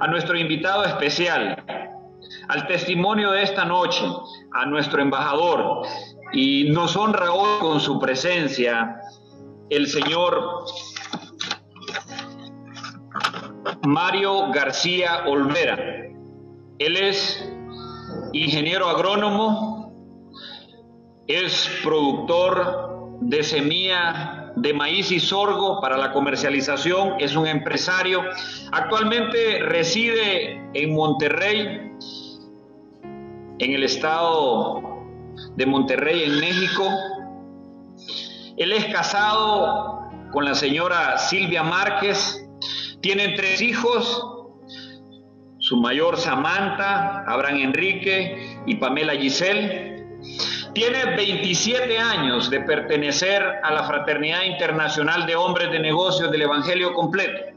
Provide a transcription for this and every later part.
a nuestro invitado especial, al testimonio de esta noche, a nuestro embajador, y nos honra hoy con su presencia el señor Mario García Olvera. Él es ingeniero agrónomo, es productor de semilla de maíz y sorgo para la comercialización, es un empresario. Actualmente reside en Monterrey, en el estado de Monterrey, en México. Él es casado con la señora Silvia Márquez, tienen tres hijos, su mayor Samantha, Abraham Enrique y Pamela Giselle. Tiene 27 años de pertenecer a la Fraternidad Internacional de Hombres de Negocios del Evangelio Completo.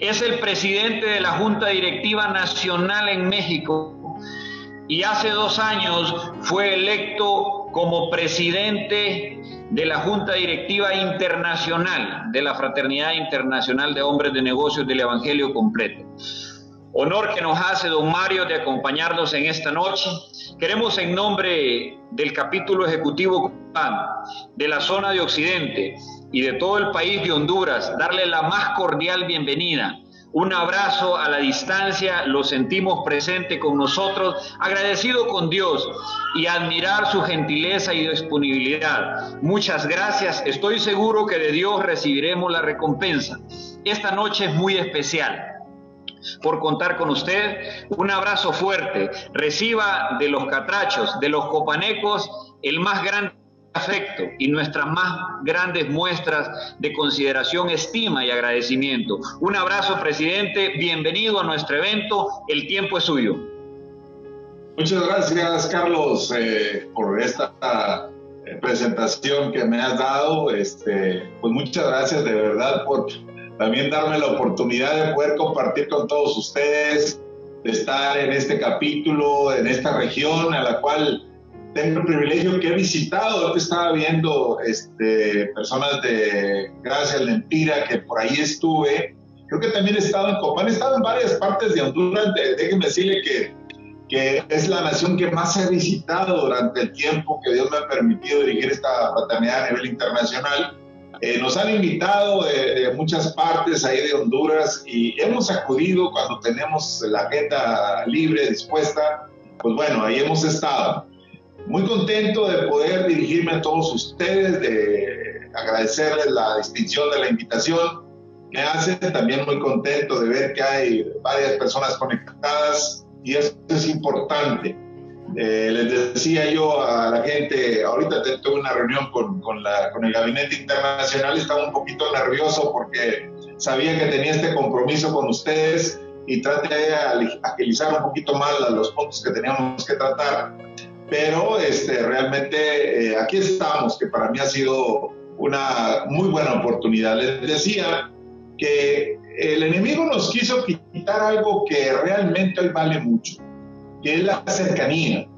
Es el presidente de la Junta Directiva Nacional en México y hace dos años fue electo como presidente de la Junta Directiva Internacional de la Fraternidad Internacional de Hombres de Negocios del Evangelio Completo. Honor que nos hace don Mario de acompañarnos en esta noche. Queremos en nombre del capítulo ejecutivo de la zona de Occidente y de todo el país de Honduras darle la más cordial bienvenida un abrazo a la distancia, lo sentimos presente con nosotros, agradecido con Dios y admirar su gentileza y disponibilidad. Muchas gracias, estoy seguro que de Dios recibiremos la recompensa. Esta noche es muy especial por contar con usted. Un abrazo fuerte. Reciba de los catrachos, de los copanecos, el más grande afecto y nuestras más grandes muestras de consideración, estima y agradecimiento. Un abrazo, presidente. Bienvenido a nuestro evento. El tiempo es suyo. Muchas gracias, Carlos, eh, por esta eh, presentación que me has dado. Este, pues muchas gracias de verdad por también darme la oportunidad de poder compartir con todos ustedes, de estar en este capítulo, en esta región a la cual tengo el privilegio que he visitado, que estaba viendo este, personas de Gracia Lempira, que por ahí estuve. Creo que también he estado en Copán, he estado en varias partes de Honduras. déjenme decirle que, que es la nación que más he visitado durante el tiempo que Dios me ha permitido dirigir esta fraternidad a nivel internacional. Eh, nos han invitado de, de, muchas partes ahí de Honduras y hemos acudido cuando tenemos la agenda libre, dispuesta. Pues bueno, ahí hemos estado. Muy contento de poder dirigirme a todos ustedes, de agradecerles la distinción de la invitación me hace, también muy contento de ver que hay varias personas conectadas y eso es importante. Eh, les decía yo a la gente, ahorita tuve una reunión con, con, la, con el gabinete internacional, estaba un poquito nervioso porque sabía que tenía este compromiso con ustedes y traté de agilizar un poquito más los puntos que teníamos que tratar pero este, realmente eh, aquí estamos, que para mí ha sido una muy buena oportunidad. Les decía que el enemigo nos quiso quitar algo que realmente hoy vale mucho, que es la cercanía,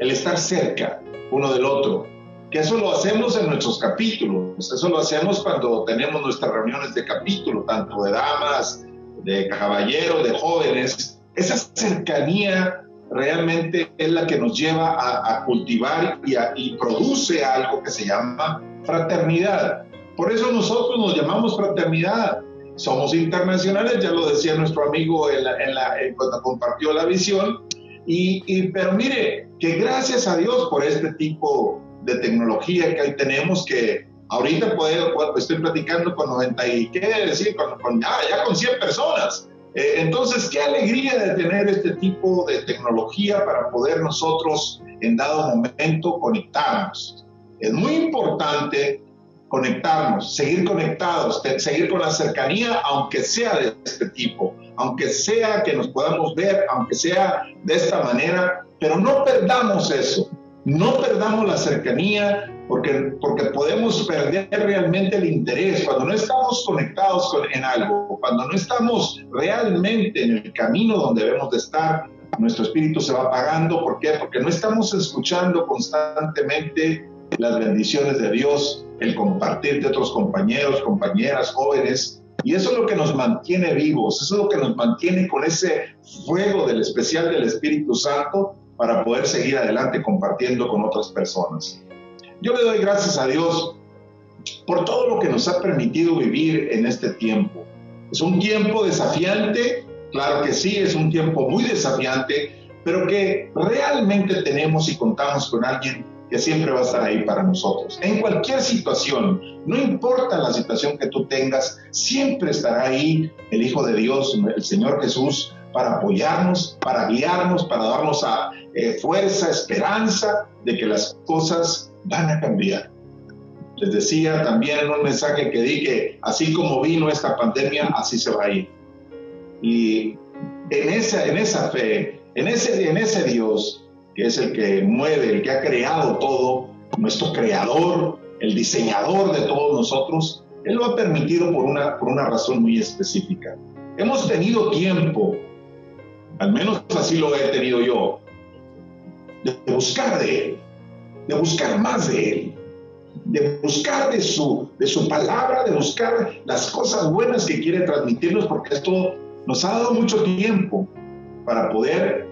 el estar cerca uno del otro, que eso lo hacemos en nuestros capítulos, eso lo hacemos cuando tenemos nuestras reuniones de capítulo, tanto de damas, de caballeros, de jóvenes, esa cercanía realmente es la que nos lleva a, cultivar y, y, produce algo que se llama fraternidad. Por eso nosotros nos llamamos fraternidad. Somos internacionales, ya lo decía nuestro amigo cuando compartió la visión. Y, pero mire, que gracias a Dios por este tipo de tecnología que hoy tenemos, que ahorita puedo, estoy platicando con 90 y qué decir, con, ya, ya con 100 personas eh, entonces, qué alegría de tener este tipo de tecnología para poder nosotros en dado momento conectarnos. Es muy importante conectarnos, seguir conectados, seguir con la cercanía, aunque sea de este tipo, aunque sea que nos podamos ver, aunque sea de esta manera, pero no perdamos eso, no perdamos la cercanía, porque, porque podemos perder realmente el interés cuando no estamos conectados con, en algo, cuando no estamos realmente en el camino donde debemos de estar, nuestro espíritu se va apagando. ¿Por qué? Porque no estamos escuchando constantemente las bendiciones de Dios, el compartir de otros compañeros, compañeras, jóvenes, Y eso es lo que nos mantiene vivos, eso es lo que nos mantiene con ese fuego del especial del Espíritu Santo para poder seguir adelante compartiendo con otras personas. Yo le doy gracias a Dios por todo lo que nos ha permitido vivir en este tiempo. Es un tiempo desafiante, claro que sí, es un tiempo muy desafiante, pero que realmente tenemos y contamos con alguien siempre va a estar ahí para nosotros. En cualquier situación, no importa la situación que tú tengas, siempre estará ahí el Hijo de Dios, el Señor Jesús, para apoyarnos, para guiarnos, para darnos a, eh, fuerza, esperanza de que las cosas van a cambiar. Les decía también en un mensaje que di que así como vino esta pandemia, así se va a ir. Y en esa, en esa fe, en ese, en ese Dios, que es el que mueve, el que ha creado todo, nuestro creador, el diseñador de todos nosotros, Él lo ha permitido por una, por una razón muy específica. Hemos tenido tiempo, al menos así lo he tenido yo, de buscar de Él, de buscar más de Él, de buscar de su, de su palabra, de buscar las cosas buenas que quiere transmitirnos, porque esto nos ha dado mucho tiempo para poder,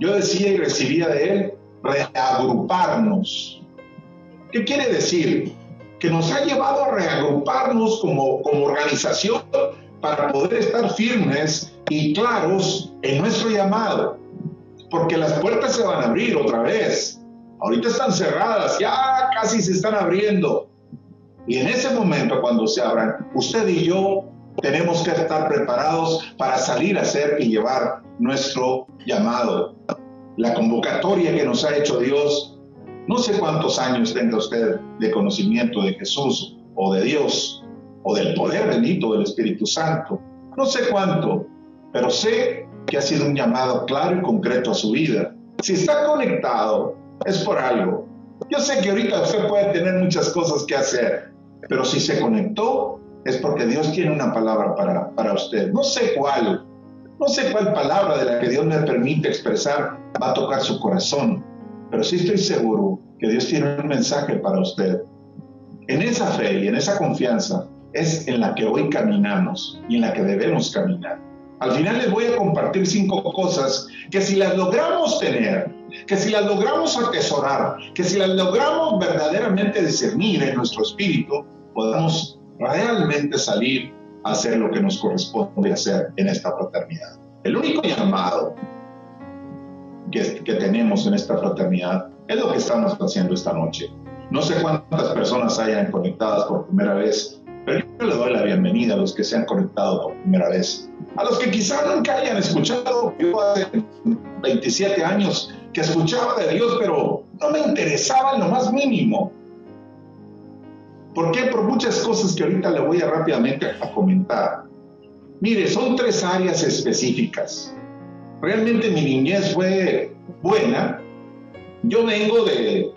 yo decía y recibía de Él, reagruparnos. ¿Qué quiere decir? Que nos ha llevado a reagruparnos como, organización para poder estar firmes y claros en nuestro llamado porque las puertas se van a abrir otra vez. Ahorita están cerradas, ya casi se están abriendo. Y en ese momento, cuando se abran, usted y yo tenemos que estar preparados para salir a hacer y llevar nuestro llamado. La convocatoria que nos ha hecho Dios, no sé cuántos años tenga usted de conocimiento de Jesús o de Dios o del poder bendito del Espíritu Santo. No sé cuánto, pero sé que ha sido un llamado claro y concreto a su vida. Si está conectado, es por algo. Yo sé que ahorita usted puede tener muchas cosas que hacer, pero si se conectó, es porque Dios tiene una palabra para, para usted. No sé cuál, no sé cuál palabra de la que Dios me permite expresar va a tocar su corazón, pero sí estoy seguro que Dios tiene un mensaje para usted. En esa fe y en esa confianza es en la que hoy caminamos y en la que debemos caminar. Al final les voy a compartir cinco cosas que si las logramos tener, que si las logramos atesorar, que si las logramos verdaderamente discernir en nuestro espíritu, podamos realmente salir a hacer lo que nos corresponde hacer en esta fraternidad. El único llamado que, que tenemos en esta fraternidad es lo que estamos haciendo esta noche. No sé cuántas personas hayan conectadas por primera vez, pero yo le doy la bienvenida a los que se han conectado por primera vez a los que quizá nunca hayan escuchado, yo hace 27 años que escuchaba de Dios, pero no me interesaba en lo más mínimo. ¿Por qué? Por muchas cosas que ahorita le voy a rápidamente a comentar. Mire, son tres áreas específicas. Realmente mi niñez fue buena. Yo vengo de,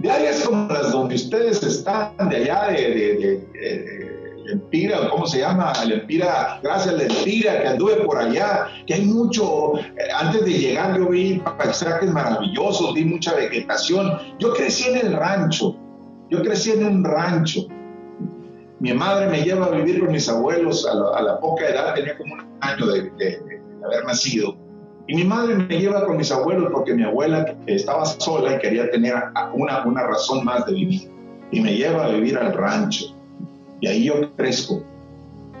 de áreas como las donde ustedes están, de allá de, de Empira, ¿cómo se llama? El Empira, gracias al Empira, que anduve por allá, que hay mucho, eh, antes de llegar yo vi paisajes maravillosos, vi mucha vegetación. Yo crecí en el rancho, yo crecí en un rancho. Mi madre me lleva a vivir con mis abuelos a la, poca edad, tenía como un año de, haber nacido. Y mi madre me lleva con mis abuelos porque mi abuela estaba sola y quería tener una, una razón más de vivir. Y me lleva a vivir al rancho y ahí yo crezco.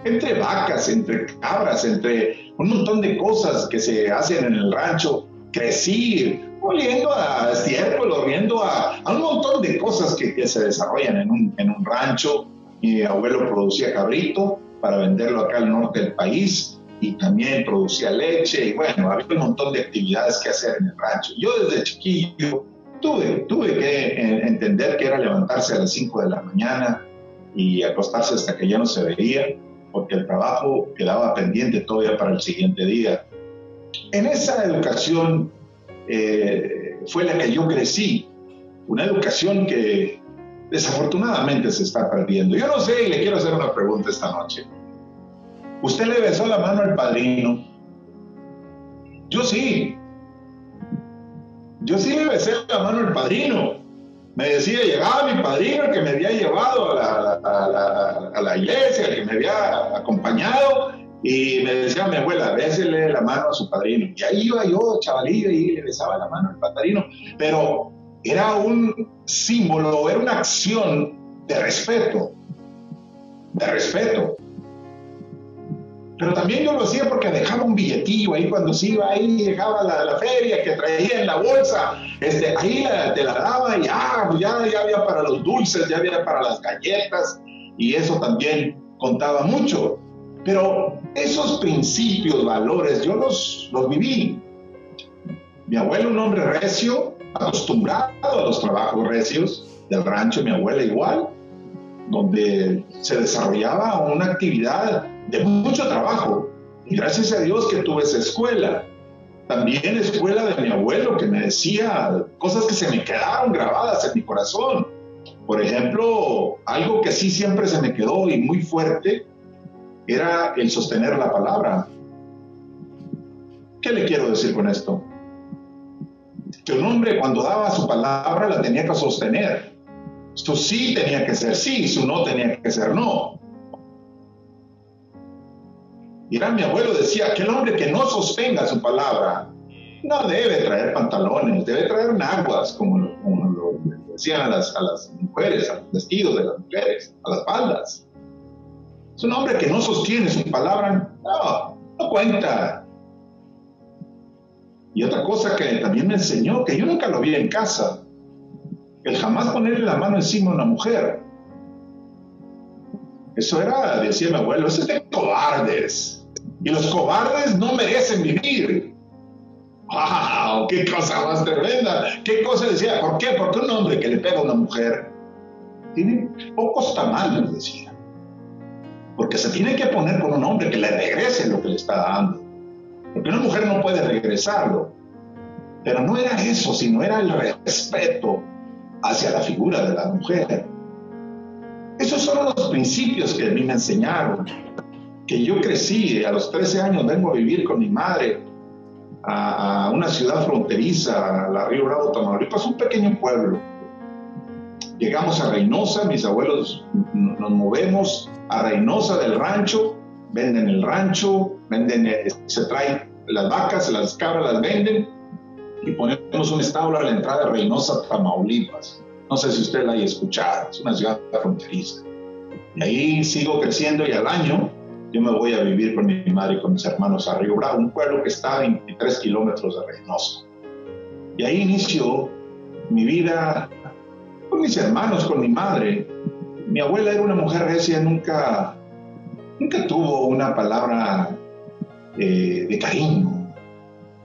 Entre vacas, entre cabras, entre un montón de cosas que se hacen en el rancho, crecí oliendo a estiércol, oliendo a, a, un montón de cosas que, que se desarrollan en un, en un rancho. Mi abuelo producía cabrito para venderlo acá al norte del país y también producía leche y bueno, había un montón de actividades que hacer en el rancho. Yo desde chiquillo tuve, tuve que entender que era levantarse a las 5 de la mañana, y acostarse hasta que ya no se veía, porque el trabajo quedaba pendiente todavía para el siguiente día. En esa educación eh, fue la que yo crecí, una educación que desafortunadamente se está perdiendo. Yo no sé y le quiero hacer una pregunta esta noche. ¿Usted le besó la mano al padrino? Yo sí. Yo sí le besé la mano al padrino. Me decía, llegaba mi padrino, que me había llevado a la, a la, iglesia, que me había acompañado, y me decía mi abuela, bésele la mano a su padrino. Y ahí iba yo, chavalillo, y le besaba la mano al padrino. Pero era un símbolo, era una acción de respeto, de respeto. Pero también yo lo hacía porque dejaba un billetillo ahí cuando se iba ahí, llegaba la, la feria que traía en la bolsa, este, ahí te la daba y ah, ya, ya había para los dulces, ya había para las galletas y eso también contaba mucho. Pero esos principios, valores, yo los, los viví. Mi abuelo, un hombre recio, acostumbrado a los trabajos recios del rancho, mi abuela igual, donde se desarrollaba una actividad de mucho trabajo. Y gracias a Dios que tuve esa escuela. También escuela de mi abuelo que me decía cosas que se me quedaron grabadas en mi corazón. Por ejemplo, algo que sí siempre se me quedó y muy fuerte era el sostener la palabra. ¿Qué le quiero decir con esto? Que un hombre cuando daba su palabra la tenía que sostener. Su sí tenía que ser sí, su no tenía que ser no. Era mi abuelo decía, aquel hombre que no sostenga su palabra no debe traer pantalones, debe traer naguas, como, lo decían a las, a las mujeres, a los vestidos de las mujeres, a las faldas. Es un hombre que no sostiene su palabra, no, no cuenta. Y otra cosa que también me enseñó, que yo nunca lo vi en casa, el jamás ponerle la mano encima a una mujer. Eso era, decía mi abuelo, eso es de cobardes. Y los cobardes no merecen vivir. ¡Wow! ¡Qué cosa más tremenda! ¿Qué cosa decía? ¿Por qué? Porque un hombre que le pega a una mujer tiene pocos tamales, decía. Porque se tiene que poner con un hombre que le regrese lo que le está dando. Porque una mujer no puede regresarlo. Pero no era eso, sino era el respeto hacia la figura de la mujer. Esos son los principios que a mí me enseñaron que yo crecí, a los 13 años vengo a vivir con mi madre a, una ciudad fronteriza, la Río Bravo, Tamaulipas, un pequeño pueblo. Llegamos a Reynosa, mis abuelos nos movemos a Reynosa del rancho, venden el rancho, venden, eh, se traen las vacas, las cabras las venden y ponemos un establo a la entrada de Reynosa, Tamaulipas. No sé si usted la haya escuchado, es una ciudad fronteriza. Y ahí sigo creciendo y al año yo me voy a vivir con mi madre y con mis hermanos a Río Bravo, un pueblo que está a 23 kilómetros de Reynosa. Y ahí inició mi vida con mis hermanos, con mi madre. Mi abuela era una mujer recia, nunca, nunca tuvo una palabra eh, de cariño.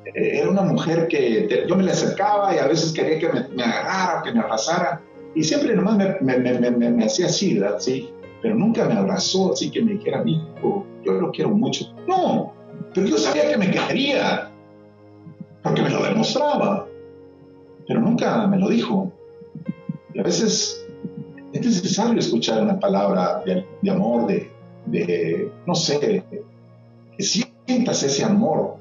Eh, era una mujer que yo me le acercaba y a veces quería que me, me agarrara, que me abrazara. Y siempre nomás me, me, me, me hacía así, ¿verdad? Sí pero nunca me abrazó así que me dijera, hijo, yo lo quiero mucho. No, pero yo sabía que me quería, porque me lo demostraba, pero nunca me lo dijo. Y a veces es necesario escuchar una palabra de, amor, de, no sé, que sientas ese amor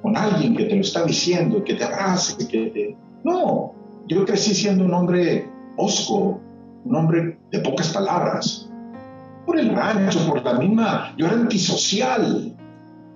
con alguien que te lo está diciendo, que te abrace, que. No, yo crecí siendo un hombre osco, un hombre de pocas palabras, por el rancho, por la misma, yo era antisocial,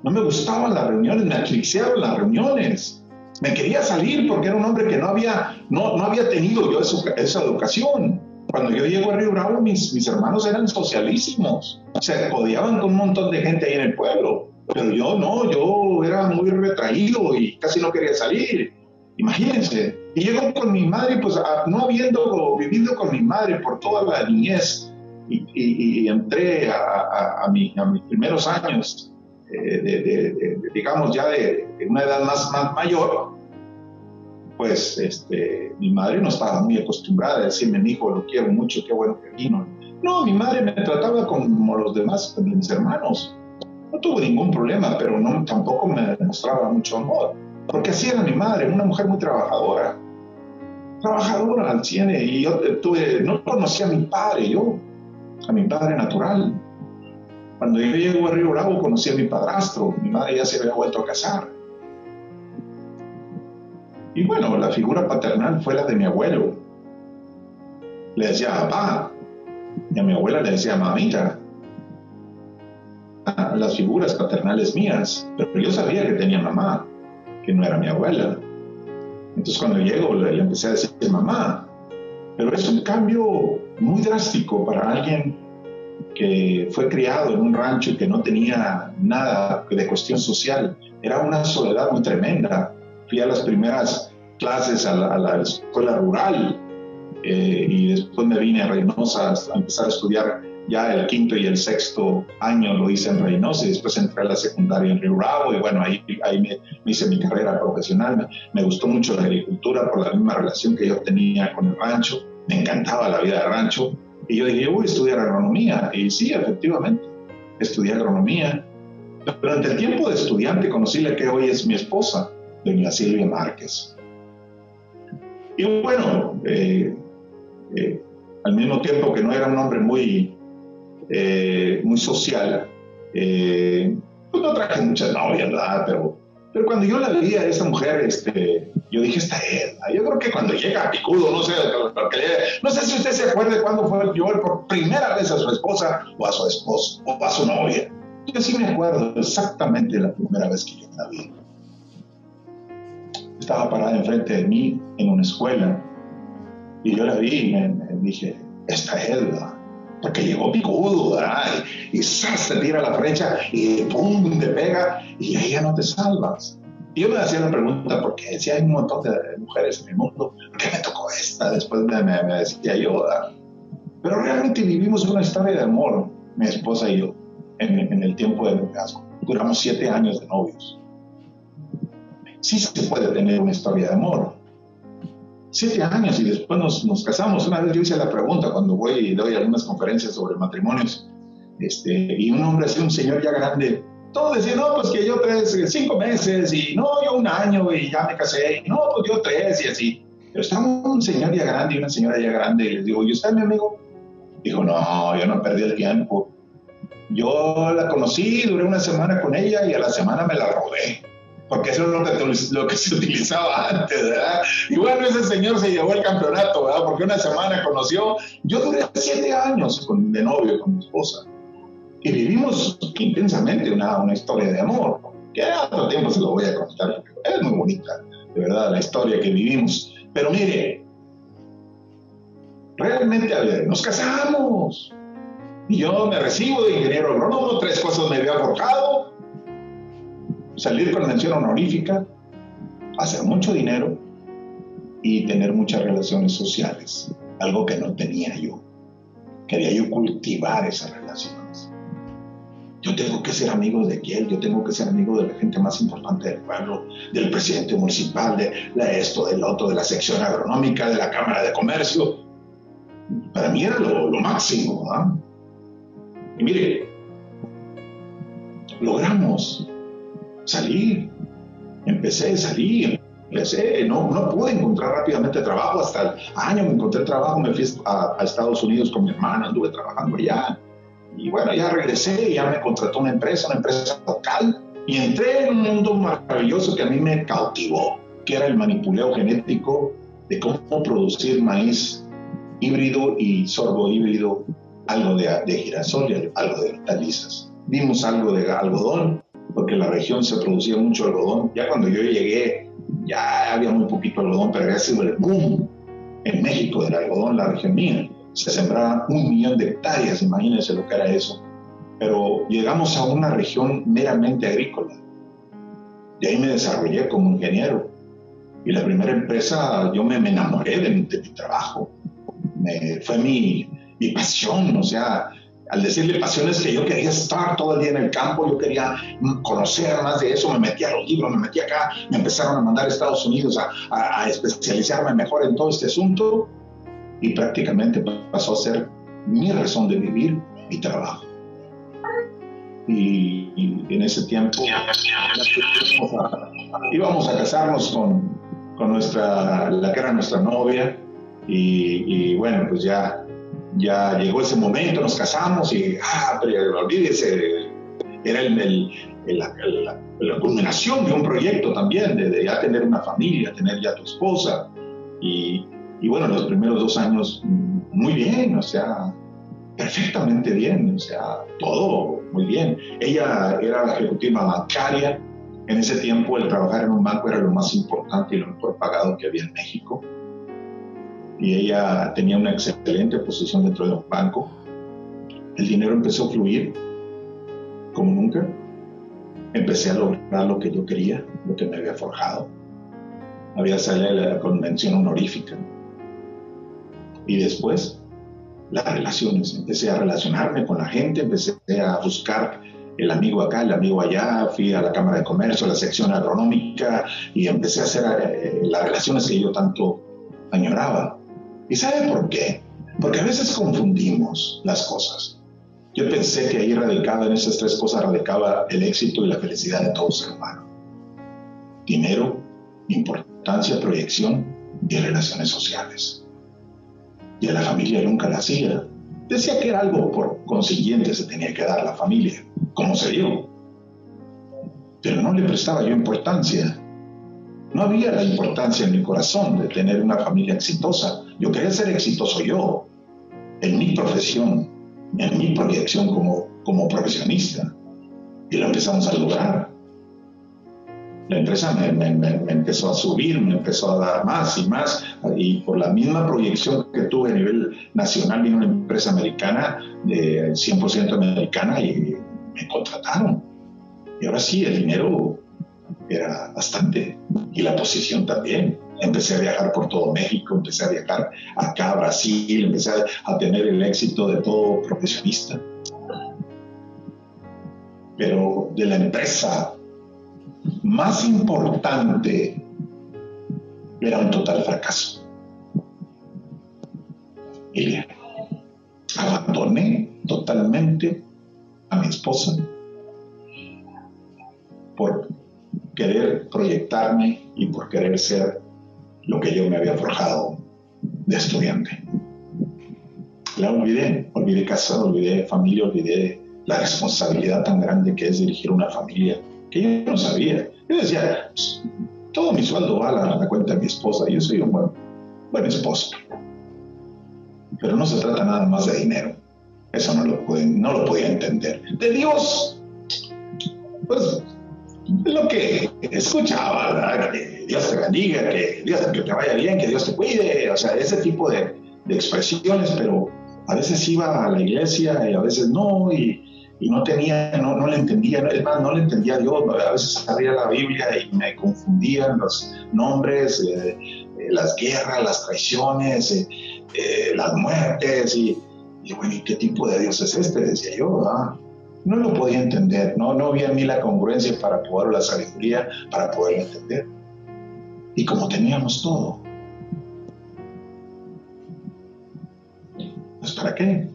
no me gustaban las reuniones, me asfixiaban las reuniones, me quería salir porque era un hombre que no había, no, no había tenido yo esa, educación. Cuando yo llego a Río Bravo, mis, mis hermanos eran socialísimos, se odiaban con un montón de gente ahí en el pueblo, pero yo no, yo era muy retraído y casi no quería salir. Imagínense. Y llego con mi madre, pues no habiendo vivido con mi madre por toda la niñez, y, entré a, a, mis primeros años, eh, de, digamos ya de, una edad más, más mayor, pues este, mi madre no estaba muy acostumbrada a decirme, mi hijo, lo quiero mucho, qué bueno que vino. No, mi madre me trataba como los demás, como mis hermanos. No tuvo ningún problema, pero no, tampoco me mostraba mucho amor. Porque así era mi madre, una mujer muy trabajadora. Trabajadora al cine. Y yo tuve, no conocía a mi padre, yo a mi padre natural. Cuando yo llego a Río Bravo conocí a mi padrastro, mi madre ya se había vuelto a casar. Y bueno, la figura paternal fue la de mi abuelo. le decía papá, y a mi abuela le decía mamita, a las figuras paternales mías, pero yo sabía que tenía mamá, que no era mi abuela. Entonces cuando llego le, empecé a decir mamá, pero es un cambio muy drástico para alguien que fue criado en un rancho y que no tenía nada de cuestión social. Era una soledad muy tremenda. Fui a las primeras clases a la, escuela rural eh, y después me vine a Reynosa a empezar a estudiar ya el quinto y el sexto año lo hice en Reynosa y después entré a la secundaria en Río Bravo y bueno, ahí, ahí me, hice mi carrera profesional. Me, gustó mucho la agricultura por la misma relación que yo tenía con el rancho. Me encantaba la vida de rancho. Y yo dije, voy a estudiar agronomía. Y sí, efectivamente, estudié agronomía. Durante el tiempo de estudiante conocí la que hoy es mi esposa, doña Silvia Márquez. Y bueno, eh, eh, al mismo tiempo que no era un hombre muy eh, muy social. Pues no traje muchas novias, ¿verdad? Pero, pero cuando yo la vi a esa mujer, este, yo dije, esta es. Yo creo que cuando llega a Picudo, no sé, no sé si usted se acuerda cuando fue yo por primera vez a su esposa o a su esposo o a su novia. Yo sí me acuerdo exactamente la primera vez que yo la vi. Estaba parada enfrente de mí en una escuela y yo la vi y me, dije, esta es, ¿verdad? porque llegó picudo, ¿verdad? Y, y te tira la flecha y ¡pum! te pega y ahí ya no te salvas. Y yo me hacía la pregunta, porque decía, hay un montón de mujeres en el mundo, ¿por qué me tocó esta? Después me, me, decía yo, Pero realmente vivimos una historia de amor, mi esposa y yo, en, en el tiempo del noviazgo. Duramos siete años de novios. Sí se puede tener una historia de amor, siete años y después nos, nos, casamos. Una vez yo hice la pregunta cuando voy y doy algunas conferencias sobre matrimonios, este, y un hombre así, un señor ya grande, todo decía, no, pues que yo tres, cinco meses, y no, yo un año y ya me casé, y no, pues yo tres y así. Pero estaba un señor ya grande y una señora ya grande, y les digo, ¿y usted, mi amigo? Dijo, no, yo no perdí el tiempo. Yo la conocí, duré una semana con ella y a la semana me la robé porque eso es lo que, lo que se utilizaba antes, ¿verdad? Y bueno, ese señor se llevó el campeonato, ¿verdad? Porque una semana conoció, yo duré siete años con, de novio con mi esposa, y vivimos intensamente una, una historia de amor, que a otro tiempo se lo voy a contar, es muy bonita, de verdad, la historia que vivimos. Pero mire, realmente, a ver, nos casamos, y yo me recibo de ingeniero agrónomo, tres cosas me había forjado, salir con mención honorífica, hacer mucho dinero y tener muchas relaciones sociales, algo que no tenía yo. Quería yo cultivar esas relaciones. Yo tengo que ser amigo de quién, yo tengo que ser amigo de la gente más importante del pueblo, del presidente municipal, de la esto, del otro, de la sección agronómica, de la Cámara de Comercio. Para mí era lo, máximo. Y mire, logramos salir. Empecé, a salir, empecé, no, no pude encontrar rápidamente trabajo. Hasta el año me encontré trabajo, me fui a, Estados Unidos con mi hermana, anduve trabajando allá. Y bueno, ya regresé, ya me contrató una empresa, una empresa local. Y entré en un mundo maravilloso que a mí me cautivó, que era el manipuleo genético de cómo producir maíz híbrido y sorbo híbrido, algo de, de girasol y algo de hortalizas. Vimos algo de algodón porque en la región se producía mucho algodón. Ya cuando yo llegué, ya había muy poquito algodón, pero había sido el boom en México del algodón, la región mía. Se sembraba un millón de hectáreas, imagínense lo que era eso. Pero llegamos a una región meramente agrícola. Y ahí me desarrollé como ingeniero. Y la primera empresa, yo me, enamoré de mi, trabajo. Me, fue mi, mi pasión, o sea, al decirle pasiones que yo quería estar todo el día en el campo, yo quería conocer más de eso, me metí a los libros, me metí acá, me empezaron a mandar a Estados Unidos a, especializarme mejor en todo este asunto y prácticamente pasó a ser mi razón de vivir, mi trabajo. Y, en ese tiempo íbamos a, casarnos con, con, nuestra, la que era nuestra novia y, y bueno, pues ya ya llegó ese momento, nos casamos y, ah, pero olvídese, era el, la, culminación de un proyecto también, de, ya tener una familia, tener ya tu esposa. Y, y bueno, los primeros dos años muy bien, o sea, perfectamente bien, o sea, todo muy bien. Ella era ejecutiva bancaria. En ese tiempo el trabajar en un banco era lo más importante y lo mejor pagado que había en México. Y ella tenía una excelente posición dentro de un banco. El dinero empezó a fluir como nunca. Empecé a lograr lo que yo quería, lo que me había forjado. Había salido de la convención honorífica. Y después las relaciones. Empecé a relacionarme con la gente, empecé a buscar el amigo acá, el amigo allá, fui a la Cámara de Comercio, a la sección agronómica y empecé a hacer eh, las relaciones que yo tanto añoraba. ¿Y sabe por qué? Porque a veces confundimos las cosas. Yo pensé que ahí radicaba, en esas tres cosas radicaba el éxito y la felicidad de todo ser humano. Dinero, importancia, proyección y relaciones sociales y a la familia nunca la hacía. Decía que era algo por consiguiente se tenía que dar la familia, como se dio. Pero no le prestaba yo importancia. No había la importancia en mi corazón de tener una familia exitosa. Yo quería ser exitoso yo, en mi profesión, en mi proyección como, como profesionista. Y lo empezamos a lograr la empresa me, empezó a subir, me empezó a dar más y más, y por la misma proyección que tuve a nivel nacional, vino una empresa americana, de 100% americana, y me contrataron. Y ahora sí, el dinero era bastante, y la posición también. Empecé a viajar por todo México, empecé a viajar acá a Brasil, empecé a tener el éxito de todo profesionista. Pero de la empresa más importante era un total fracaso. Y abandoné totalmente a mi esposa por querer proyectarme y por querer ser lo que yo me había forjado de estudiante. La olvidé, olvidé casa, olvidé familia, olvidé la responsabilidad tan grande que es dirigir una familia que yo no sabía. Yo decía, todo mi sueldo va a la, cuenta de mi esposa, yo soy un buen, buen esposo. Pero no se trata nada más de dinero. Eso no lo, no lo podía entender. De Dios, pues lo que escuchaba, ¿verdad? que Dios te bendiga, que Dios que te vaya bien, que Dios te cuide, o sea, ese tipo de, expresiones, pero a veces iba a la iglesia y a veces no, y, no tenía, no, le entendía, es más, no le entendía a Dios, a veces abría la Biblia y me confundían los nombres, eh, eh, las guerras, las traiciones, eh, las muertes, y, bueno, ¿y qué tipo de Dios es este? Decía yo, no lo podía entender, no, no había en mí la congruencia para poder, la sabiduría para poder entender. Y como teníamos todo, pues ¿para qué?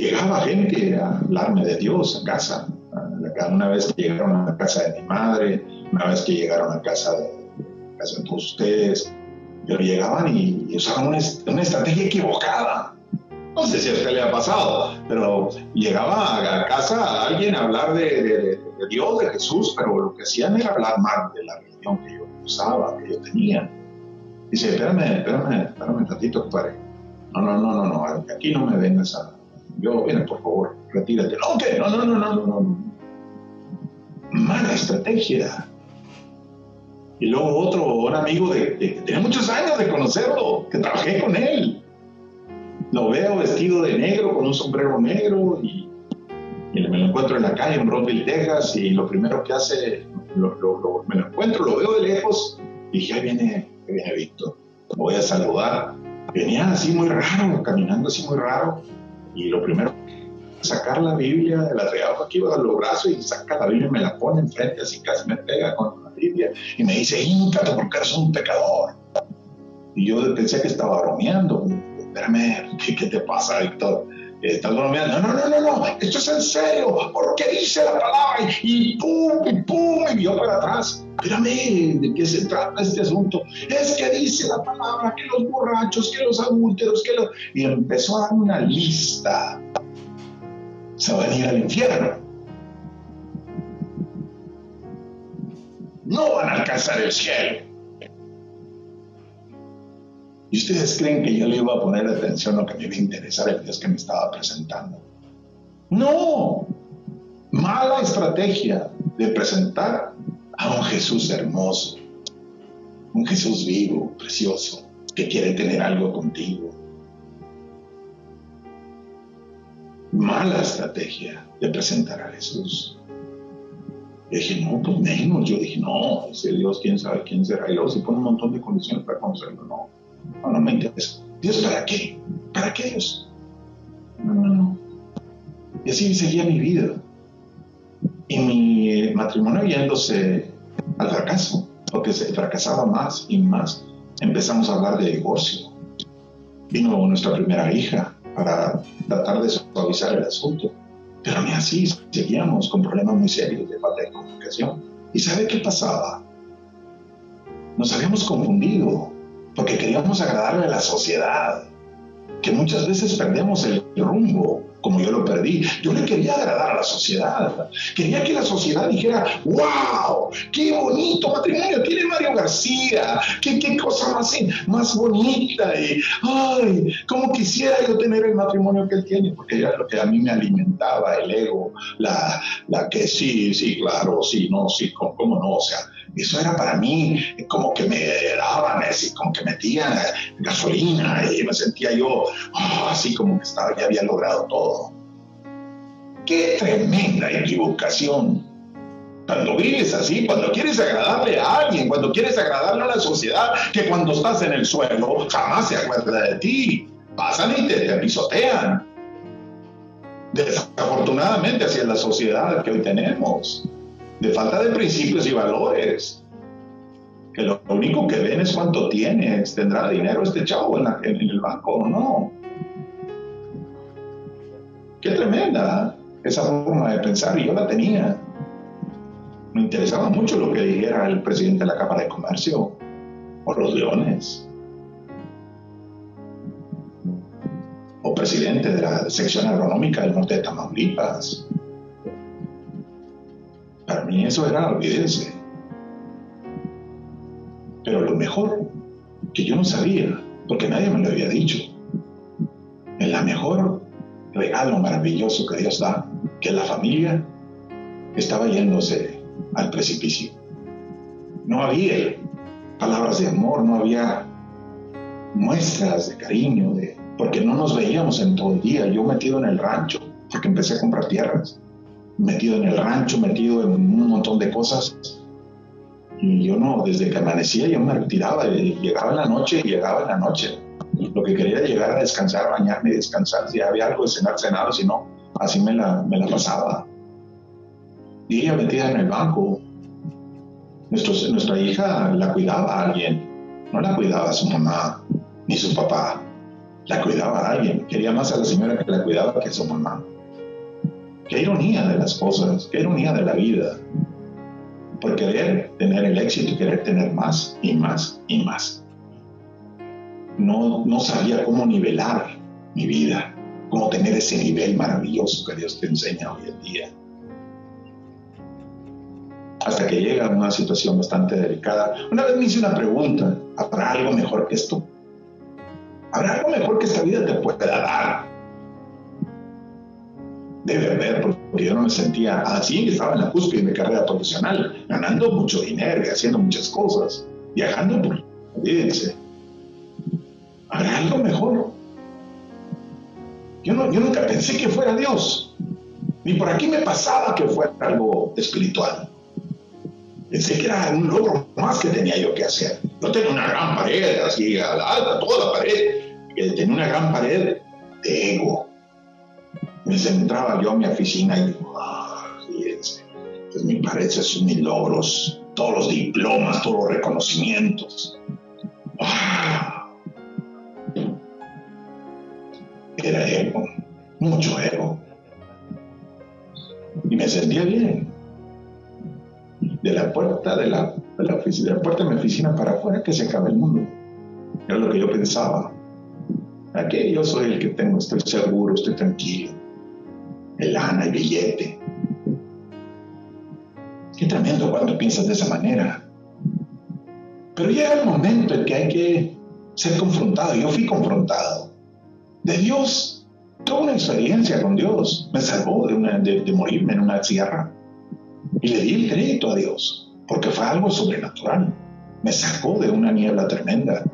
llegaba gente a hablarme de Dios a casa. Una vez que llegaron a la casa de mi madre, una vez que llegaron a casa de, casa de todos ustedes, pero llegaban y, usaban una, una, estrategia equivocada. No sé si a usted le ha pasado, pero llegaba a casa a alguien a hablar de, Dios, de Jesús, pero lo que hacían era hablar mal de la religión que yo usaba, que yo tenía. Dice, espérame, espérame, espérame un ratito, compadre. No, no, no, no, no, aquí no me vengas a, yo, mira, por favor, retírate. No, ¿qué? No, no, no, no, no, no. Mala estrategia. Y luego otro, un amigo de, tenía muchos años de conocerlo, que trabajé con él. Lo veo vestido de negro, con un sombrero negro, y, y me lo encuentro en la calle en Rockville, Texas, y lo primero que hace, lo, lo, me lo encuentro, lo veo de lejos, y dije, ahí viene, ahí viene Víctor, voy a saludar. Venía así muy raro, caminando así muy raro, y lo primero, sacar la Biblia, la traía aquí a los brazos y saca la Biblia y me la pone enfrente, así casi me pega con la Biblia y me dice, híncate porque eres un pecador. Y yo pensé que estaba bromeando. Espérame, ¿qué, te pasa, Víctor? ¿Estás bromeando? No, no, no, no, esto es en serio, porque dice la palabra y pum, y pum, y vio para atrás. Espérame, ¿de qué se trata este asunto? Es que dice la palabra que los borrachos, que los adúlteros, que los... Y empezó a dar una lista. Se van a ir al infierno. No van a alcanzar el cielo. ¿Y ustedes creen que yo le iba a poner atención a lo que me iba a interesar el Dios que me estaba presentando? No, mala estrategia de presentar a un Jesús hermoso, un Jesús vivo, precioso, que quiere tener algo contigo. Mala estrategia de presentar a Jesús. Y dije, no, pues menos. Yo dije, no, ese Dios, quién sabe quién será. Y luego se pone un montón de condiciones para conocerlo. No, no, no me interesa. ¿Dios para qué? ¿Para qué Dios? No, no, no. Y así seguía mi vida. Y mi matrimonio yéndose al fracaso, porque se fracasaba más y más. Empezamos a hablar de divorcio. Vino nuestra primera hija para tratar de suavizar el asunto. Pero ni así, seguíamos con problemas muy serios de falta de comunicación. ¿Y sabe qué pasaba? Nos habíamos confundido porque queríamos agradarle a la sociedad, que muchas veces perdemos el rumbo como yo lo perdí. Yo le quería agradar a la sociedad. Quería que la sociedad dijera, wow, qué bonito matrimonio tiene Mario García, qué, qué cosa más, más bonita. Y, ay, cómo quisiera yo tener el matrimonio que él tiene, porque era lo que a mí me alimentaba el ego, la, la que sí, sí, claro, sí, no, sí, cómo, no, o sea, eso era para mí como que me daban, así como que metían gasolina y me sentía yo ah, así como que estaba, ya había logrado todo. Qué tremenda equivocación. Cuando vives así, cuando quieres agradarle a alguien, cuando quieres agradarle a la sociedad, que cuando estás en el suelo jamás se acuerda de ti. Pasan y te, te pisotean. Desafortunadamente, así es la sociedad que hoy tenemos de falta de principios y valores. Que lo único que ven es cuánto tienes, tendrá dinero este chavo en, el banco o no. Qué tremenda esa forma de pensar y yo la tenía. Me interesaba mucho lo que dijera el presidente de la Cámara de Comercio o los leones. O presidente de la sección agronómica del norte de Tamaulipas mí eso era, olvídense. Pero lo mejor, que yo no sabía, porque nadie me lo había dicho, la mejor regalo maravilloso que Dios da, que la familia estaba yéndose al precipicio. No había palabras de amor, no había muestras de cariño, de, porque no nos veíamos en todo el día. Yo metido en el rancho, porque empecé a comprar tierras metido en el rancho, metido en un montón de cosas. Y yo no, desde que amanecía yo me retiraba, llegaba en la noche y llegaba en la noche. Lo que quería era llegar a descansar, bañarme y descansar. Si había algo de cenar, cenado, si no, así me la, pasaba. Y ella metida en el banco. nuestra hija la cuidaba a alguien, no la cuidaba su mamá ni su papá, la cuidaba a alguien. Quería más a la señora que la cuidaba que a su mamá. Qué ironía de las cosas, qué ironía de la vida. Por querer tener el éxito querer tener más y más y más. No, no sabía cómo nivelar mi vida, cómo tener ese nivel maravilloso que Dios te enseña hoy en día. Hasta que llega una situación bastante delicada. Una vez me hice una pregunta, ¿habrá algo mejor que esto? ¿Habrá algo mejor que esta vida te pueda dar? Debe haber, porque yo no me sentía así, estaba en la cúspide de mi carrera profesional, ganando mucho dinero y haciendo muchas cosas, viajando por, olvídense, ¿habrá algo mejor? Yo, no, yo nunca pensé que fuera Dios, ni por aquí me pasaba que fuera algo espiritual. Pensé que era un logro más que tenía yo que hacer. Yo tenía una gran pared, así, a la alta, toda la pared, tenía una gran pared de ego, me centraba yo a mi oficina y digo, fíjense, pues me parece son mis logros, todos los diplomas, todos los reconocimientos. Era ego, mucho ego. Y me sentía bien. De la puerta de la, de la oficina, de la puerta de mi oficina para afuera que se acaba el mundo. Era lo que yo pensaba. Aquí yo soy el que tengo, estoy seguro, estoy tranquilo lana y billete. Qué tremendo cuando piensas de esa manera. Pero llega el momento en que hay que ser confrontado. Yo fui confrontado. De Dios, tuve una experiencia con Dios. Me salvó de, de morirme en una sierra. Y le di el crédito a Dios, porque fue algo sobrenatural. Me sacó de una niebla tremenda.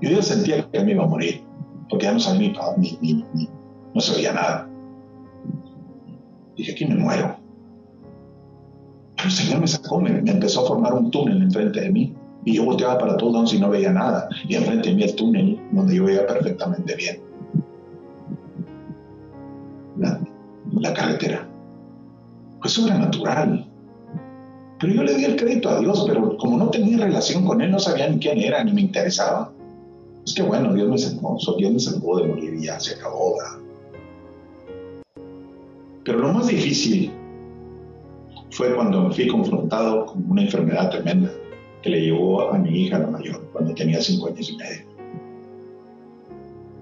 Yo ya sentía que me iba a morir, porque ya no sabía ni, ni, ni, no se veía nada. Dije, aquí me muero. Pero el Señor me sacó, me, empezó a formar un túnel enfrente de mí. Y yo volteaba para todos lados y no veía nada. Y enfrente de mí el túnel donde yo veía perfectamente bien. La, la carretera. Fue sobrenatural. Pero yo le di el crédito a Dios, pero como no tenía relación con Él, no sabía ni quién era, ni me interesaba. Es que bueno, Dios me salvó, Dios me salvó de morir y ya se acabó. Pero lo más difícil fue cuando me fui confrontado con una enfermedad tremenda que le llevó a mi hija la mayor cuando tenía cinco años y medio.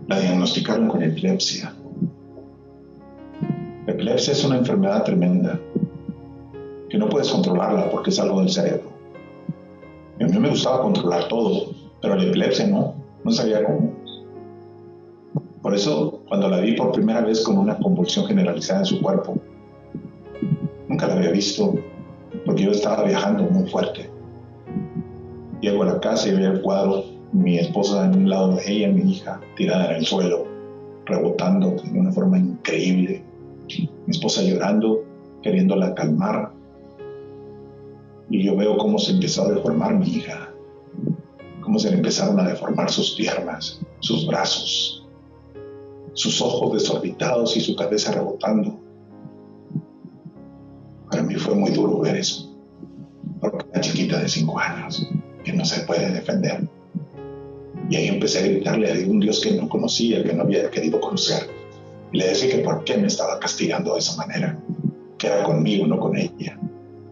La diagnosticaron con epilepsia. La epilepsia es una enfermedad tremenda que no puedes controlarla porque es algo del cerebro. a mí me gustaba controlar todo, pero la epilepsia no, no sabía cómo. Por eso, cuando la vi por primera vez con una convulsión generalizada en su cuerpo, nunca la había visto, porque yo estaba viajando muy fuerte. Llego a la casa y veo el cuadro, mi esposa en un lado de ella, mi hija tirada en el suelo, rebotando de una forma increíble. Mi esposa llorando, queriéndola calmar, y yo veo cómo se empezó a deformar mi hija, cómo se le empezaron a deformar sus piernas, sus brazos, sus ojos desorbitados y su cabeza rebotando. Para mí fue muy duro ver eso, porque una chiquita de cinco años que no se puede defender. Y ahí empecé a gritarle a un Dios que no conocía, que no había querido conocer. Y le decía que por qué me estaba castigando de esa manera, que era conmigo, no con ella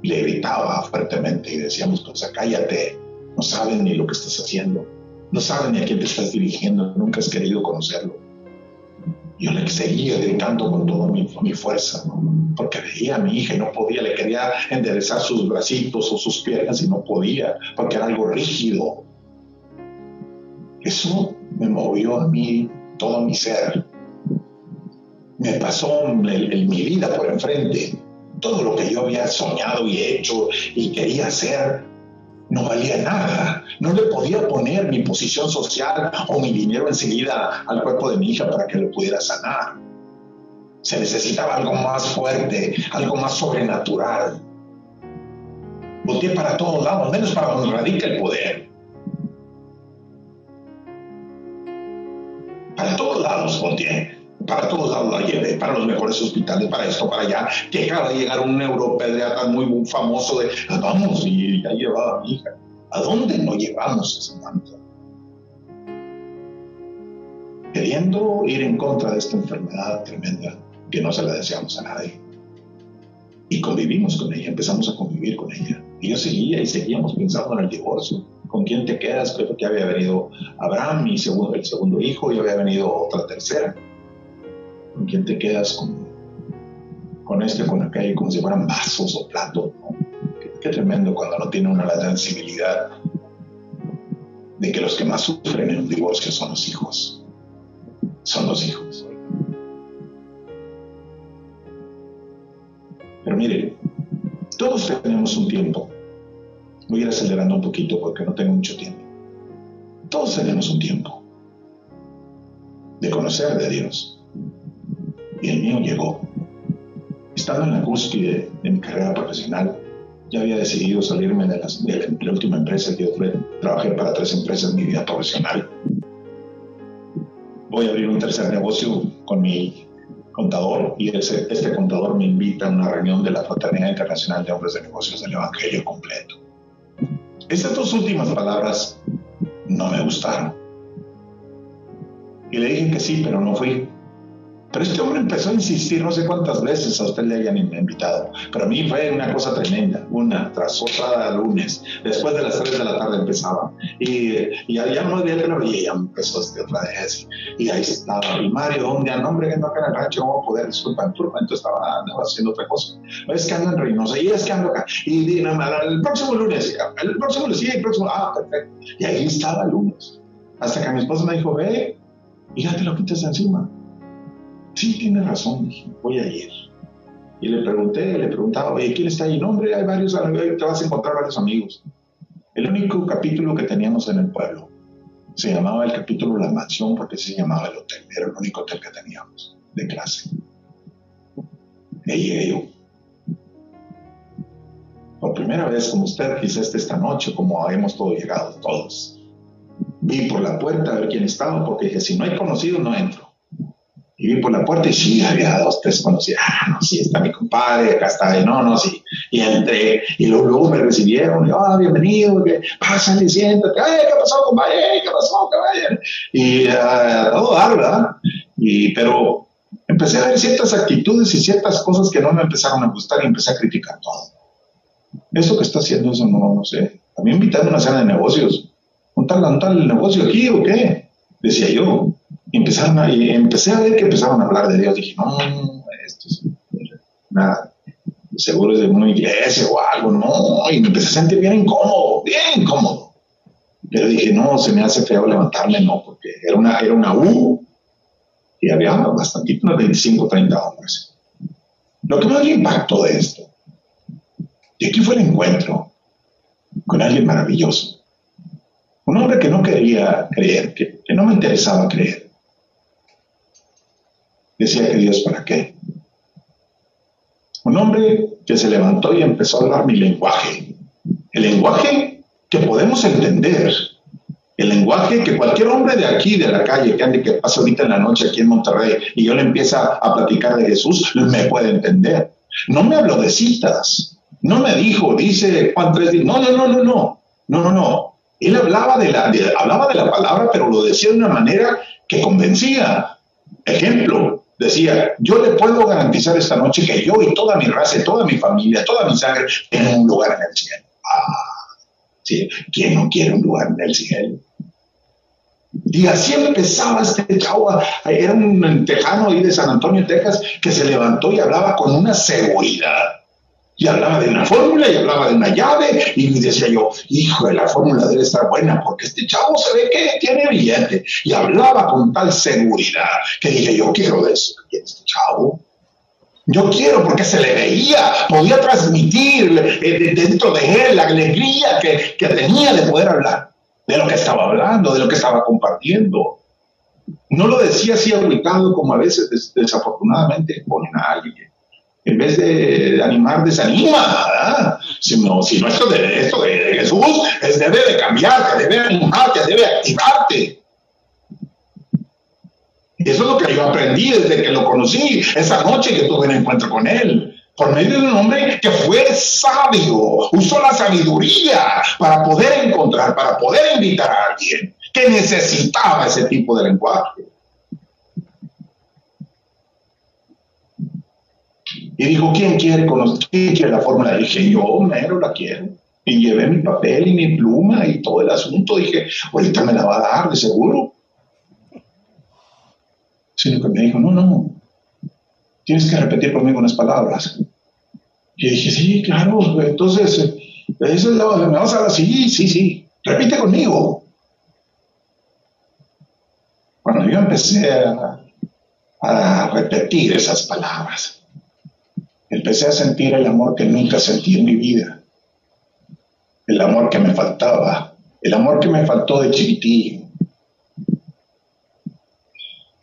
le gritaba fuertemente y decíamos, pues cállate, no saben ni lo que estás haciendo, no saben ni a quién te estás dirigiendo, nunca has querido conocerlo. Yo le seguía gritando con toda mi, fuerza, porque veía a mi hija y no podía, le quería enderezar sus bracitos o sus piernas y no podía, porque era algo rígido. Eso me movió a mí todo mi ser. Me pasó mi vida por enfrente todo lo que yo había soñado y hecho y quería hacer no valía nada. No le podía poner mi posición social o mi dinero enseguida al cuerpo de mi hija para que lo pudiera sanar. Se necesitaba algo más fuerte, algo más sobrenatural. Volteé para todos lados, menos para donde radica el poder. Para todos lados volteé para todos lados la llevé, para los mejores hospitales, para esto, para allá, acaba de llegar un neuropediatra muy famoso de, vamos, y ya llevaba a mi hija. ¿A dónde nos llevamos esa manta? Queriendo ir en contra de esta enfermedad tremenda que no se la deseamos a nadie. Y convivimos con ella, empezamos a convivir con ella. Y yo seguía y seguíamos pensando en el divorcio. ¿Con quién te quedas? Creo que había venido Abraham, mi segundo, el segundo hijo, y había venido otra tercera con quién te quedas con, con este, con aquello, como si fueran vasos o platos. Qué, tremendo cuando no tiene una la sensibilidad de que los que más sufren en un divorcio son los hijos. Son los hijos. Pero mire, todos tenemos un tiempo. Voy a ir acelerando un poquito porque no tengo mucho tiempo. Todos tenemos un tiempo de conocer de Dios y el mío llegó. Estando en la cúspide de mi carrera profesional, ya había decidido salirme de, la, última empresa que yo trabajé para tres empresas en mi vida profesional. Voy a abrir un tercer negocio con mi contador y ese, este contador me invita a una reunión de la Fraternidad Internacional de Hombres de Negocios del Evangelio completo. Estas dos últimas palabras no me gustaron. Y le dije que sí, pero no fui. Pero este hombre empezó a insistir no sé cuántas veces a usted le hayan invitado. Pero a mí fue una cosa tremenda, una tras otra lunes. Después de las 3 de la tarde empezaba. Y, y ya no había que no ya empezó este otra vez. Y ahí estaba. Y Mario, ¿dónde anda? Hombre, que no acá en el rancho, ¿cómo poder? Disculpa, turno. Entonces estaba, haciendo otra cosa. Es que ando en Reynosa y es que ando acá. Y dije, el próximo lunes, el próximo lunes, sí, el próximo. Ah, perfecto. Y ahí estaba el lunes. Hasta que mi esposa me dijo, ve, y ya te lo quitas encima. Sí, tiene razón, voy a ir. Y le pregunté, le preguntaba, oye, ¿quién está ahí? No, hombre, hay varios, te vas a encontrar varios amigos. El único capítulo que teníamos en el pueblo se llamaba el capítulo La Mansión porque se llamaba el hotel, era el único hotel que teníamos de clase. Y yo. Por primera vez, como usted quizás esta noche, como hemos todos llegado todos. Vi por la puerta a ver quién estaba, porque dije, si no hay conocido, no entro. Y vi por la puerta y sí, había dos, tres conocidos. Ah, no, sí, está mi compadre, acá está, y no, no, sí. Y entré, y luego, me recibieron, y ah, bienvenido, que, pásale, siéntate, ay, ¿qué pasó, compadre? ¿Qué pasó, caballero? Y uh, todo ¿verdad? Y, pero empecé a ver ciertas actitudes y ciertas cosas que no me empezaron a gustar y empecé a criticar todo. Eso que está haciendo, eso no, no sé. También invitaron a una cena de negocios. ¿Un tal, un tal negocio aquí o qué? Decía yo empezaron a, empecé a ver que empezaron a hablar de Dios. Dije, no, esto es nada, seguro es de una iglesia o algo, no, y me empecé a sentir bien incómodo, bien incómodo. Pero dije, no, se me hace feo levantarme, no, porque era una, era una U y había bastante, unos 25, 30 hombres. Lo que más me impactó de esto, y aquí fue el encuentro con alguien maravilloso. Un hombre que no quería creer, que no me interesaba creer decía que Dios para qué. Un hombre que se levantó y empezó a hablar mi lenguaje. El lenguaje que podemos entender. El lenguaje que cualquier hombre de aquí, de la calle, que ande, que pase ahorita en la noche aquí en Monterrey, y yo le empieza a platicar de Jesús, me puede entender. No me habló de citas. No me dijo, dice Juan 3, no, no, no, no, no. No, no, no. Él hablaba de, la, hablaba de la palabra, pero lo decía de una manera que convencía. Ejemplo, decía, yo le puedo garantizar esta noche que yo y toda mi raza, toda mi familia, toda mi sangre tienen un lugar en el cielo. Ah. ¿Quién no quiere un lugar en el cielo? Y así empezaba este chavo, era un tejano ahí de San Antonio, Texas, que se levantó y hablaba con una seguridad y hablaba de una fórmula y hablaba de una llave y decía yo, hijo la fórmula debe estar buena porque este chavo se ve que tiene billete y hablaba con tal seguridad que dije yo quiero de este chavo. Yo quiero porque se le veía, podía transmitir eh, dentro de él la alegría que, que tenía de poder hablar, de lo que estaba hablando, de lo que estaba compartiendo. No lo decía así aguitado como a veces desafortunadamente ponen a alguien en vez de animar, desanima. Si no, si no esto de, esto de Jesús es debe de cambiarte, debe animarte, debe activarte. Y eso es lo que yo aprendí desde que lo conocí, esa noche que tuve un encuentro con él. Por medio de un hombre que fue sabio, usó la sabiduría para poder encontrar, para poder invitar a alguien que necesitaba ese tipo de lenguaje. Y dijo, ¿quién quiere conocer? ¿Quién quiere la fórmula? Dije, yo mero la quiero. Y llevé mi papel y mi pluma y todo el asunto. Dije, ahorita me la va a dar, de seguro. Sino que me dijo, no, no, tienes que repetir conmigo unas palabras. Y dije, sí, claro, entonces, eso es la, me vas a dar, sí, sí, sí, repite conmigo. Cuando yo empecé a repetir esas palabras, empecé a sentir el amor que nunca sentí en mi vida. El amor que me faltaba. El amor que me faltó de chiquitillo.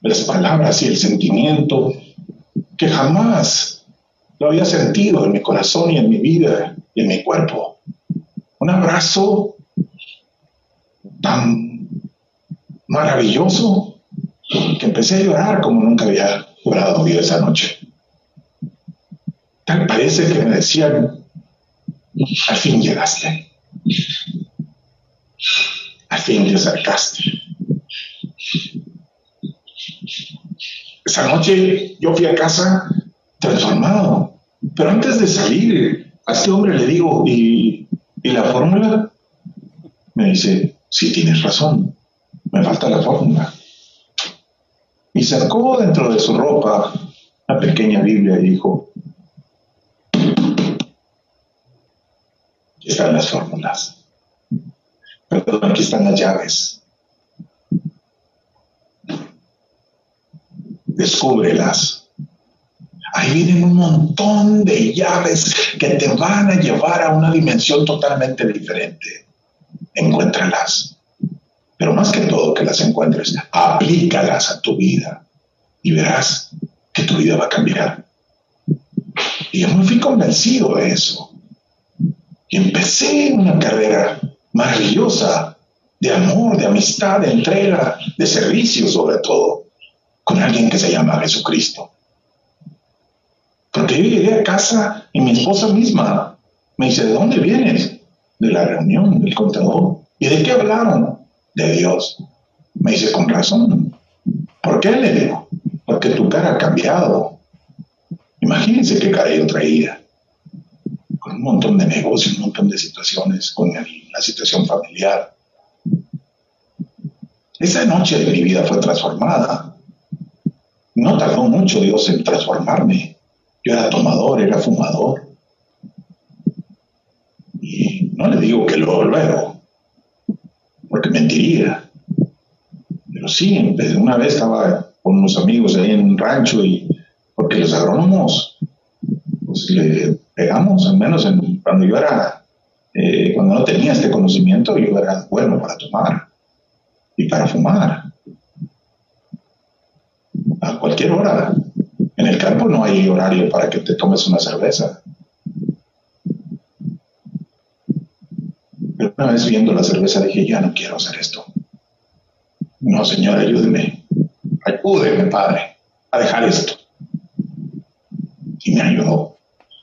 Las palabras y el sentimiento que jamás lo había sentido en mi corazón y en mi vida y en mi cuerpo. Un abrazo tan maravilloso que empecé a llorar como nunca había llorado yo esa noche parece que me decían, al fin llegaste, al fin te acercaste. Esa noche yo fui a casa transformado, pero antes de salir, a este hombre le digo, ¿y, ¿y la fórmula? Me dice, sí, tienes razón, me falta la fórmula. Y sacó dentro de su ropa la pequeña Biblia y dijo, Aquí están las fórmulas. Perdón, aquí están las llaves. Descúbrelas. Ahí vienen un montón de llaves que te van a llevar a una dimensión totalmente diferente. Encuéntralas. Pero más que todo que las encuentres, aplícalas a tu vida y verás que tu vida va a cambiar. Y yo me fui convencido de eso. Empecé una carrera maravillosa de amor, de amistad, de entrega, de servicio sobre todo, con alguien que se llama Jesucristo. Porque yo llegué a casa y mi esposa misma me dice, ¿de dónde vienes? De la reunión del contador. ¿Y de qué hablaron? De Dios. Me dice, con razón. ¿Por qué le digo? Porque tu cara ha cambiado. Imagínense qué cara yo traía. Con un montón de negocios, un montón de situaciones, con la situación familiar. Esa noche de mi vida fue transformada. No tardó mucho Dios en transformarme. Yo era tomador, era fumador. Y no le digo que lo luego, porque mentiría. Pero sí, una vez estaba con unos amigos ahí en un rancho y porque los agrónomos, pues le pegamos, al menos cuando yo era, eh, cuando no tenía este conocimiento, yo era bueno para tomar y para fumar. A cualquier hora. En el campo no hay horario para que te tomes una cerveza. Pero una vez viendo la cerveza dije, ya no quiero hacer esto. No, Señor, ayúdeme. Ayúdeme, Padre, a dejar esto. Y me ayudó.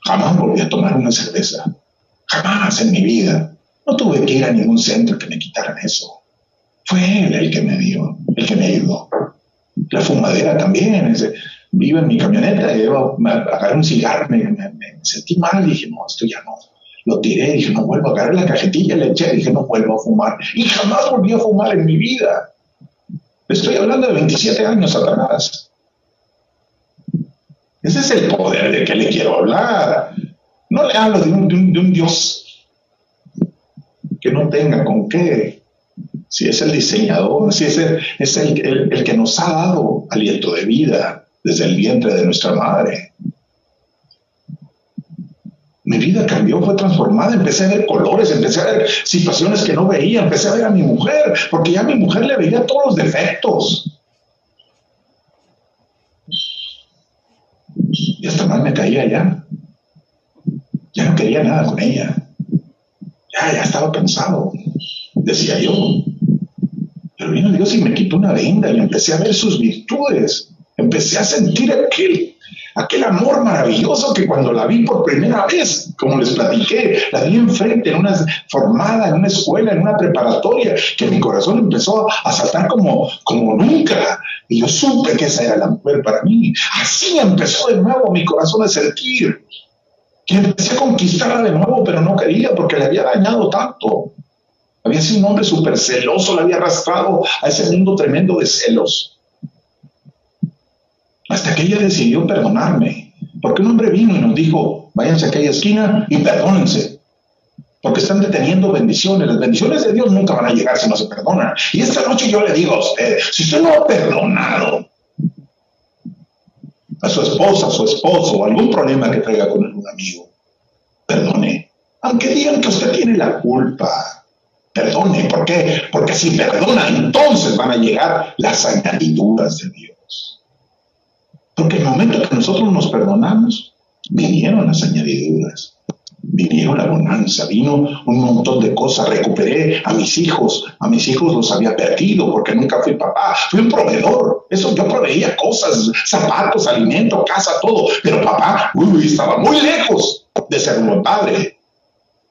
Jamás volví a tomar una cerveza. Jamás en mi vida. No tuve que ir a ningún centro que me quitaran eso. Fue él el que me dio, el que me ayudó. La fumadera también. vivo en mi camioneta, me agarré un cigarro, me, sentí mal, dije, no, esto ya no. Lo tiré, dije, no vuelvo, agarré la cajetilla, le eché, dije, no vuelvo a fumar. Y jamás volví a fumar en mi vida. Estoy hablando de 27 años atrás. Ese es el poder de que le quiero hablar. No le hablo de un, Dios que no tenga con qué si es el diseñador, si es, el, es el, el, que nos ha dado aliento de vida desde el vientre de nuestra madre. Mi vida cambió, fue transformada, empecé a ver colores, empecé a ver situaciones que no veía, empecé a ver a mi mujer, porque ya a mi mujer le veía todos los defectos. Y hasta más me caía ya. Ya no quería nada con ella. Ya, ya estaba cansado, decía yo. Pero vino Dios y me quitó una venda y empecé a ver sus virtudes. Empecé a sentir aquel, aquel amor maravilloso que cuando la vi por primera vez, como les platiqué, la vi enfrente, en una formada, en una escuela, en una preparatoria, que mi corazón empezó a saltar como, como nunca. Y yo supe que esa era la mujer para mí. Así empezó de nuevo mi corazón a sentir. Que empecé a conquistarla de nuevo, pero no quería porque le había dañado tanto. Había sido un hombre súper celoso, le había arrastrado a ese mundo tremendo de celos. Hasta que ella decidió perdonarme. Porque un hombre vino y nos dijo, váyanse a aquella esquina y perdónense. Porque están deteniendo bendiciones. Las bendiciones de Dios nunca van a llegar si no se perdonan. Y esta noche yo le digo a usted, si usted no ha perdonado a su esposa, a su esposo, algún problema que traiga con algún amigo, perdone. Aunque digan que usted tiene la culpa, Perdone, ¿por qué? Porque si perdona, entonces van a llegar las añadiduras de Dios. Porque el momento que nosotros nos perdonamos, vinieron las añadiduras. Vinieron la bonanza, vino un montón de cosas, recuperé a mis hijos, a mis hijos los había perdido porque nunca fui papá, fui un proveedor, eso yo proveía cosas, zapatos, alimento, casa, todo, pero papá, uy, estaba muy lejos de ser un buen padre.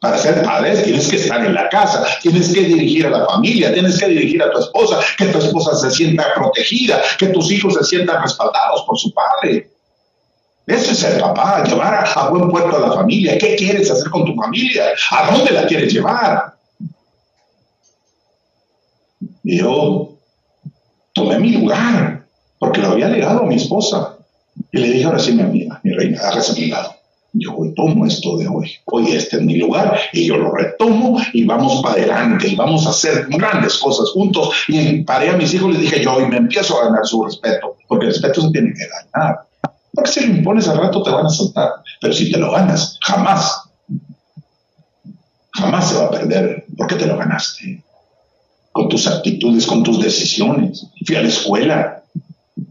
Para ser padres tienes que estar en la casa, tienes que dirigir a la familia, tienes que dirigir a tu esposa, que tu esposa se sienta protegida, que tus hijos se sientan respaldados por su padre. Ese es el papá, llevar a, buen puerto a la familia. ¿Qué quieres hacer con tu familia? ¿A dónde la quieres llevar? Y yo tomé mi lugar, porque lo había legado a mi esposa. Y le dije, ahora sí, mi amiga, mi reina, hágase a mi lado yo hoy tomo esto de hoy, hoy este es mi lugar y yo lo retomo y vamos para adelante y vamos a hacer grandes cosas juntos. Y paré a mis hijos y les dije yo hoy me empiezo a ganar su respeto, porque el respeto se tiene que ganar. Porque si lo impones al rato te van a soltar, pero si te lo ganas, jamás, jamás se va a perder, porque te lo ganaste. Con tus actitudes, con tus decisiones. Fui a la escuela.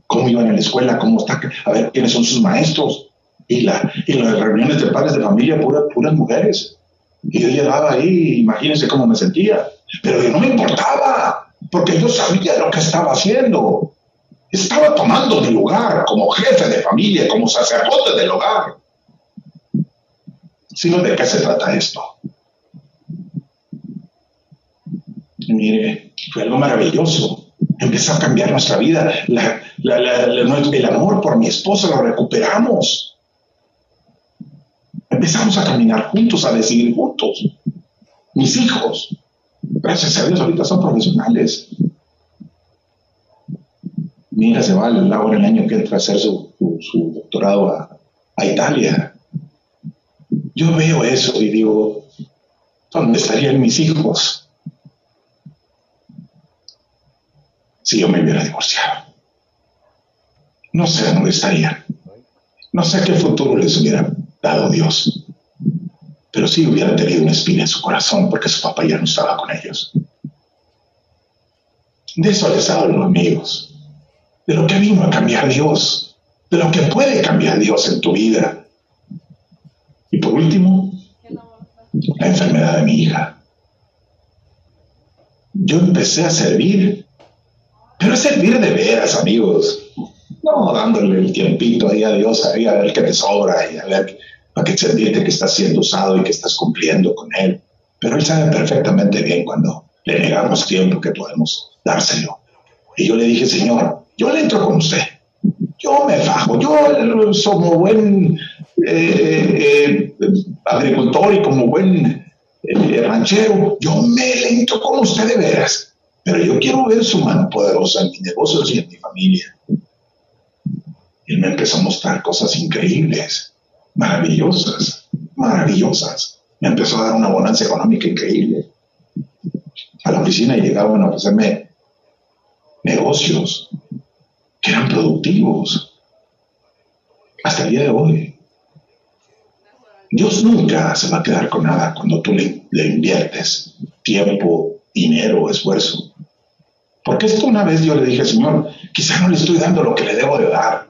¿Cómo iban a la escuela? ¿Cómo está? A ver, ¿quiénes son sus maestros? Y, la, y las reuniones de padres de familia, puras, puras mujeres. Y yo llegaba ahí, imagínense cómo me sentía. Pero yo no me importaba, porque yo sabía lo que estaba haciendo. Estaba tomando mi lugar como jefe de familia, como sacerdote del hogar. Sino de qué se trata esto. Y mire, fue algo maravilloso. Empezó a cambiar nuestra vida. el amor por mi esposa lo recuperamos empezamos a caminar juntos, a decidir juntos. Mis hijos, gracias a Dios, ahorita son profesionales. Mira, se va ahora el año que entra a hacer su, doctorado a, a Italia. Yo veo eso y digo, ¿dónde estarían mis hijos si yo me hubiera divorciado? No sé dónde estarían. No sé qué futuro les hubiera dado Dios. Pero sí hubieran tenido una espina en su corazón porque su papá ya no estaba con ellos. De eso les hablo, amigos. De lo que vino a cambiar Dios. De lo que puede cambiar Dios en tu vida. Y por último, la enfermedad de mi hija. Yo empecé a servir, pero a servir de veras, amigos. No dándole el tiempito ahí a Dios, ahí a ver qué me sobra y a ver para que se entiende que estás siendo usado y que estás cumpliendo con Él. Pero Él sabe perfectamente bien cuando le negamos tiempo que podemos dárselo. Y yo le dije, Señor, yo le entro con usted. Yo me fajo. Yo, como buen eh, eh, agricultor y como buen eh, ranchero, yo me le entro con usted de veras. Pero yo quiero ver su mano poderosa en mis negocios y en mi familia. Él me empezó a mostrar cosas increíbles maravillosas, maravillosas. Me empezó a dar una bonanza económica increíble. A la oficina llegaban a ofrecerme negocios que eran productivos. Hasta el día de hoy. Dios nunca se va a quedar con nada cuando tú le, inviertes tiempo, dinero, esfuerzo. Porque esto una vez yo le dije, Señor, quizá no le estoy dando lo que le debo de dar.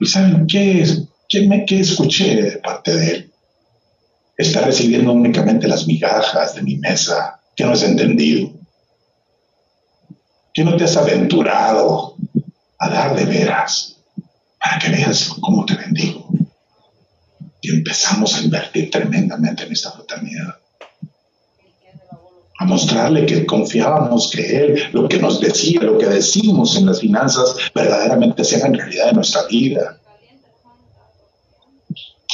¿Y saben qué es? ¿Qué, me, escuché de parte de él? Está recibiendo únicamente las migajas de mi mesa que no has entendido. Que no te has aventurado a dar de veras para que veas cómo te bendigo. Y empezamos a invertir tremendamente en esta fraternidad. A mostrarle que confiábamos que Él, lo que nos decía, lo que decimos en las finanzas, verdaderamente sea en realidad en nuestra vida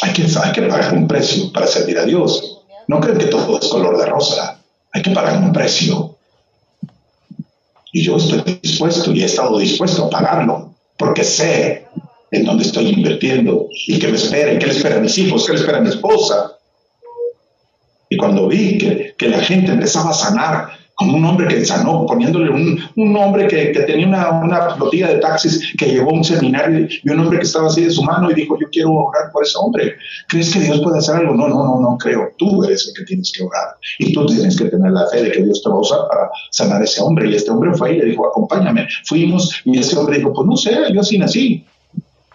hay que, hay que pagar un precio para servir a Dios. No creen que todo es color de rosa. Hay que pagar un precio. Y yo estoy dispuesto y he estado dispuesto a pagarlo porque sé en dónde estoy invirtiendo y qué me espera, y qué le espera a mis hijos, qué le espera a mi esposa. Y cuando vi que, que la gente empezaba a sanar como un hombre que sanó, poniéndole un, un hombre que, que, tenía una, una, flotilla de taxis que llevó a un seminario y un hombre que estaba así de su mano y dijo, yo quiero orar por ese hombre. ¿Crees que Dios puede hacer algo? No, no, no, no creo. Tú eres el que tienes que orar y tú tienes que tener la fe de que Dios te va a usar para sanar a ese hombre. Y este hombre fue ahí y le dijo, acompáñame. Fuimos y ese hombre dijo, pues no sé, yo así nací.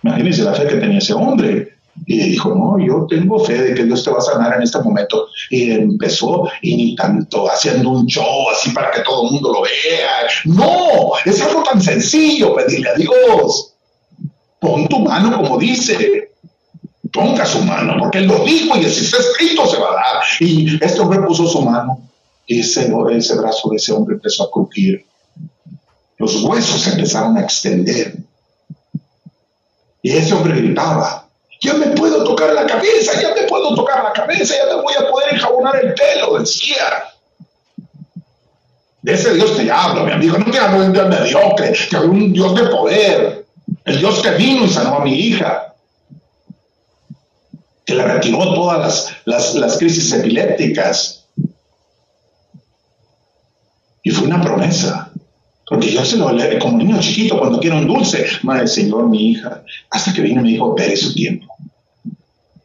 Imagínense la fe que tenía ese hombre. Y dijo, no, yo tengo fe de que Dios te va a sanar en este momento. Y empezó, y ni tanto haciendo un show así para que todo el mundo lo vea. No, es algo tan sencillo pedirle a Dios. Pon tu mano como dice. Ponga su mano, porque Él lo dijo y si está escrito se va a dar. Y este hombre puso su mano y ese, ese brazo de ese hombre empezó a crujir. Los huesos empezaron a extender. Y ese hombre gritaba, ya me puedo tocar la cabeza, ya me puedo tocar la cabeza, ya me voy a poder enjabonar el pelo, decía. De ese Dios te hablo, mi amigo, no te hablo de un Dios mediocre, que hablo un Dios de poder, el Dios que vino y sanó a mi hija. que le retiró todas las, las crisis epilépticas. Y fue una promesa. Porque yo se lo leí como niño chiquito cuando quiero un dulce. Madre, Señor, mi hija. Hasta que vino y me dijo, espere su tiempo.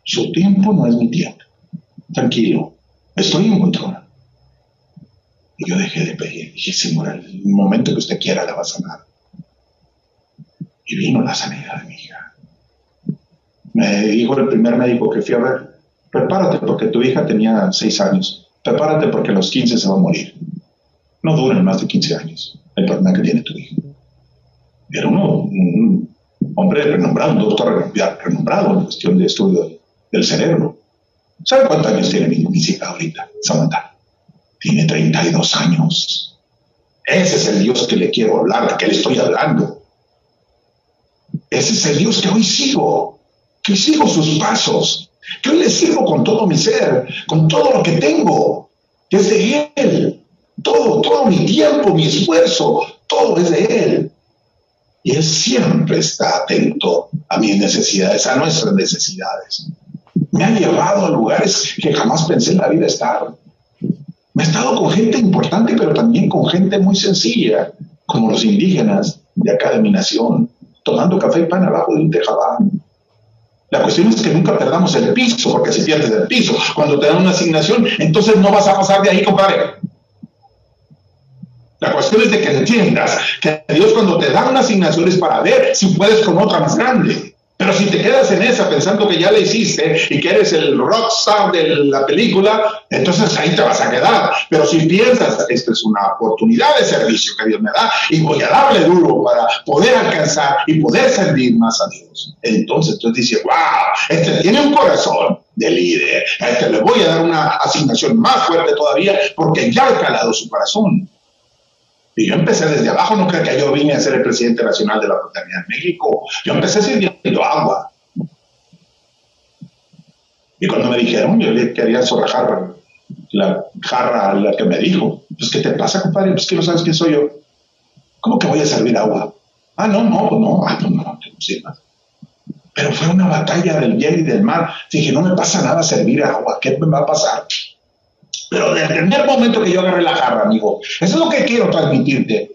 Su tiempo no es mi tiempo. Tranquilo, estoy en control. Y yo dejé de pedir. Dije, Señor, el momento que usted quiera la va a sanar. Y vino la sanidad de mi hija. Me dijo el primer médico que fui a ver, prepárate porque tu hija tenía seis años. Prepárate porque a los 15 se va a morir. No duran más de 15 años el problema que tiene tu hija. Era un hombre renombrado, un doctor renombrado en cuestión de estudio del cerebro. ¿Sabe cuántos años tiene mi, hija ahorita, Samantha? Tiene 32 años. Ese es el Dios que le quiero hablar, que le estoy hablando. Ese es el Dios que hoy sigo, que sigo sus pasos, que hoy le sirvo con todo mi ser, con todo lo que tengo, que es de Él. Todo, todo mi tiempo, mi esfuerzo, todo es de Él. Y Él siempre está atento a mis necesidades, a nuestras necesidades. Me ha llevado a lugares que jamás pensé en la vida estar. Me he estado con gente importante, pero también con gente muy sencilla, como los indígenas de acá de mi nación, tomando café y pan abajo de un tejabán. La cuestión es que nunca perdamos el piso, porque si pierdes el piso, cuando te dan una asignación, entonces no vas a pasar de ahí, compadre. La cuestión es de que entiendas que Dios cuando te da una asignación es para ver si puedes con otra más grande. Pero si te quedas en esa pensando que ya la hiciste y que eres el rockstar de la película, entonces ahí te vas a quedar. Pero si piensas, esta es una oportunidad de servicio que Dios me da y voy a darle duro para poder alcanzar y poder servir más a Dios, entonces tú dices, wow, este tiene un corazón de líder, a este le voy a dar una asignación más fuerte todavía porque ya ha calado su corazón. Y yo empecé desde abajo, no creo que yo vine a ser el presidente nacional de la fraternidad en México. Yo empecé sirviendo agua. Y cuando me dijeron, yo le quería zorrajar la jarra a la que me dijo, pues ¿qué te pasa, compadre? Pues que no sabes quién soy yo. ¿Cómo que voy a servir agua? Ah, no, no, pues no, ah, pues no, no, no Pero fue una batalla del bien y del mal. Dije, no me pasa nada servir agua, ¿qué me va a pasar? Pero desde el primer momento que yo agarré la jarra, amigo, eso es lo que quiero transmitirte.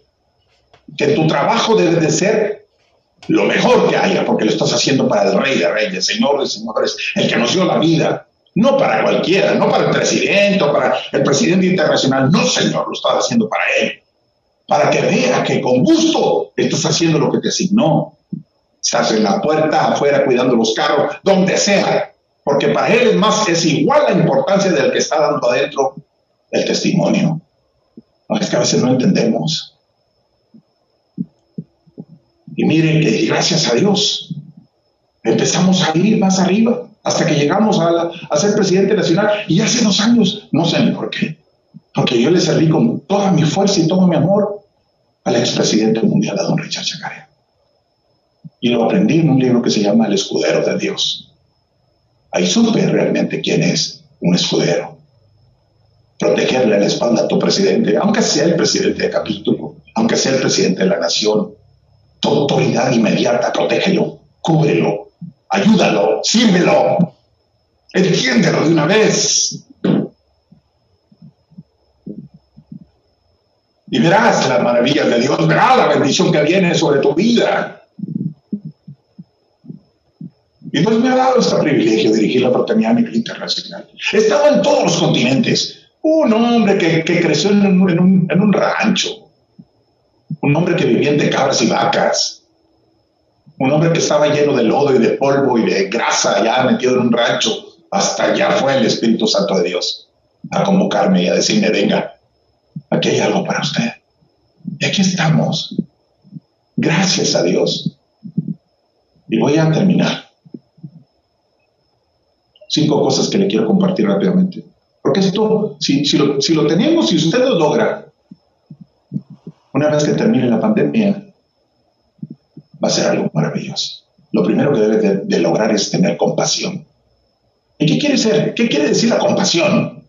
Que tu trabajo debe de ser lo mejor que haya, porque lo estás haciendo para el Rey de Reyes, Señor de Señores, el que nos dio la vida. No para cualquiera, no para el presidente o para el presidente internacional. No, Señor, lo estás haciendo para Él. Para que vea que con gusto estás haciendo lo que te asignó. Estás en la puerta, afuera, cuidando los carros, donde sea porque para él es más, es igual la importancia del que está dando adentro el testimonio. No, es que a veces no entendemos. Y miren que gracias a Dios empezamos a ir más arriba hasta que llegamos a, a, ser presidente nacional. Y hace dos años, no sé por qué, porque yo le serví con toda mi fuerza y todo mi amor al expresidente mundial, a don Richard Chacaré. Y lo aprendí en un libro que se llama El Escudero de Dios. Ahí supe realmente quién es un escudero. Protegerle la espalda a tu presidente, aunque sea el presidente de capítulo, aunque sea el presidente de la nación. Tu autoridad inmediata, protégelo, cúbrelo, ayúdalo, sírvelo, entiéndelo de una vez. Y verás las maravillas de Dios, verás la bendición que viene sobre tu vida. Dios me ha dado este privilegio de dirigir la fraternidad a nivel internacional. He estado en todos los continentes. Un hombre que, creció en un, en un rancho. Un hombre que vivía entre cabras y vacas. Un hombre que estaba lleno de lodo y de polvo y de grasa, ya metido en un rancho. Hasta allá fue el Espíritu Santo de Dios a convocarme y a decirme, venga, aquí hay algo para usted. Y aquí estamos. Gracias a Dios. Y voy a terminar cinco cosas que le quiero compartir rápidamente. Porque esto, si, si, lo, si lo tenemos, si usted lo logra, una vez que termine la pandemia, va a ser algo maravilloso. Lo primero que debe de, lograr es tener compasión. ¿Y qué quiere ser? ¿Qué quiere decir la compasión?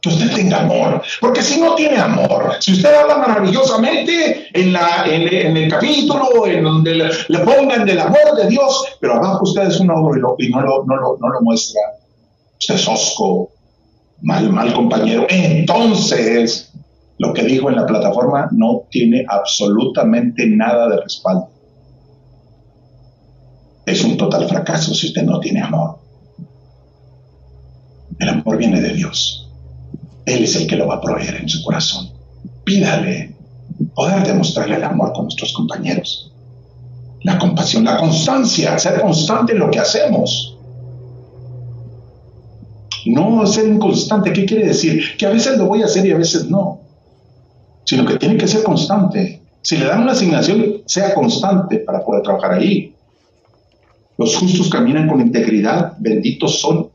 Que usted tenga amor. Porque si no tiene amor, si usted habla maravillosamente en, la, en, el capítulo, en donde le, pongan del amor de Dios, pero abajo usted es un ogro y, no, lo, no, lo, no lo muestra, usted mal, mal compañero. Entonces, lo que dijo en la plataforma no tiene absolutamente nada de respaldo. Es un total fracaso si usted no tiene amor. El amor viene de Dios. Él es el que lo va a proveer en su corazón. Pídale poder demostrarle el amor con nuestros compañeros. La compasión, la constancia, ser constante en lo que hacemos. No ser inconstante, ¿qué quiere decir? Que a veces lo voy a hacer y a veces no. Sino que tiene que ser constante. Si le dan una asignación, sea constante para poder trabajar ahí. Los justos caminan con integridad, benditos son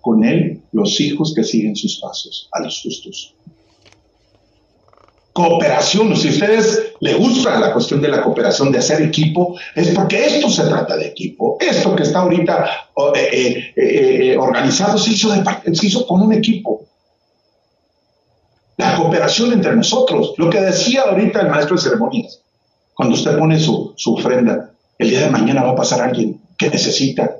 con él los hijos que siguen sus pasos, a los justos cooperación. Si a ustedes les gusta la cuestión de la cooperación, de hacer equipo, es porque esto se trata de equipo. Esto que está ahorita eh, eh, eh, organizado se hizo, se hizo con un equipo. La cooperación entre nosotros. Lo que decía ahorita el maestro de ceremonias, cuando usted pone su, su ofrenda, el día de mañana va a pasar alguien que necesita,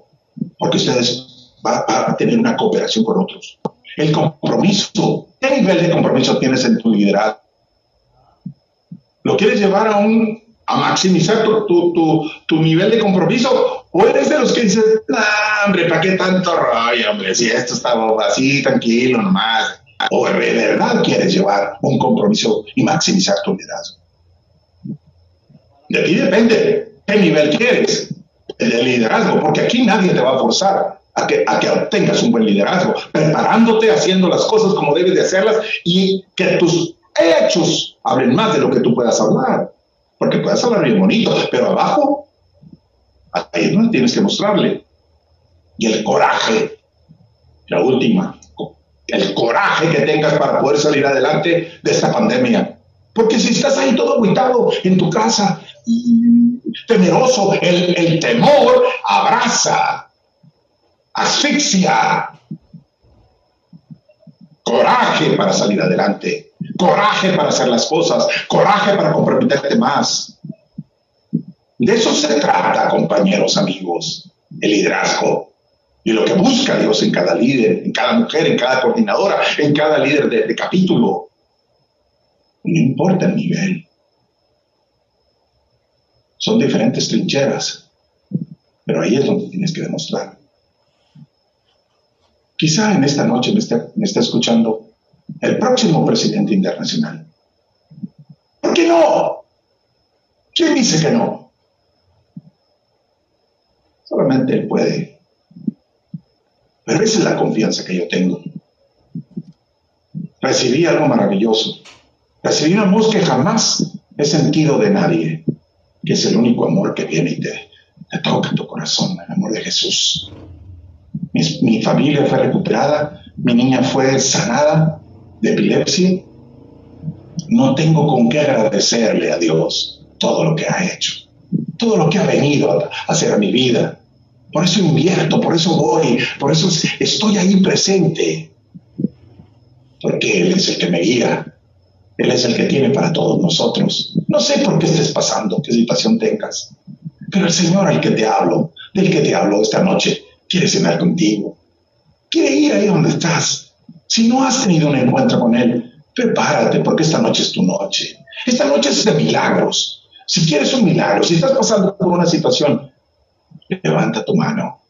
porque ustedes van a tener una cooperación con otros. El compromiso. ¿Qué nivel de compromiso tienes en tu liderazgo? ¿Lo quieres llevar a un a maximizar tu, nivel de compromiso? ¿O eres de los que dicen, hombre, ¿para qué tanto rollo, hombre? Si esto está así, tranquilo, nomás. ¿O de verdad quieres llevar un compromiso y maximizar tu liderazgo? De ti depende qué nivel quieres de liderazgo, porque aquí nadie te va a forzar a que, a que obtengas un buen liderazgo, preparándote, haciendo las cosas como debes de hacerlas y que tus hechos hablen más de lo que tú puedas hablar. Porque puedes hablar bien bonito, pero abajo, ahí es donde tienes que mostrarle. Y el coraje, la última, el coraje que tengas para poder salir adelante de esta pandemia. Porque si estás ahí todo aguitado en tu casa, temeroso, el, el temor abraza, asfixia, coraje para salir adelante coraje para hacer las cosas, coraje para comprometerte más. De eso se trata, compañeros, amigos, el liderazgo. Y lo que busca Dios en cada líder, en cada mujer, en cada coordinadora, en cada líder de, capítulo. No importa el nivel. Son diferentes trincheras, pero ahí es donde tienes que demostrar. Quizá en esta noche me está, me está escuchando el próximo presidente internacional. ¿Por qué no? ¿Quién dice que no? Solamente él puede. Pero esa es la confianza que yo tengo. Recibí algo maravilloso. Recibí un amor que jamás he sentido de nadie, que es el único amor que viene y te, toca tu corazón, el amor de Jesús. Mi, mi familia fue recuperada, mi niña fue sanada, de epilepsia, no tengo con qué agradecerle a Dios todo lo que ha hecho, todo lo que ha venido a hacer a mi vida. Por eso invierto, por eso voy, por eso estoy ahí presente. Porque Él es el que me guía, Él es el que tiene para todos nosotros. No sé por qué estés pasando, qué situación tengas, pero el Señor al que te hablo, del que te hablo esta noche, quiere cenar contigo. Quiere ir ahí donde estás si no has tenido un encuentro con Él, prepárate porque esta noche es tu noche. Esta noche es de milagros. Si quieres un milagro, si estás pasando por una situación, levanta tu mano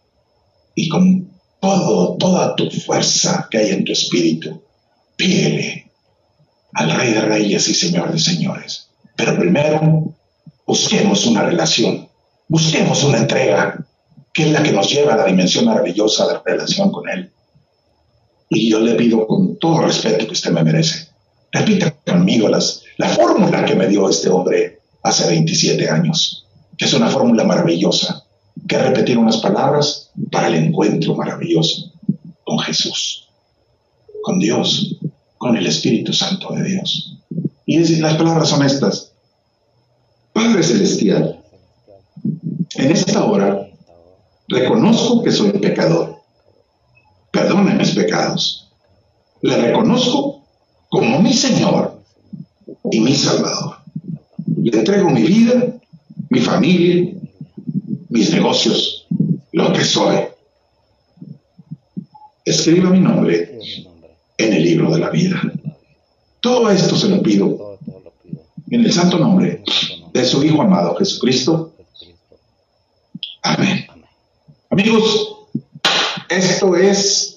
y con todo, toda tu fuerza que hay en tu espíritu, pídele al Rey de Reyes y Señor de Señores. Pero primero, busquemos una relación, busquemos una entrega, que es la que nos lleva a la dimensión maravillosa de la relación con Él. Y yo le pido con todo respeto que usted me merece, repita conmigo las, la fórmula que me dio este hombre hace 27 años, que es una fórmula maravillosa, que repetir unas palabras para el encuentro maravilloso con Jesús, con Dios, con el Espíritu Santo de Dios. Y las palabras son estas. Padre Celestial, en esta hora reconozco que soy pecador perdone mis pecados. Le reconozco como mi Señor y mi Salvador. Le entrego mi vida, mi familia, mis negocios, lo que soy. escriba mi nombre en el libro de la vida. Todo esto se lo pido en el santo nombre de su Hijo amado Jesucristo. Amén. Amigos, esto es...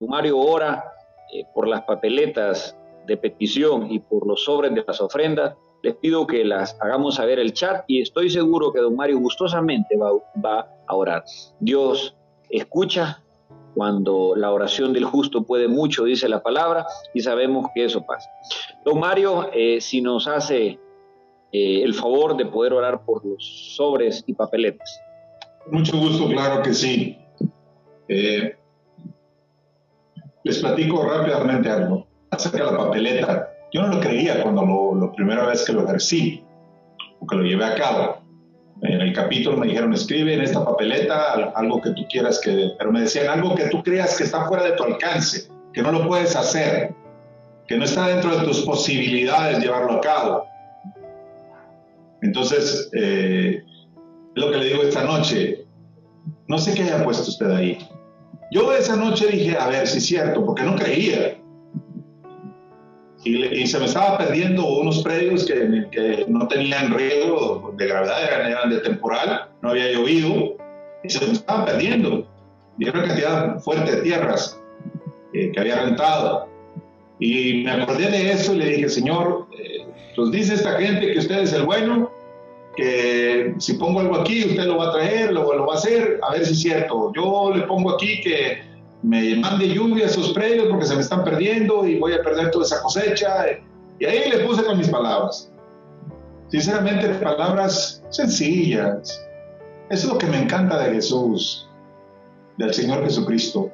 Mario ora eh, por las papeletas de petición y por los sobres de las ofrendas les pido que las hagamos saber el chat y estoy seguro que don Mario gustosamente va, a orar. Dios escucha cuando la oración del justo puede mucho, dice la palabra, y sabemos que eso pasa. Don Mario, eh, si nos hace eh, el favor de poder orar por los sobres y papeletas. Mucho gusto, claro que sí. Eh, les platico rápidamente algo acerca de la papeleta. Yo no lo creía cuando lo, la primera vez que lo ejercí o que lo llevé a cabo. En el capítulo me dijeron, escribe en esta papeleta algo que tú quieras que... Pero me decían algo que tú creas que está fuera de tu alcance, que no lo puedes hacer, que no está dentro de tus posibilidades llevarlo a cabo. Entonces, eh, lo que le digo esta noche, no sé qué haya puesto usted ahí. Yo esa noche dije, a ver si es cierto, porque no creía y, se me estaba perdiendo unos predios que, que no tenían riesgo de gravedad, eran, de temporal, no había llovido, y se me estaba perdiendo. Y era una cantidad fuerte de tierras eh, que había rentado. Y me acordé de eso y le dije, Señor, eh, pues dice esta gente que usted es el bueno, que si pongo algo aquí, usted lo va a traer, lo, lo va a hacer, a ver si es cierto. Yo le pongo aquí que me mande lluvia a esos predios porque se me están perdiendo y voy a perder toda esa cosecha. Y ahí le puse con mis palabras. Sinceramente, palabras sencillas. Eso es lo que me encanta de Jesús, del Señor Jesucristo.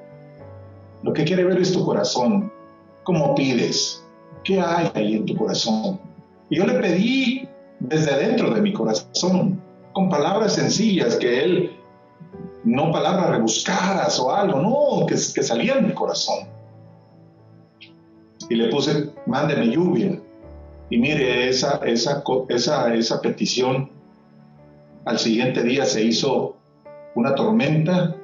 Lo que quiere ver es tu corazón. ¿Cómo pides? ¿Qué hay ahí en tu corazón? Y yo le pedí desde dentro de mi corazón, con palabras sencillas que Él no palabras rebuscadas o algo, no, que, que salían del corazón. Y le puse, mándeme lluvia. Y mire, esa, esa, esa, esa petición al siguiente día se hizo una tormenta,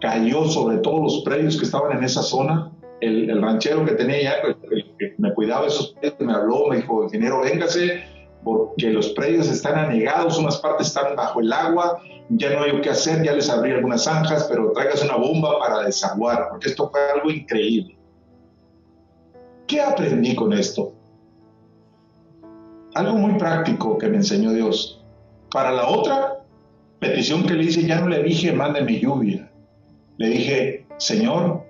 cayó sobre todos los predios que estaban en esa zona. El, ranchero que tenía ya, el, que me cuidaba de esos predios, me habló, me dijo, ingeniero, véngase, porque los predios están anegados, unas partes están bajo el agua, ya no hay qué hacer, ya les abrí algunas zanjas, pero traigas una bomba para desaguar, porque esto fue algo increíble. ¿Qué aprendí con esto? Algo muy práctico que me enseñó Dios. Para la otra petición que le hice, ya no le dije, mándeme lluvia. Le dije, Señor,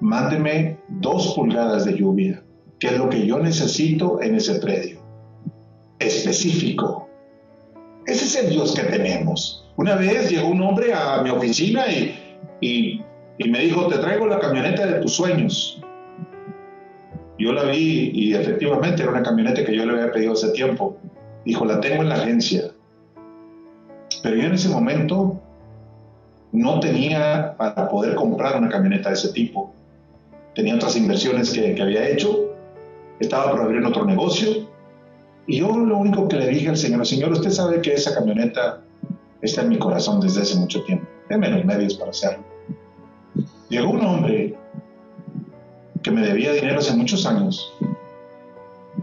mándeme dos pulgadas de lluvia, que es lo que yo necesito en ese predio específico. Ese es el Dios que tenemos. Una vez llegó un hombre a mi oficina y, y, me dijo, te traigo la camioneta de tus sueños. Yo la vi y efectivamente era una camioneta que yo le había pedido hace tiempo. Dijo, la tengo en la agencia. Pero yo en ese momento no tenía para poder comprar una camioneta de ese tipo. Tenía otras inversiones que, que había hecho. Estaba por abrir otro negocio y yo lo único que le dije al Señor, Señor, usted sabe que esa camioneta está en mi corazón desde hace mucho tiempo. Deme los medios para hacerlo. Llegó un hombre que me debía dinero hace muchos años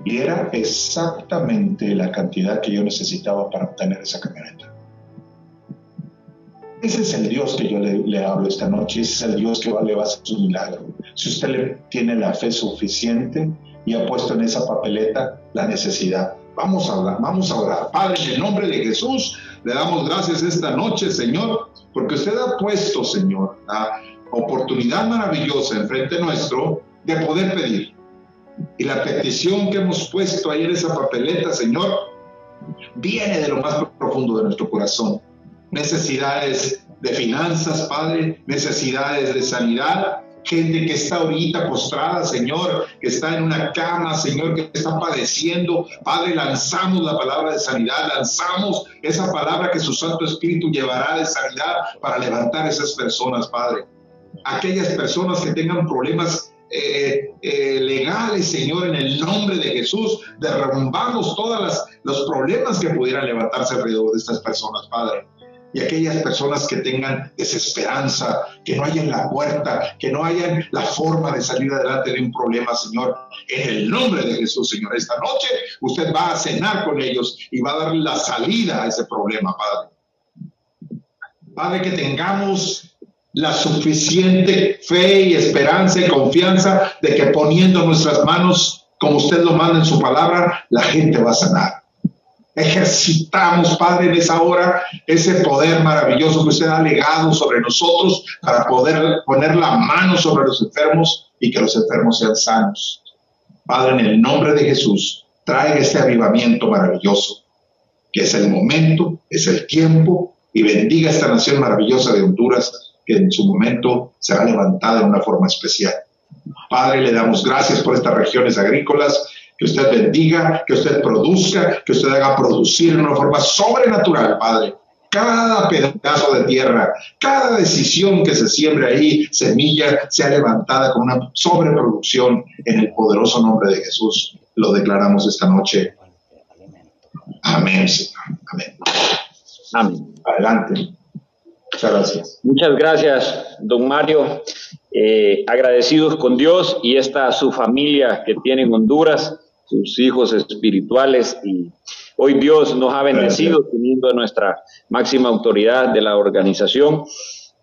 y era exactamente la cantidad que yo necesitaba para obtener esa camioneta. Ese es el Dios que yo le, hablo esta noche, ese es el Dios que le va a hacer su milagro. Si usted tiene la fe suficiente, y ha puesto en esa papeleta la necesidad. Vamos a hablar, vamos a orar. Padre, en el nombre de Jesús, le damos gracias esta noche, Señor, porque usted ha puesto, Señor, la oportunidad maravillosa enfrente nuestro de poder pedir. Y la petición que hemos puesto ahí en esa papeleta, Señor, viene de lo más profundo de nuestro corazón. Necesidades de finanzas, Padre, necesidades de sanidad, gente que está ahorita postrada, Señor, que está en una cama, Señor, que está padeciendo. Padre, lanzamos la palabra de sanidad, lanzamos esa palabra que su Santo Espíritu llevará de sanidad para levantar esas personas, Padre. Aquellas personas que tengan problemas eh, eh, legales, Señor, en el nombre de Jesús, derrumbamos todos los problemas que pudieran levantarse alrededor de estas personas, Padre. Y aquellas personas que tengan desesperanza, que no hayan la puerta, que no hayan la forma de salir adelante de un problema, Señor. En el nombre de Jesús, Señor, esta noche usted va a cenar con ellos y va a dar la salida a ese problema, Padre. Padre, que tengamos la suficiente fe y esperanza y confianza de que poniendo nuestras manos, como usted lo manda en su palabra, la gente va a sanar ejercitamos, Padre, en esa hora ese poder maravilloso que usted ha legado sobre nosotros para poder poner la mano sobre los enfermos y que los enfermos sean sanos. Padre, en el nombre de Jesús, traiga este avivamiento maravilloso, que es el momento, es el tiempo, y bendiga esta nación maravillosa de Honduras, que en su momento será levantada en una forma especial. Padre, le damos gracias por estas regiones agrícolas que usted bendiga, que usted produzca, que usted haga producir de una forma sobrenatural, Padre. Cada pedazo de tierra, cada decisión que se siembre ahí, semilla, sea levantada con una sobreproducción en el poderoso nombre de Jesús. Lo declaramos esta noche. Amén, Señor. Amén. Amén. Adelante. Muchas gracias. Muchas gracias, don Mario. Eh, agradecidos con Dios y esta su familia que tiene en Honduras sus hijos espirituales y hoy Dios nos ha bendecido teniendo a nuestra máxima autoridad de la organización.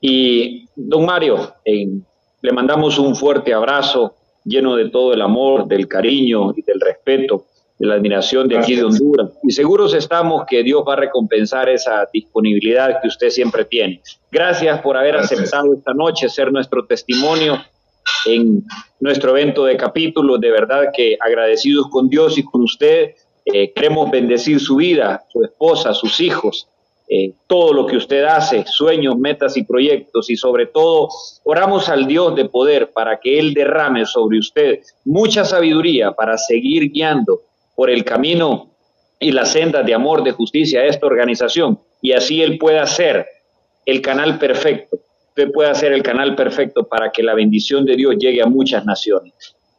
Y don Mario, le mandamos un fuerte abrazo lleno de todo el amor, del cariño y del respeto, de la admiración de aquí de Honduras. Y seguros estamos que Dios va a recompensar esa disponibilidad que usted siempre tiene. Gracias por haber aceptado esta noche ser nuestro testimonio en nuestro evento de capítulos. De verdad que agradecidos con Dios y con usted, eh, queremos bendecir su vida, su esposa, sus hijos, eh, todo lo que usted hace, sueños, metas y proyectos, y sobre todo oramos al Dios de poder para que Él derrame sobre usted mucha sabiduría para seguir guiando por el camino y la senda de amor, de justicia a esta organización, y así Él pueda ser el canal perfecto usted puede hacer el canal perfecto para que la bendición de Dios llegue a muchas naciones.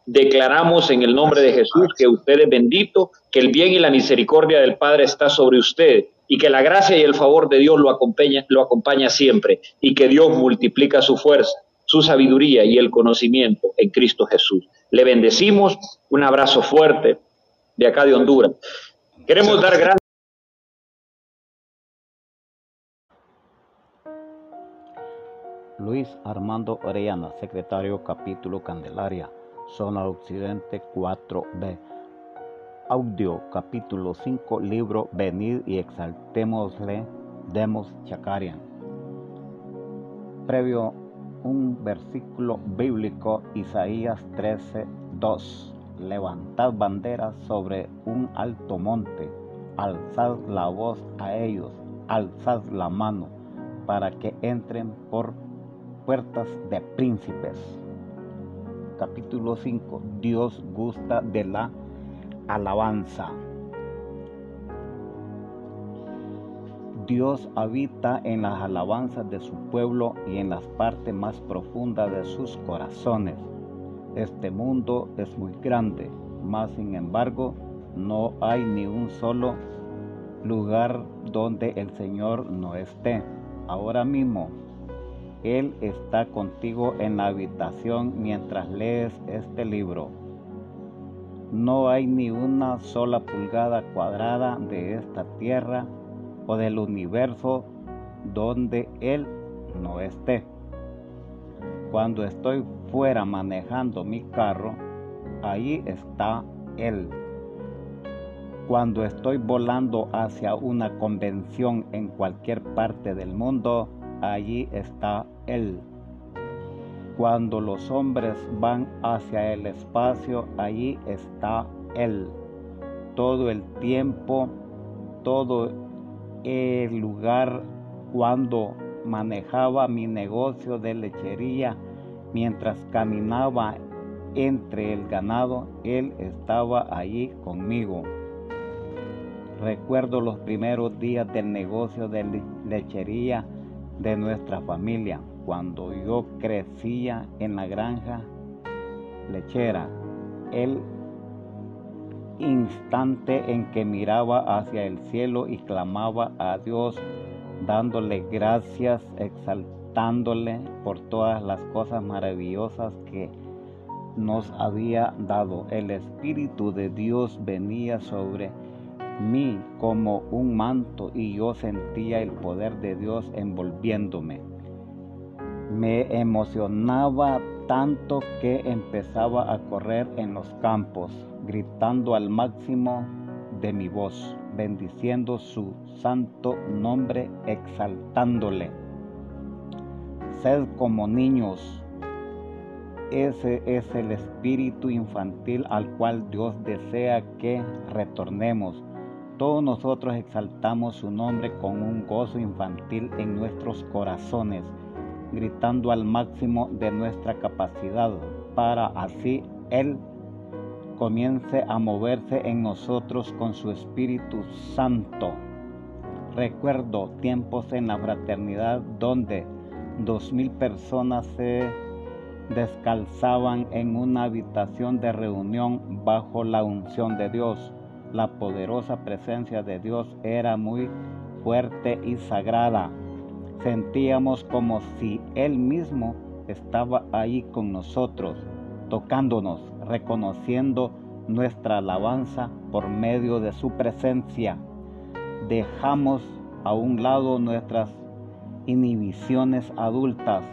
Declaramos en el nombre de Jesús que usted es bendito, que el bien y la misericordia del Padre está sobre usted y que la gracia y el favor de Dios lo acompaña, lo acompaña siempre y que Dios multiplica su fuerza, su sabiduría y el conocimiento en Cristo Jesús. Le bendecimos, un abrazo fuerte de acá de Honduras. Queremos dar gracias. Luis Armando Orellana, secretario capítulo Candelaria, zona occidente 4B. Audio capítulo 5, libro Venid y exaltémosle, demos Chacarian. Previo un versículo bíblico, Isaías 13, 2. Levantad banderas sobre un alto monte, alzad la voz a ellos, alzad la mano, para que entren por puertas de príncipes. Capítulo 5. Dios gusta de la alabanza. Dios habita en las alabanzas de su pueblo y en las partes más profundas de sus corazones. Este mundo es muy grande, mas sin embargo no hay ni un solo lugar donde el Señor no esté. Ahora mismo él está contigo en la habitación mientras lees este libro. No hay ni una sola pulgada cuadrada de esta tierra o del universo donde Él no esté. Cuando estoy fuera manejando mi carro, ahí está Él. Cuando estoy volando hacia una convención en cualquier parte del mundo, allí está Él. Cuando los hombres van hacia el espacio, allí está Él. Todo el tiempo, todo el lugar cuando manejaba mi negocio de lechería, mientras caminaba entre el ganado, Él estaba allí conmigo. Recuerdo los primeros días del negocio de lechería de nuestra familia cuando yo crecía en la granja lechera. El instante en que miraba hacia el cielo y clamaba a Dios dándole gracias, exaltándole por todas las cosas maravillosas que nos había dado. El Espíritu de Dios venía sobre mí como un manto y yo sentía el poder de Dios envolviéndome. Me emocionaba tanto que empezaba a correr en los campos, gritando al máximo de mi voz, bendiciendo su santo nombre, exaltándole. Sed como niños. Ese es el espíritu infantil al cual Dios desea que retornemos. Todos nosotros exaltamos su nombre con un gozo infantil en nuestros corazones gritando al máximo de nuestra capacidad para así Él comience a moverse en nosotros con su Espíritu Santo. Recuerdo tiempos en la fraternidad donde dos mil personas se descalzaban en una habitación de reunión bajo la unción de Dios. La poderosa presencia de Dios era muy fuerte y sagrada sentíamos como si Él mismo estaba ahí con nosotros, tocándonos, reconociendo nuestra alabanza por medio de su presencia. Dejamos a un lado nuestras inhibiciones adultas,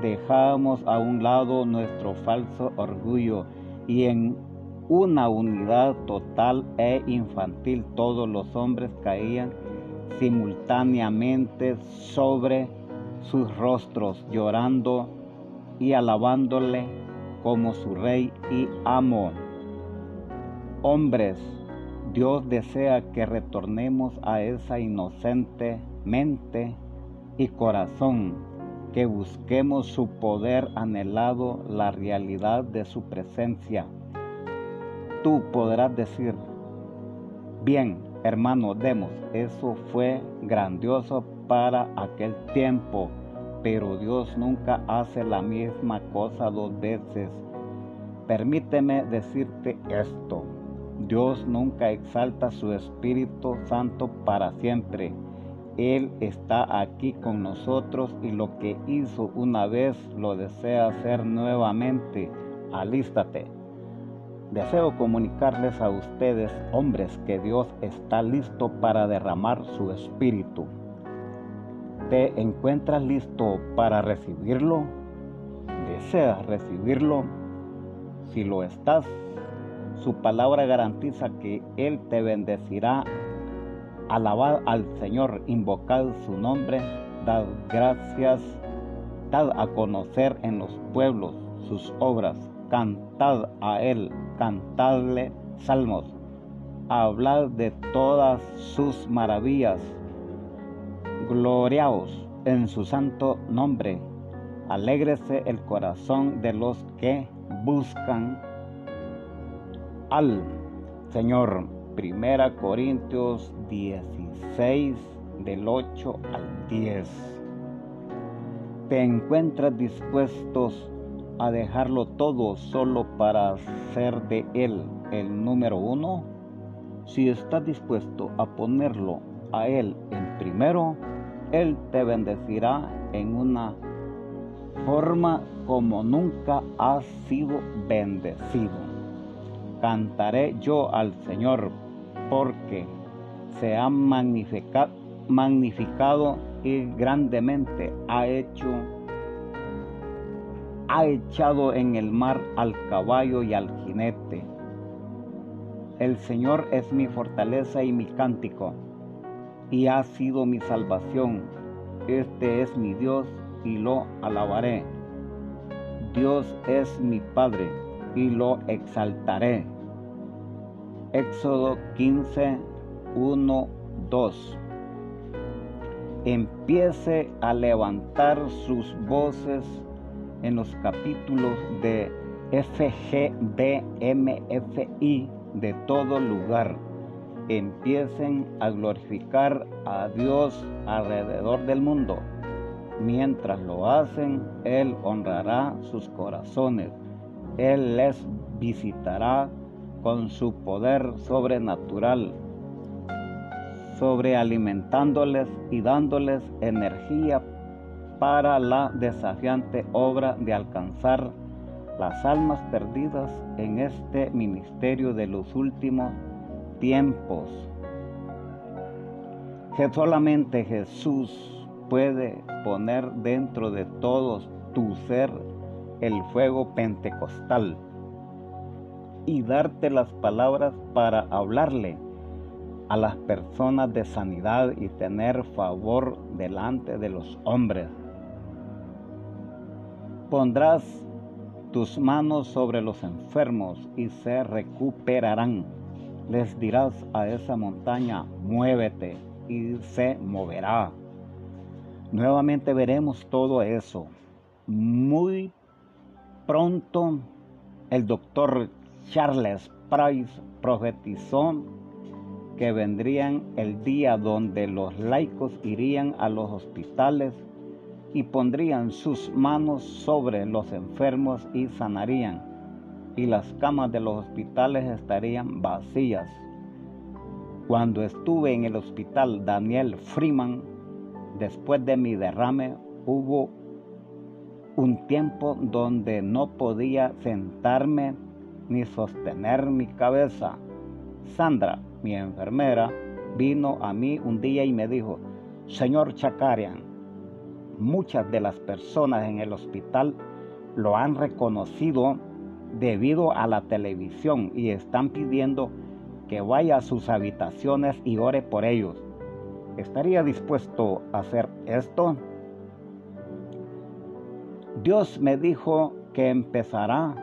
dejamos a un lado nuestro falso orgullo y en una unidad total e infantil todos los hombres caían simultáneamente sobre sus rostros, llorando y alabándole como su rey y amo. Hombres, Dios desea que retornemos a esa inocente mente y corazón, que busquemos su poder anhelado, la realidad de su presencia. Tú podrás decir, bien, Hermano, demos, eso fue grandioso para aquel tiempo, pero Dios nunca hace la misma cosa dos veces. Permíteme decirte esto. Dios nunca exalta su Espíritu Santo para siempre. Él está aquí con nosotros y lo que hizo una vez lo desea hacer nuevamente. Alístate. Deseo comunicarles a ustedes, hombres, que Dios está listo para derramar su espíritu. ¿Te encuentras listo para recibirlo? ¿Deseas recibirlo? Si lo estás, su palabra garantiza que Él te bendecirá. Alabad al Señor, invocad su nombre, dad gracias, dad a conocer en los pueblos sus obras, cantad a Él cantadle salmos, hablad de todas sus maravillas, gloriaos en su santo nombre, alégrese el corazón de los que buscan al Señor. Primera Corintios 16 del 8 al 10. ¿Te encuentras dispuestos a dejarlo todo solo para ser de Él el número uno? Si estás dispuesto a ponerlo a Él en primero, Él te bendecirá en una forma como nunca has sido bendecido. Cantaré yo al Señor porque se ha magnificado y grandemente ha hecho ha echado en el mar al caballo y al jinete. El Señor es mi fortaleza y mi cántico, y ha sido mi salvación. Este es mi Dios y lo alabaré. Dios es mi Padre y lo exaltaré. Éxodo 15, 1, 2. Empiece a levantar sus voces en los capítulos de FGBMFI de todo lugar. Empiecen a glorificar a Dios alrededor del mundo. Mientras lo hacen, Él honrará sus corazones. Él les visitará con su poder sobrenatural. sobrealimentándoles y dándoles energía para la desafiante obra de alcanzar las almas perdidas en este ministerio de los últimos tiempos. Que solamente Jesús puede poner dentro de todos tu ser el fuego pentecostal y darte las palabras para hablarle a las personas de sanidad y tener favor delante de los hombres. Pondrás tus manos sobre los enfermos y se recuperarán. Les dirás a esa montaña, muévete y se moverá. Nuevamente veremos todo eso. Muy pronto el doctor Charles Price profetizó que vendrían el día donde los laicos irían a los hospitales y pondrían sus manos sobre los enfermos y sanarían, y las camas de los hospitales estarían vacías. Cuando estuve en el hospital Daniel Freeman, después de mi derrame, hubo un tiempo donde no podía sentarme ni sostener mi cabeza. Sandra, mi enfermera, vino a mí un día y me dijo, Señor Chakarian, muchas de las personas en el hospital lo han reconocido debido a la televisión y están pidiendo que vaya a sus habitaciones y ore por ellos. ¿Estaría dispuesto a hacer esto? Dios me dijo que empezará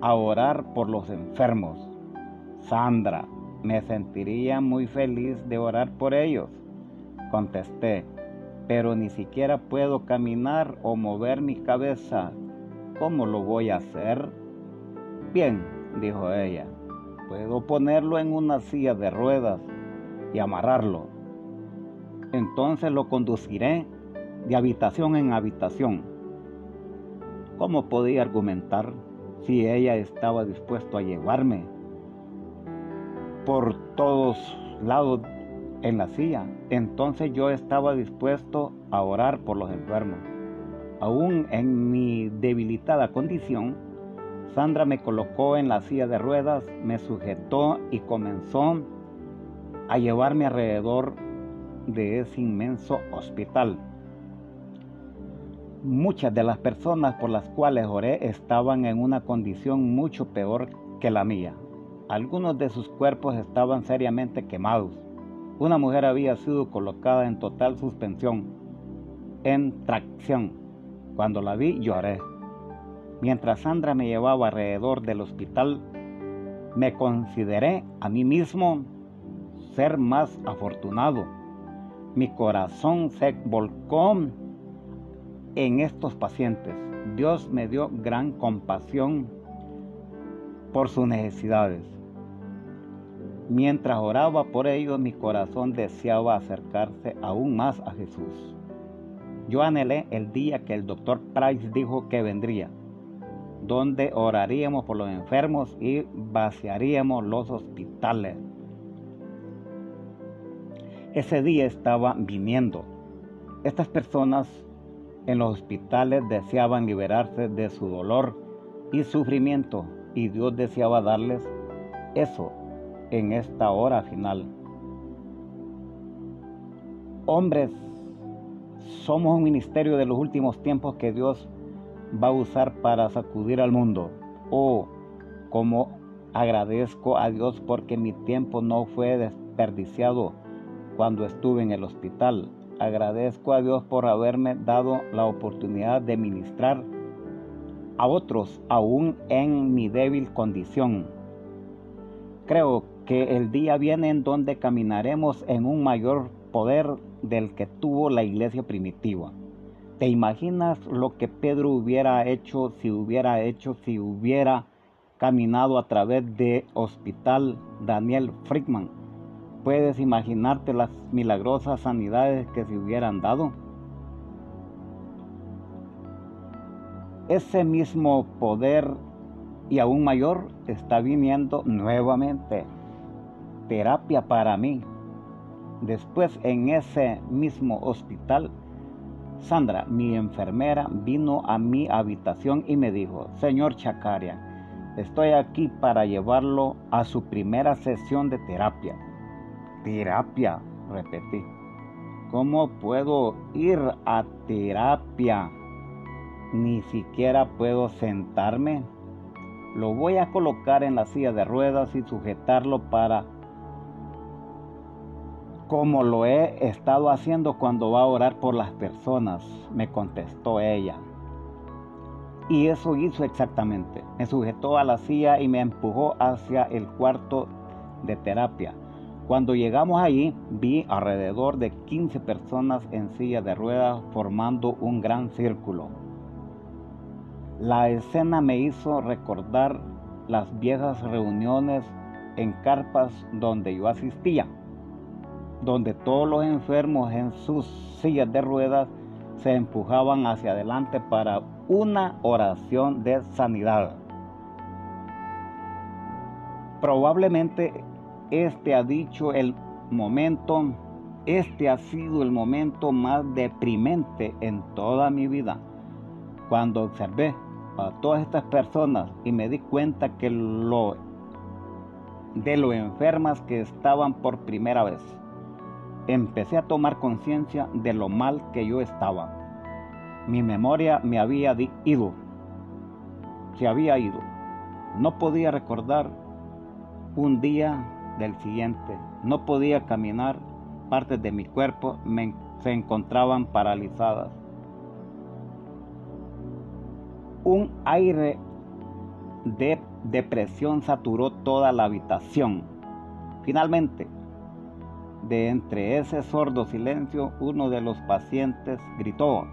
a orar por los enfermos. Sandra, me sentiría muy feliz de orar por ellos. Contesté, pero ni siquiera puedo caminar o mover mi cabeza. ¿Cómo lo voy a hacer? Bien, dijo ella, puedo ponerlo en una silla de ruedas y amarrarlo. Entonces lo conduciré de habitación en habitación. ¿Cómo podía argumentar si ella estaba dispuesta a llevarme por todos lados en la silla. Entonces yo estaba dispuesto a orar por los enfermos. Aún en mi debilitada condición, Sandra me colocó en la silla de ruedas, me sujetó y comenzó a llevarme alrededor de ese inmenso hospital. Muchas de las personas por las cuales oré estaban en una condición mucho peor que la mía. Algunos de sus cuerpos estaban seriamente quemados. Una mujer había sido colocada en total suspensión, en tracción. Cuando la vi lloré. Mientras Sandra me llevaba alrededor del hospital, me consideré a mí mismo ser más afortunado. Mi corazón se volcó en estos pacientes. Dios me dio gran compasión por sus necesidades. Mientras oraba por ellos, mi corazón deseaba acercarse aún más a Jesús. Yo anhelé el día que el doctor Price dijo que vendría, donde oraríamos por los enfermos y vaciaríamos los hospitales. Ese día estaba viniendo. Estas personas en los hospitales deseaban liberarse de su dolor y sufrimiento y Dios deseaba darles eso en esta hora final. Hombres, somos un ministerio de los últimos tiempos que Dios va a usar para sacudir al mundo. Oh, como agradezco a Dios porque mi tiempo no fue desperdiciado cuando estuve en el hospital. Agradezco a Dios por haberme dado la oportunidad de ministrar a otros aún en mi débil condición. Creo que el día viene en donde caminaremos en un mayor poder del que tuvo la iglesia primitiva. ¿Te imaginas lo que Pedro hubiera hecho si hubiera hecho, si hubiera caminado a través de Hospital Daniel Frickman? puedes imaginarte las milagrosas sanidades que se hubieran dado. Ese mismo poder y aún mayor está viniendo nuevamente. Terapia para mí. Después en ese mismo hospital, Sandra, mi enfermera, vino a mi habitación y me dijo, Señor Chacaria, estoy aquí para llevarlo a su primera sesión de terapia. Terapia, repetí. ¿Cómo puedo ir a terapia? Ni siquiera puedo sentarme. Lo voy a colocar en la silla de ruedas y sujetarlo para como lo he estado haciendo cuando va a orar por las personas, me contestó ella. Y eso hizo exactamente. Me sujetó a la silla y me empujó hacia el cuarto de terapia. Cuando llegamos allí, vi alrededor de 15 personas en silla de ruedas formando un gran círculo. La escena me hizo recordar las viejas reuniones en carpas donde yo asistía donde todos los enfermos en sus sillas de ruedas se empujaban hacia adelante para una oración de sanidad. Probablemente este ha dicho el momento, este ha sido el momento más deprimente en toda mi vida. Cuando observé a todas estas personas y me di cuenta que lo de lo enfermas que estaban por primera vez empecé a tomar conciencia de lo mal que yo estaba. Mi memoria me había ido, se había ido. No podía recordar un día del siguiente, no podía caminar, partes de mi cuerpo se encontraban paralizadas. Un aire de depresión saturó toda la habitación. Finalmente, de entre ese sordo silencio, uno de los pacientes gritó,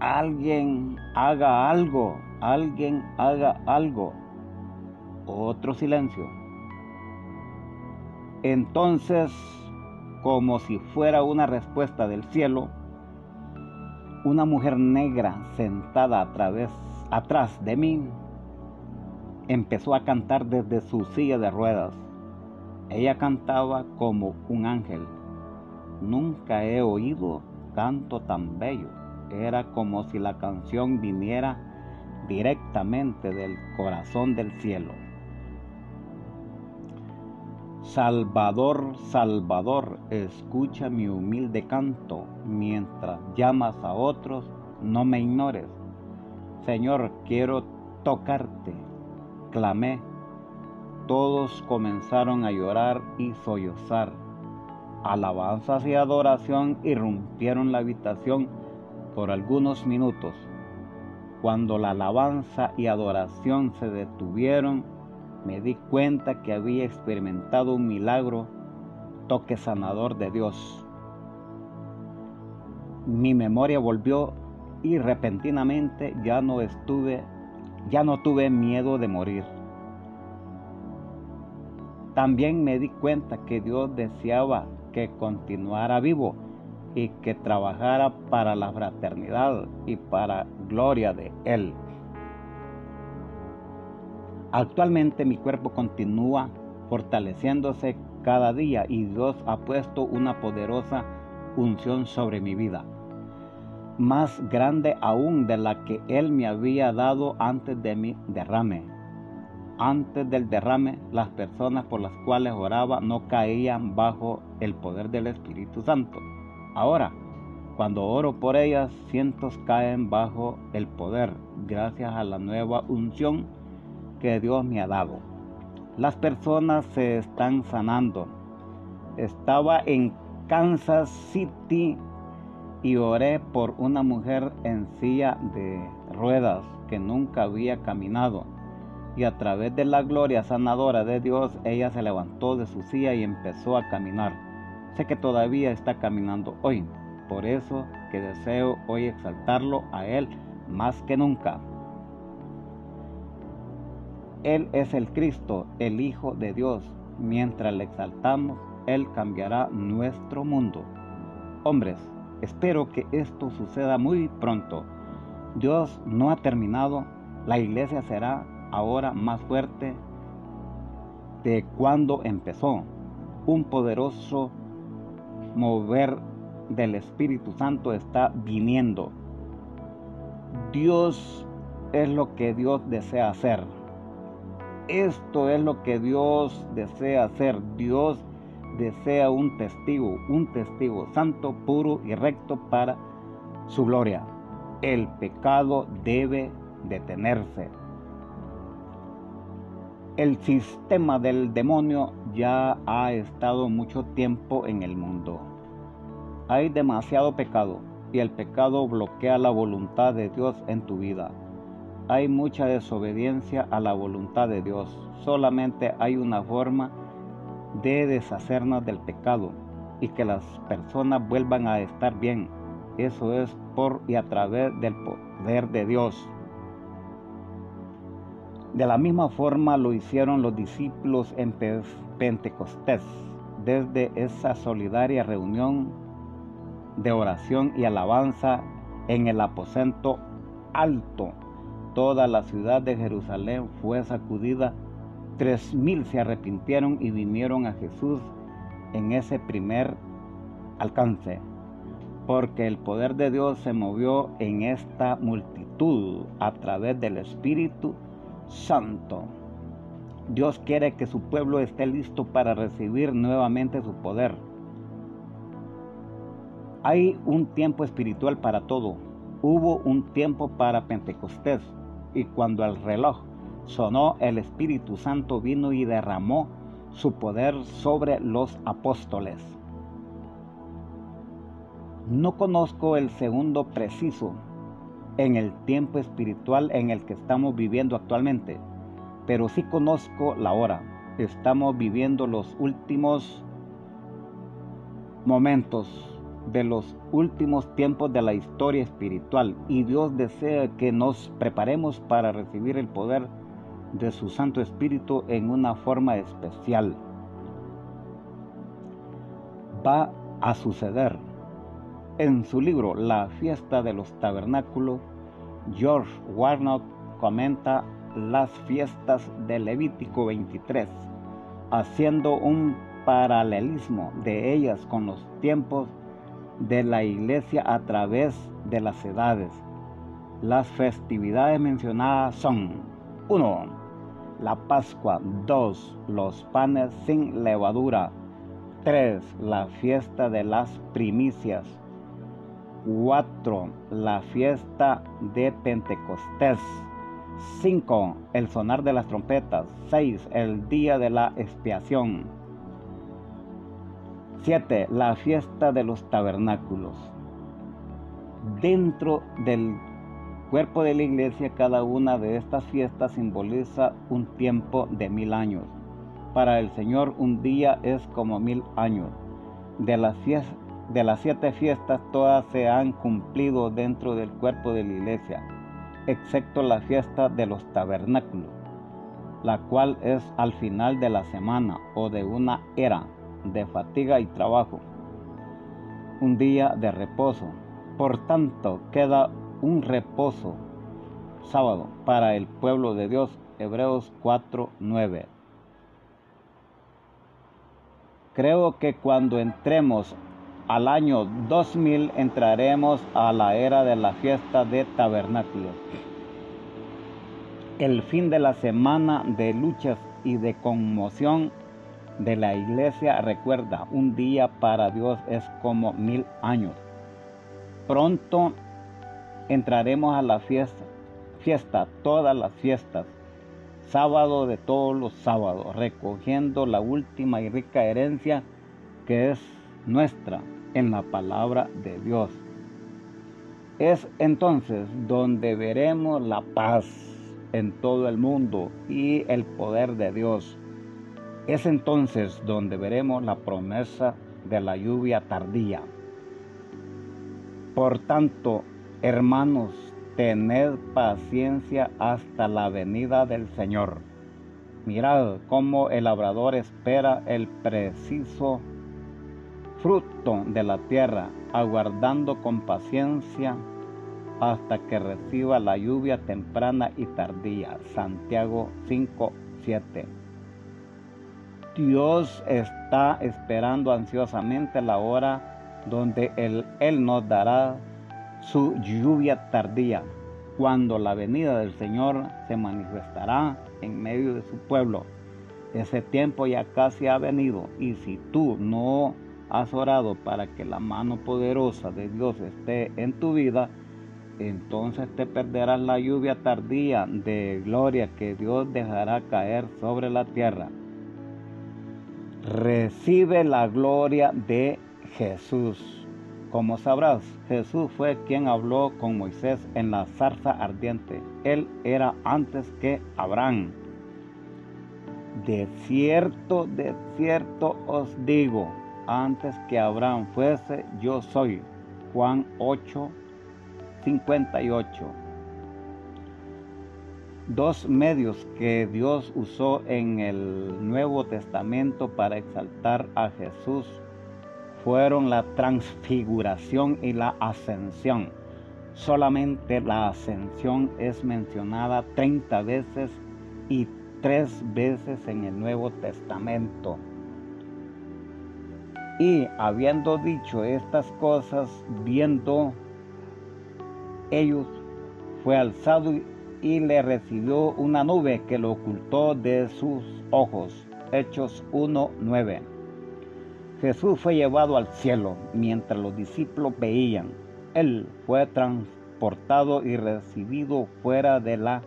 alguien haga algo, alguien haga algo. Otro silencio. Entonces, como si fuera una respuesta del cielo, una mujer negra sentada a través, atrás de mí empezó a cantar desde su silla de ruedas. Ella cantaba como un ángel. Nunca he oído canto tan bello. Era como si la canción viniera directamente del corazón del cielo. Salvador, Salvador, escucha mi humilde canto, mientras llamas a otros, no me ignores. Señor, quiero tocarte, clamé todos comenzaron a llorar y sollozar. Alabanzas y adoración irrumpieron la habitación por algunos minutos. Cuando la alabanza y adoración se detuvieron, me di cuenta que había experimentado un milagro, toque sanador de Dios. Mi memoria volvió y repentinamente ya no estuve, ya no tuve miedo de morir. También me di cuenta que Dios deseaba que continuara vivo y que trabajara para la fraternidad y para gloria de Él. Actualmente mi cuerpo continúa fortaleciéndose cada día y Dios ha puesto una poderosa unción sobre mi vida, más grande aún de la que Él me había dado antes de mi derrame antes del derrame, las personas por las cuales oraba no caían bajo el poder del Espíritu Santo. Ahora, cuando oro por ellas, cientos caen bajo el poder, gracias a la nueva unción que Dios me ha dado. Las personas se están sanando. Estaba en Kansas City y oré por una mujer en silla de ruedas que nunca había caminado y a través de la gloria sanadora de Dios, ella se levantó de su silla y empezó a caminar. Sé que todavía está caminando hoy, por eso que deseo hoy exaltarlo a Él más que nunca. Él es el Cristo, el Hijo de Dios. Mientras le exaltamos, Él cambiará nuestro mundo. Hombres, espero que esto suceda muy pronto. Dios no ha terminado, la iglesia será ahora más fuerte de cuando empezó. Un poderoso mover del Espíritu Santo está viniendo. Dios es lo que Dios desea hacer. Esto es lo que Dios desea hacer. Dios desea un testigo, un testigo santo, puro y recto para su gloria. El pecado debe detenerse. El sistema del demonio ya ha estado mucho tiempo en el mundo. Hay demasiado pecado y el pecado bloquea la voluntad de Dios en tu vida. Hay mucha desobediencia a la voluntad de Dios. Solamente hay una forma de deshacernos del pecado y que las personas vuelvan a estar bien. Eso es por y a través del poder de Dios. De la misma forma lo hicieron los discípulos en Pentecostés, desde esa solidaria reunión de oración y alabanza en el aposento alto. Toda la ciudad de Jerusalén fue sacudida. Tres mil se arrepintieron y vinieron a Jesús en ese primer alcance, porque el poder de Dios se movió en esta multitud a través del Espíritu Santo. Dios quiere que su pueblo esté listo para recibir nuevamente su poder. Hay un tiempo espiritual para todo. Hubo un tiempo para Pentecostés y cuando el reloj sonó, el Espíritu Santo vino y derramó su poder sobre los apóstoles. No conozco el segundo preciso en el tiempo espiritual en el que estamos viviendo actualmente, pero sí conozco la hora. Estamos viviendo los últimos momentos de los últimos tiempos de la historia espiritual y Dios desea que nos preparemos para recibir el poder de su Santo Espíritu en una forma especial. Va a suceder en su libro La fiesta de los tabernáculos, George Warnock comenta las fiestas de Levítico 23, haciendo un paralelismo de ellas con los tiempos de la iglesia a través de las edades. Las festividades mencionadas son 1. La Pascua 2. Los panes sin levadura 3. La fiesta de las primicias 4. La fiesta de Pentecostés. 5. El sonar de las trompetas. 6. El día de la expiación. 7. La fiesta de los tabernáculos. Dentro del cuerpo de la iglesia, cada una de estas fiestas simboliza un tiempo de mil años. Para el Señor un día es como mil años. De las fiestas de las siete fiestas todas se han cumplido dentro del cuerpo de la iglesia, excepto la fiesta de los tabernáculos, la cual es al final de la semana o de una era de fatiga y trabajo, un día de reposo. Por tanto, queda un reposo sábado para el pueblo de Dios, Hebreos 4:9. Creo que cuando entremos al año 2000 entraremos a la era de la fiesta de tabernáculos. El fin de la semana de luchas y de conmoción de la iglesia recuerda, un día para Dios es como mil años. Pronto entraremos a la fiesta, fiesta, todas las fiestas, sábado de todos los sábados, recogiendo la última y rica herencia que es nuestra en la palabra de Dios. Es entonces donde veremos la paz en todo el mundo y el poder de Dios. Es entonces donde veremos la promesa de la lluvia tardía. Por tanto, hermanos, tened paciencia hasta la venida del Señor. Mirad cómo el labrador espera el preciso fruto de la tierra, aguardando con paciencia hasta que reciba la lluvia temprana y tardía. Santiago 5, 7. Dios está esperando ansiosamente la hora donde Él, Él nos dará su lluvia tardía, cuando la venida del Señor se manifestará en medio de su pueblo. Ese tiempo ya casi ha venido y si tú no has orado para que la mano poderosa de Dios esté en tu vida, entonces te perderás la lluvia tardía de gloria que Dios dejará caer sobre la tierra. Recibe la gloria de Jesús. Como sabrás, Jesús fue quien habló con Moisés en la zarza ardiente. Él era antes que Abraham. De cierto, de cierto os digo, antes que Abraham fuese, yo soy. Juan 8, 58. Dos medios que Dios usó en el Nuevo Testamento para exaltar a Jesús fueron la transfiguración y la ascensión. Solamente la ascensión es mencionada 30 veces y tres veces en el Nuevo Testamento. Y habiendo dicho estas cosas, viendo ellos, fue alzado y le recibió una nube que lo ocultó de sus ojos. Hechos 1.9. Jesús fue llevado al cielo mientras los discípulos veían. Él fue transportado y recibido fuera de la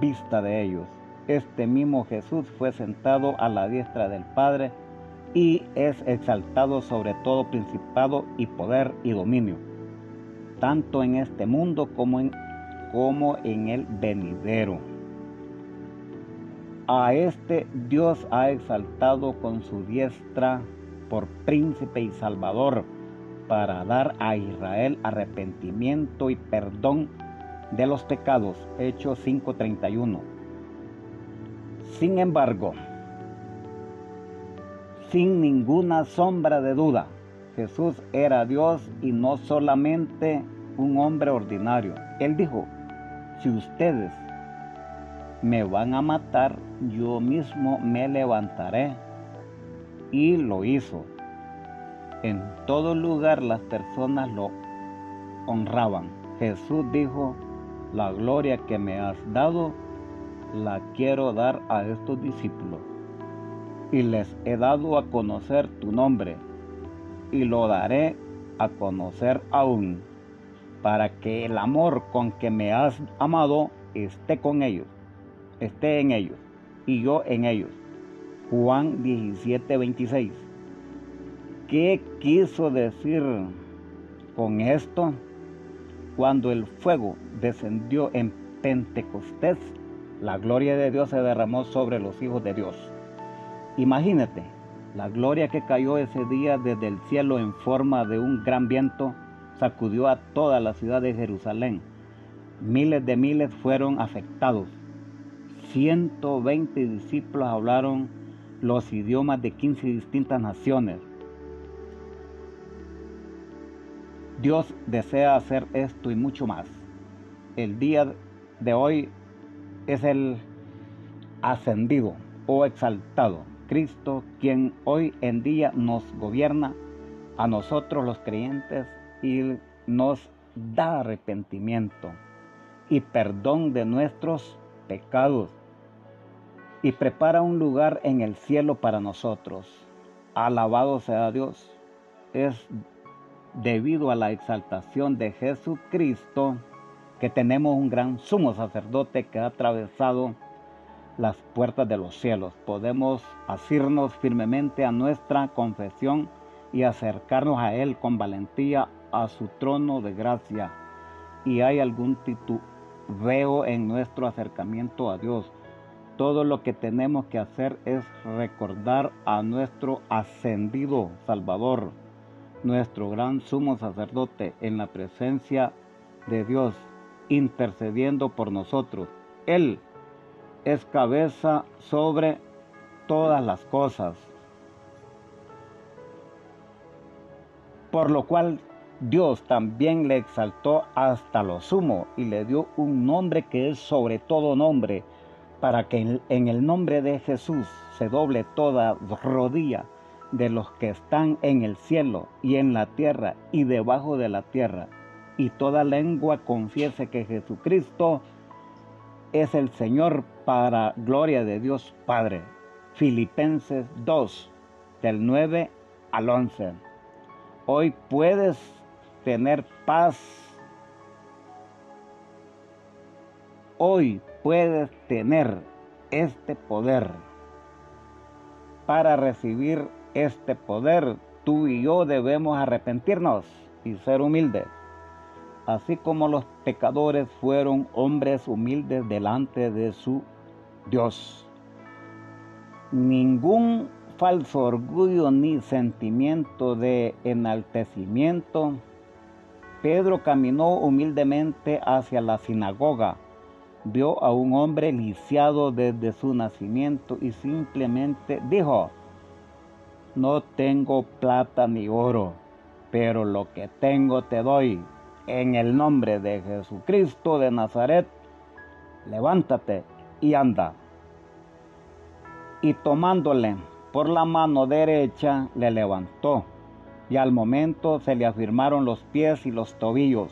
vista de ellos. Este mismo Jesús fue sentado a la diestra del Padre y es exaltado sobre todo principado y poder y dominio, tanto en este mundo como en, el venidero. A este Dios ha exaltado con su diestra por príncipe y salvador para dar a Israel arrepentimiento y perdón de los pecados. Hechos 5:31. Sin embargo, sin ninguna sombra de duda, Jesús era Dios y no solamente un hombre ordinario. Él dijo, si ustedes me van a matar, yo mismo me levantaré. Y lo hizo. En todo lugar las personas lo honraban. Jesús dijo, la gloria que me has dado, la quiero dar a estos discípulos y les he dado a conocer tu nombre, y lo daré a conocer aún, para que el amor con que me has amado esté con ellos, esté en ellos, y yo en ellos. Juan 17, 26. ¿Qué quiso decir con esto? Cuando el fuego descendió en Pentecostés, la gloria de Dios se derramó sobre los hijos de Dios. Imagínate la gloria que cayó ese día desde el cielo en forma de un gran viento sacudió a toda la ciudad de Jerusalén. Miles de miles fueron afectados. 120 discípulos hablaron los idiomas de 15 distintas naciones. Dios desea hacer esto y mucho más. El día de hoy es el ascendido o exaltado Cristo, quien hoy en día nos gobierna a nosotros los creyentes y nos da arrepentimiento y perdón de nuestros pecados y prepara un lugar en el cielo para nosotros. Alabado sea Dios. Es debido a la exaltación de Jesucristo que tenemos un gran sumo sacerdote que ha atravesado las puertas de los cielos. Podemos asirnos firmemente a nuestra confesión y acercarnos a Él con valentía a su trono de gracia. Y hay algún titubeo en nuestro acercamiento a Dios. Todo lo que tenemos que hacer es recordar a nuestro ascendido Salvador, nuestro gran sumo sacerdote en la presencia de Dios, intercediendo por nosotros. Él es cabeza sobre todas las cosas. Por lo cual Dios también le exaltó hasta lo sumo y le dio un nombre que es sobre todo nombre, para que en el nombre de Jesús se doble toda rodilla de los que están en el cielo y en la tierra y debajo de la tierra, y toda lengua confiese que Jesucristo es el Señor para gloria de Dios Padre. Filipenses 2, del 9 al 11. Hoy puedes tener paz. Hoy puedes tener este poder. Para recibir este poder, tú y yo debemos arrepentirnos y ser humildes, así como los pecadores fueron hombres humildes delante de su Dios. Ningún falso orgullo ni sentimiento de enaltecimiento. Pedro caminó humildemente hacia la sinagoga, vio a un hombre lisiado desde su nacimiento y simplemente dijo, no tengo plata ni oro, pero lo que tengo te doy. En el nombre de Jesucristo de Nazaret, levántate y anda. Y tomándole por la mano derecha, le levantó, y al momento se le afirmaron los pies y los tobillos.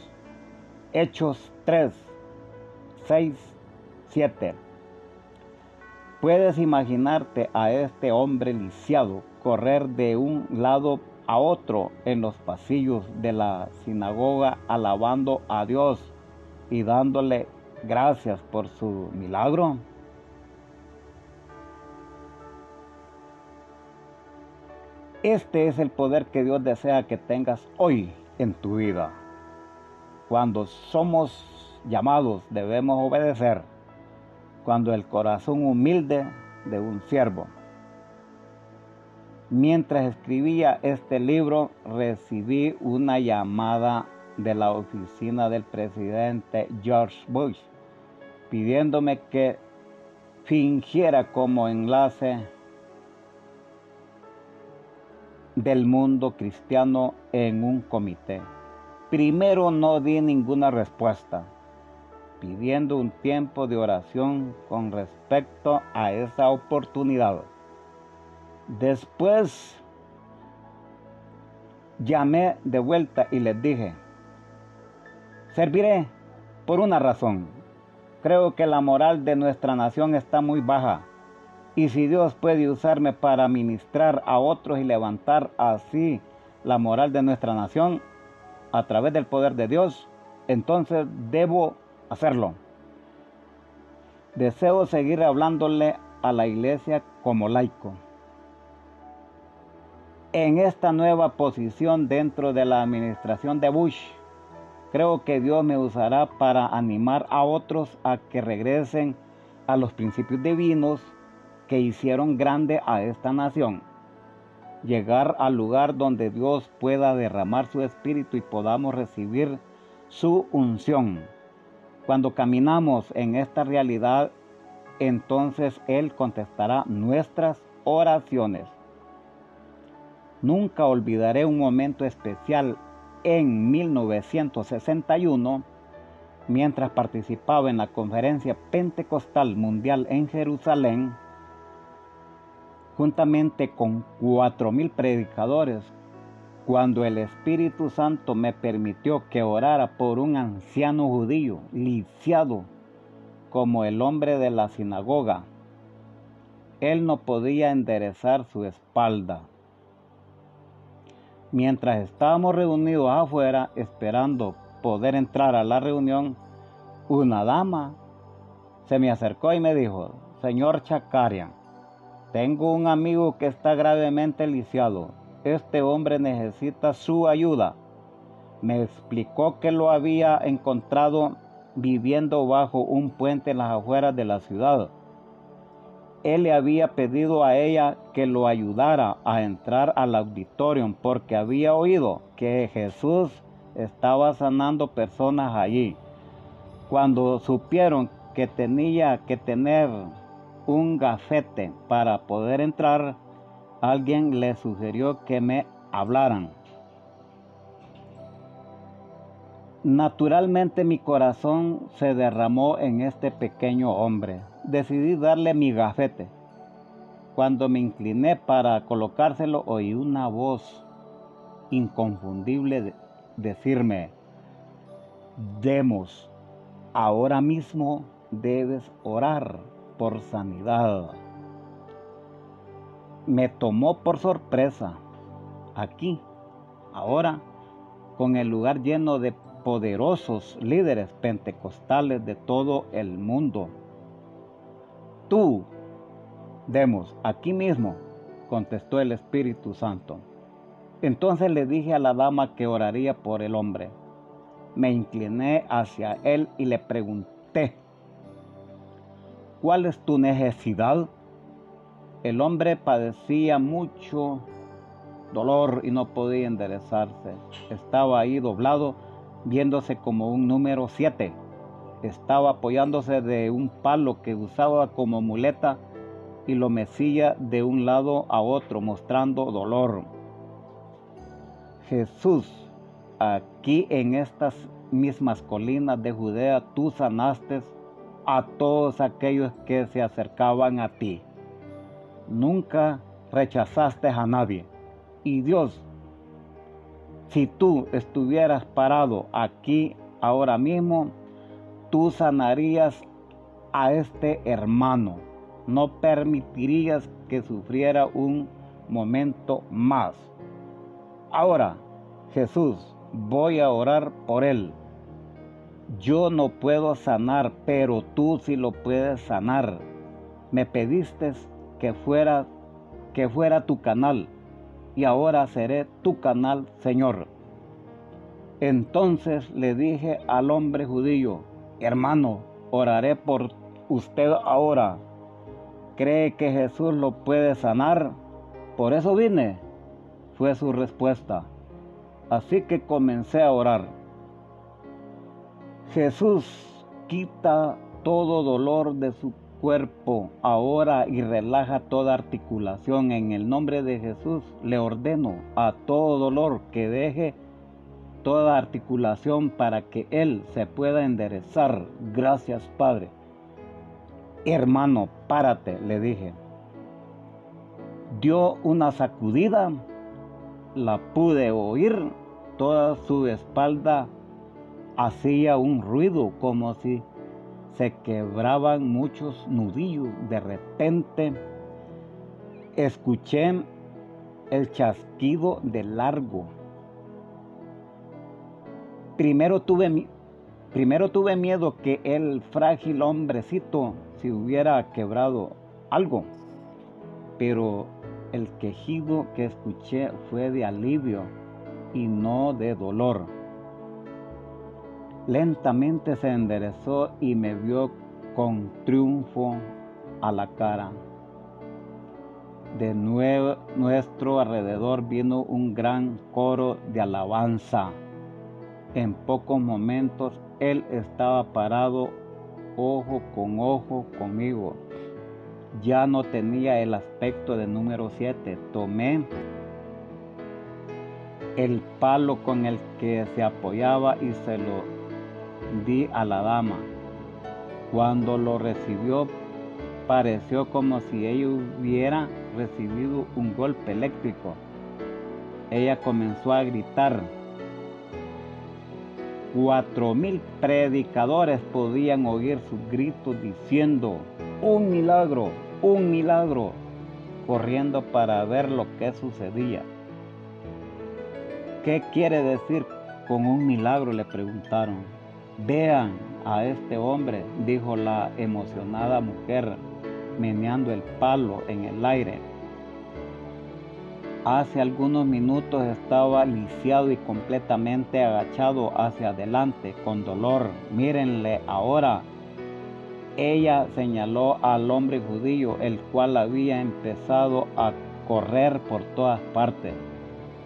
Hechos 3, 6, 7. Puedes imaginarte a este hombre lisiado correr de un lado a otro en los pasillos de la sinagoga alabando a Dios y dándole gracias por su milagro? Este es el poder que Dios desea que tengas hoy en tu vida. Cuando somos llamados debemos obedecer. Cuando el corazón humilde de un siervo Mientras escribía este libro, recibí una llamada de la oficina del presidente George Bush pidiéndome que fingiera como enlace del mundo cristiano en un comité. Primero no di ninguna respuesta, pidiendo un tiempo de oración con respecto a esa oportunidad. Después llamé de vuelta y les dije, serviré por una razón. Creo que la moral de nuestra nación está muy baja. Y si Dios puede usarme para ministrar a otros y levantar así la moral de nuestra nación a través del poder de Dios, entonces debo hacerlo. Deseo seguir hablándole a la iglesia como laico en esta nueva posición dentro de la administración de Bush. Creo que Dios me usará para animar a otros a que regresen a los principios divinos que hicieron grande a esta nación. Llegar al lugar donde Dios pueda derramar su espíritu y podamos recibir su unción. Cuando caminamos en esta realidad, entonces Él contestará nuestras oraciones. Nunca olvidaré un momento especial en 1961 mientras participaba en la conferencia pentecostal mundial en Jerusalén juntamente con cuatro mil predicadores cuando el Espíritu Santo me permitió que orara por un anciano judío lisiado como el hombre de la sinagoga. Él no podía enderezar su espalda. Mientras estábamos reunidos afuera esperando poder entrar a la reunión, una dama se me acercó y me dijo, Señor Chacarian, tengo un amigo que está gravemente lisiado. Este hombre necesita su ayuda. Me explicó que lo había encontrado viviendo bajo un puente en las afueras de la ciudad él le había pedido a ella que lo ayudara a entrar al auditorio porque había oído que Jesús estaba sanando personas allí. Cuando supieron que tenía que tener un gafete para poder entrar, alguien le sugirió que me hablaran. Naturalmente mi corazón se derramó en este pequeño hombre decidí darle mi gafete. Cuando me incliné para colocárselo, oí una voz inconfundible decirme, Demos, ahora mismo debes orar por sanidad. Me tomó por sorpresa aquí, ahora, con el lugar lleno de poderosos líderes pentecostales de todo el mundo. Tú, Demos, aquí mismo, contestó el Espíritu Santo. Entonces le dije a la dama que oraría por el hombre. Me incliné hacia él y le pregunté, ¿cuál es tu necesidad? El hombre padecía mucho dolor y no podía enderezarse. Estaba ahí doblado, viéndose como un número 7. Estaba apoyándose de un palo que usaba como muleta y lo mecía de un lado a otro, mostrando dolor. Jesús, aquí en estas mismas colinas de Judea, tú sanaste a todos aquellos que se acercaban a ti. Nunca rechazaste a nadie. Y Dios, si tú estuvieras parado aquí ahora mismo, tú sanarías a este hermano. No permitirías que sufriera un momento más. Ahora, Jesús, voy a orar por él. Yo no puedo sanar, pero tú sí lo puedes sanar. Me pediste que fuera que fuera tu canal y ahora seré tu canal, Señor. Entonces le dije al hombre judío, hermano, oraré por usted ahora. ¿Cree que Jesús lo puede sanar? Por eso vine fue su respuesta. Así que comencé a orar. Jesús quita todo dolor de su cuerpo ahora y relaja toda articulación. En el nombre de Jesús le ordeno a todo dolor que deje toda articulación para que Él se pueda enderezar. Gracias Padre. Hermano, párate, le dije. Dio una sacudida la pude oír. Toda su espalda hacía un ruido como si se quebraban muchos nudillos. De repente escuché el chasquido de largo. Primero tuve, primero tuve miedo que el frágil hombrecito se hubiera quebrado algo, pero el quejido que escuché fue de alivio y no de dolor. Lentamente se enderezó y me vio con triunfo a la cara. De nuevo nuestro alrededor vino un gran coro de alabanza. En pocos momentos él estaba parado ojo con ojo conmigo ya no tenía el aspecto de número 7. Tomé el palo con el que se apoyaba y se lo di a la dama. Cuando lo recibió pareció como si ella hubiera recibido un golpe eléctrico. Ella comenzó a gritar. Cuatro mil predicadores podían oír sus gritos diciendo, un milagro, un milagro, corriendo para ver lo que sucedía. ¿Qué quiere decir con un milagro? le preguntaron. Vean a este hombre, dijo la emocionada mujer, meneando el palo en el aire. Hace algunos minutos estaba lisiado y completamente agachado hacia adelante con dolor. Mírenle ahora, ella señaló al hombre judío, el cual había empezado a correr por todas partes.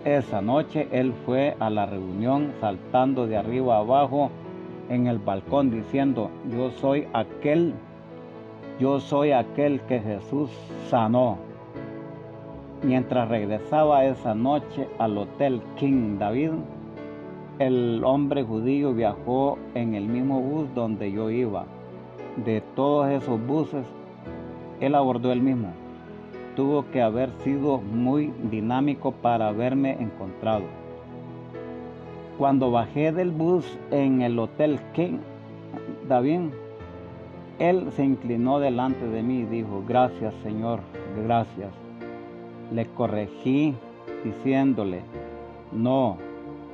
Esa noche él fue a la reunión saltando de arriba abajo en el balcón diciendo, yo soy aquel, yo soy aquel que Jesús sanó. Mientras regresaba esa noche al hotel King David, el hombre judío viajó en el mismo bus donde yo iba de todos esos buses, él abordó el mismo. Tuvo que haber sido muy dinámico para haberme encontrado. Cuando bajé del bus en el Hotel King, David, él se inclinó delante de mí y dijo, gracias Señor, gracias. Le corregí diciéndole, no,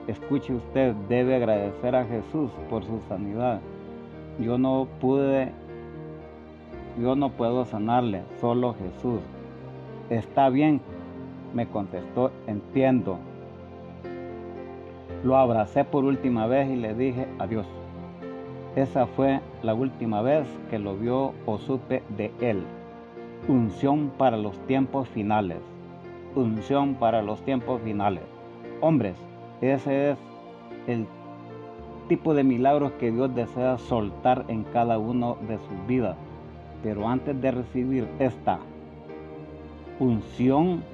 escuche usted, debe agradecer a Jesús por su sanidad. Yo no pude, yo no puedo sanarle, solo Jesús. Está bien, me contestó, entiendo. Lo abracé por última vez y le dije adiós. Esa fue la última vez que lo vio o supe de él. Unción para los tiempos finales. Unción para los tiempos finales. Hombres, ese es el tipo de milagros que Dios desea soltar en cada uno de sus vidas. Pero antes de recibir esta unción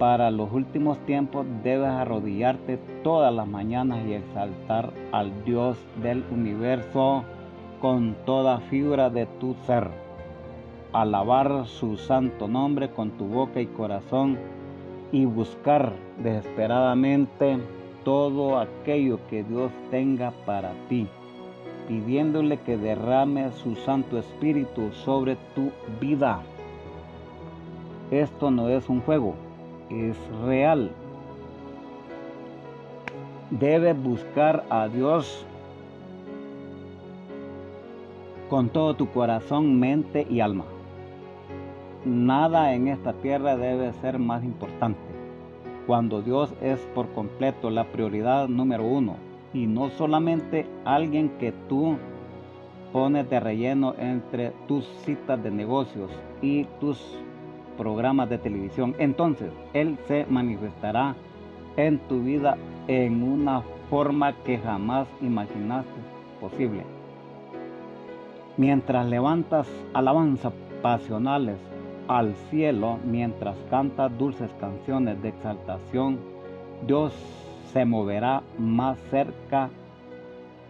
para los últimos tiempos, debes arrodillarte todas las mañanas y exaltar al Dios del universo con toda fibra de tu ser. Alabar su santo nombre con tu boca y corazón y buscar desesperadamente todo aquello que Dios tenga para ti, pidiéndole que derrame su Santo Espíritu sobre tu vida. Esto no es un juego, es real. Debes buscar a Dios con todo tu corazón, mente y alma. Nada en esta tierra debe ser más importante cuando Dios es por completo la prioridad número uno y no solamente alguien que tú pones de relleno entre tus citas de negocios y tus programas de televisión. Entonces, Él se manifestará en tu vida en una forma que jamás imaginaste posible. Mientras levantas alabanza pasionales al cielo mientras canta dulces canciones de exaltación, Dios se moverá más cerca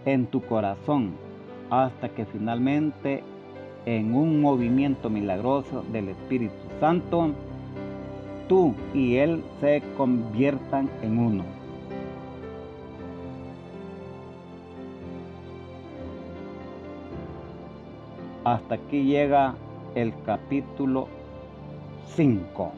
en tu corazón hasta que finalmente en un movimiento milagroso del Espíritu Santo, tú y Él se conviertan en uno. Hasta aquí llega el capítulo 5.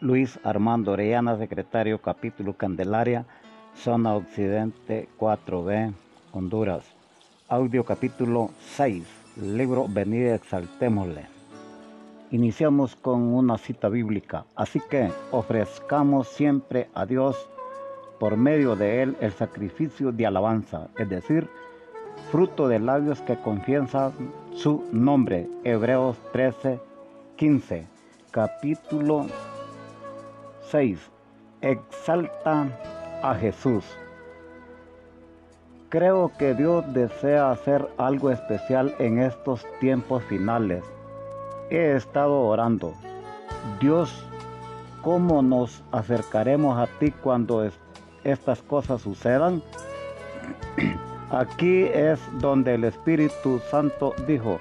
Luis Armando Orellana, secretario capítulo Candelaria, zona occidente 4B, Honduras. Audio capítulo 6, libro Venid exaltémosle. Iniciamos con una cita bíblica, así que ofrezcamos siempre a Dios por medio de él el sacrificio de alabanza, es decir, fruto de labios que confiesan su nombre. Hebreos 13, 15, capítulo 6. Exalta a Jesús. Creo que Dios desea hacer algo especial en estos tiempos finales he estado orando. Dios, ¿cómo nos acercaremos a ti cuando estas cosas sucedan? Aquí es donde el Espíritu Santo dijo,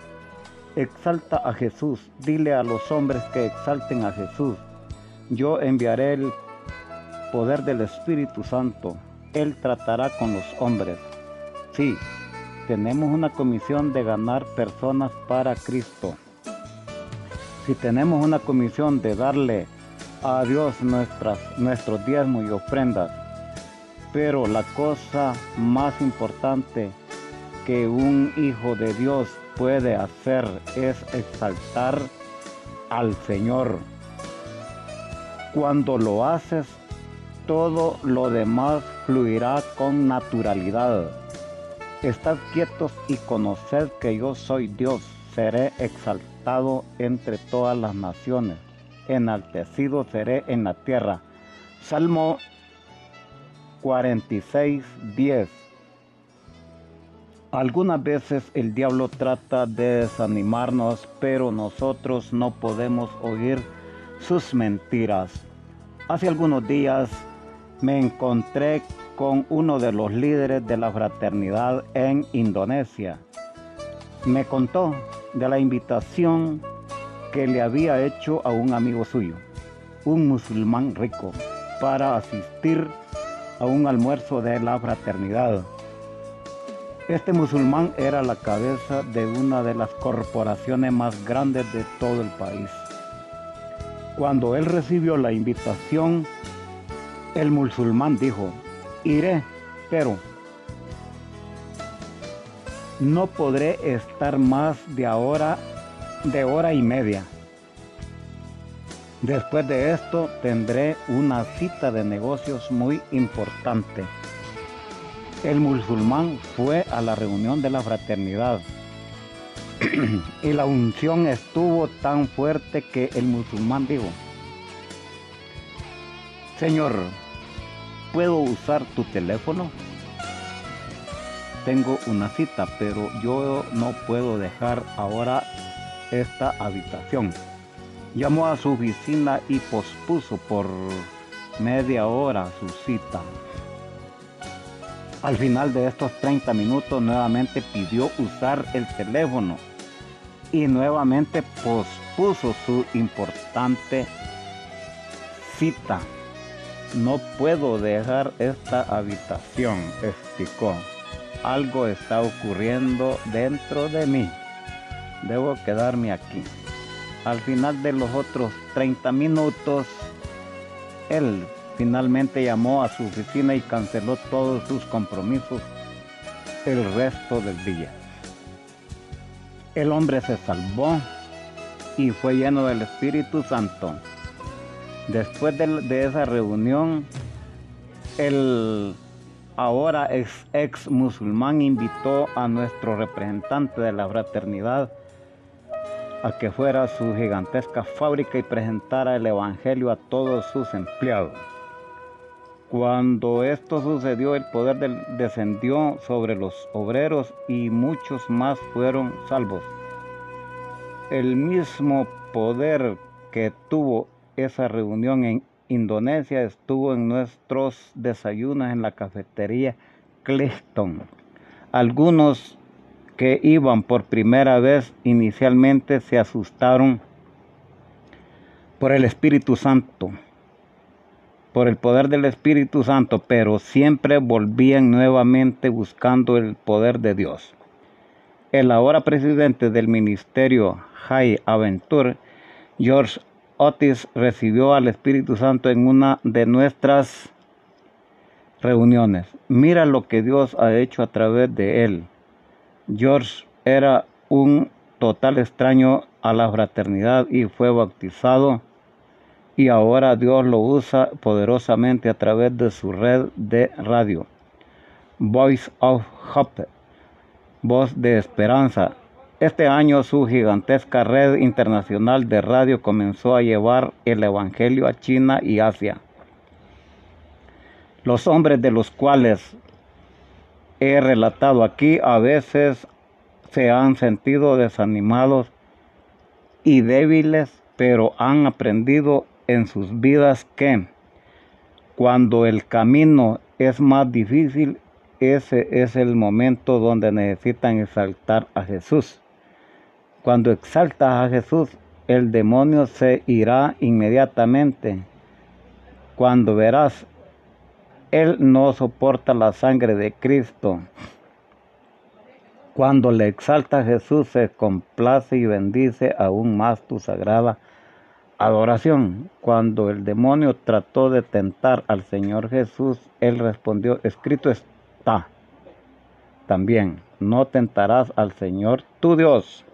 exalta a Jesús, dile a los hombres que exalten a Jesús. Yo enviaré el poder del Espíritu Santo. Él tratará con los hombres. Sí, tenemos una comisión de ganar personas para Cristo si tenemos una comisión de darle a Dios nuestras, nuestros diezmos y ofrendas, pero la cosa más importante que un hijo de Dios puede hacer es exaltar al Señor. Cuando lo haces, todo lo demás fluirá con naturalidad. Estad quietos y conoced que yo soy Dios, seré exaltado entre todas las naciones, enaltecido seré en la tierra. Salmo 46, 10. Algunas veces el diablo trata de desanimarnos, pero nosotros no podemos oír sus mentiras. Hace algunos días me encontré con uno de los líderes de la fraternidad en Indonesia. Me contó de la invitación que le había hecho a un amigo suyo, un musulmán rico, para asistir a un almuerzo de la fraternidad. Este musulmán era la cabeza de una de las corporaciones más grandes de todo el país. Cuando él recibió la invitación, el musulmán dijo, iré, pero no podré estar más de ahora de hora y media. Después de esto tendré una cita de negocios muy importante el musulmán fue a la reunión de la fraternidad y la unción estuvo tan fuerte que el musulmán dijo, Señor, ¿puedo usar tu teléfono? Tengo una cita, pero yo no puedo dejar ahora esta habitación. Llamó a su oficina y pospuso por media hora su cita. Al final de estos 30 minutos nuevamente pidió usar el teléfono y nuevamente pospuso su importante cita. No puedo dejar esta habitación, explicó. Algo está ocurriendo dentro de mí. Debo quedarme aquí. Al final de los otros 30 minutos, él Finalmente llamó a su oficina y canceló todos sus compromisos el resto del día. El hombre se salvó y fue lleno del Espíritu Santo. Después de, esa reunión, el ahora ex, ex musulmán invitó a nuestro representante de la fraternidad a que fuera a su gigantesca fábrica y presentara el Evangelio a todos sus empleados. Cuando esto sucedió, el poder descendió sobre los obreros y muchos más fueron salvos. El mismo poder que tuvo esa reunión en Indonesia estuvo en nuestros desayunos en la cafetería Clifton. Algunos que iban por primera vez inicialmente se asustaron por el Espíritu Santo por el poder del Espíritu Santo, pero siempre volvían nuevamente buscando el poder de Dios. El ahora presidente del ministerio High Aventure, George Otis, recibió al Espíritu Santo en una de nuestras reuniones. Mira lo que Dios ha hecho a través de él. George era un total extraño a la fraternidad y fue bautizado y ahora Dios lo usa poderosamente a través de su red de radio. Voice of Hope, voz de esperanza. Este año su gigantesca red internacional de radio comenzó a llevar el Evangelio a China y Asia. Los hombres de los cuales he relatado aquí a veces se han sentido desanimados y débiles, pero han aprendido en sus vidas que cuando el camino es más difícil, ese es el momento donde necesitan exaltar a Jesús. Cuando exaltas a Jesús, el demonio se irá inmediatamente. Cuando verás, Él no soporta la sangre de Cristo. Cuando le exalta a Jesús, se complace y bendice aún más tu sagrada Adoración. Cuando el demonio trató de tentar al Señor Jesús, él respondió, escrito está. También, no tentarás al Señor tu Dios.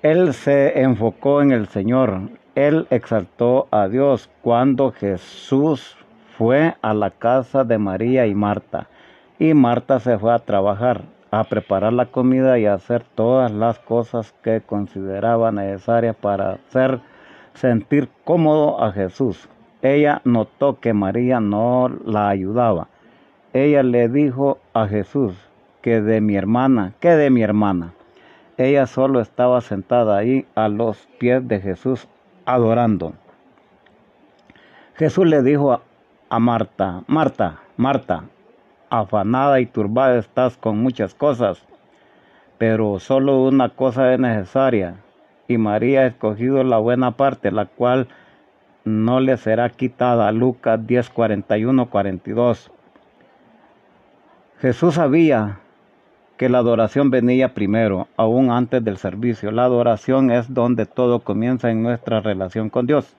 Él se enfocó en el Señor. Él exaltó a Dios cuando Jesús fue a la casa de María y Marta. Y Marta se fue a trabajar, a preparar la comida y a hacer todas las cosas que consideraba necesarias para hacer sentir cómodo a Jesús. Ella notó que María no la ayudaba. Ella le dijo a Jesús que de mi hermana, que de mi hermana. Ella solo estaba sentada ahí a los pies de Jesús adorando. Jesús le dijo a, Marta, Marta, Marta, afanada y turbada estás con muchas cosas, pero solo una cosa es necesaria, y María ha escogido la buena parte, la cual no le será quitada. Lucas 10, 41, 42. Jesús sabía que la adoración venía primero, aún antes del servicio. La adoración es donde todo comienza en nuestra relación con Dios.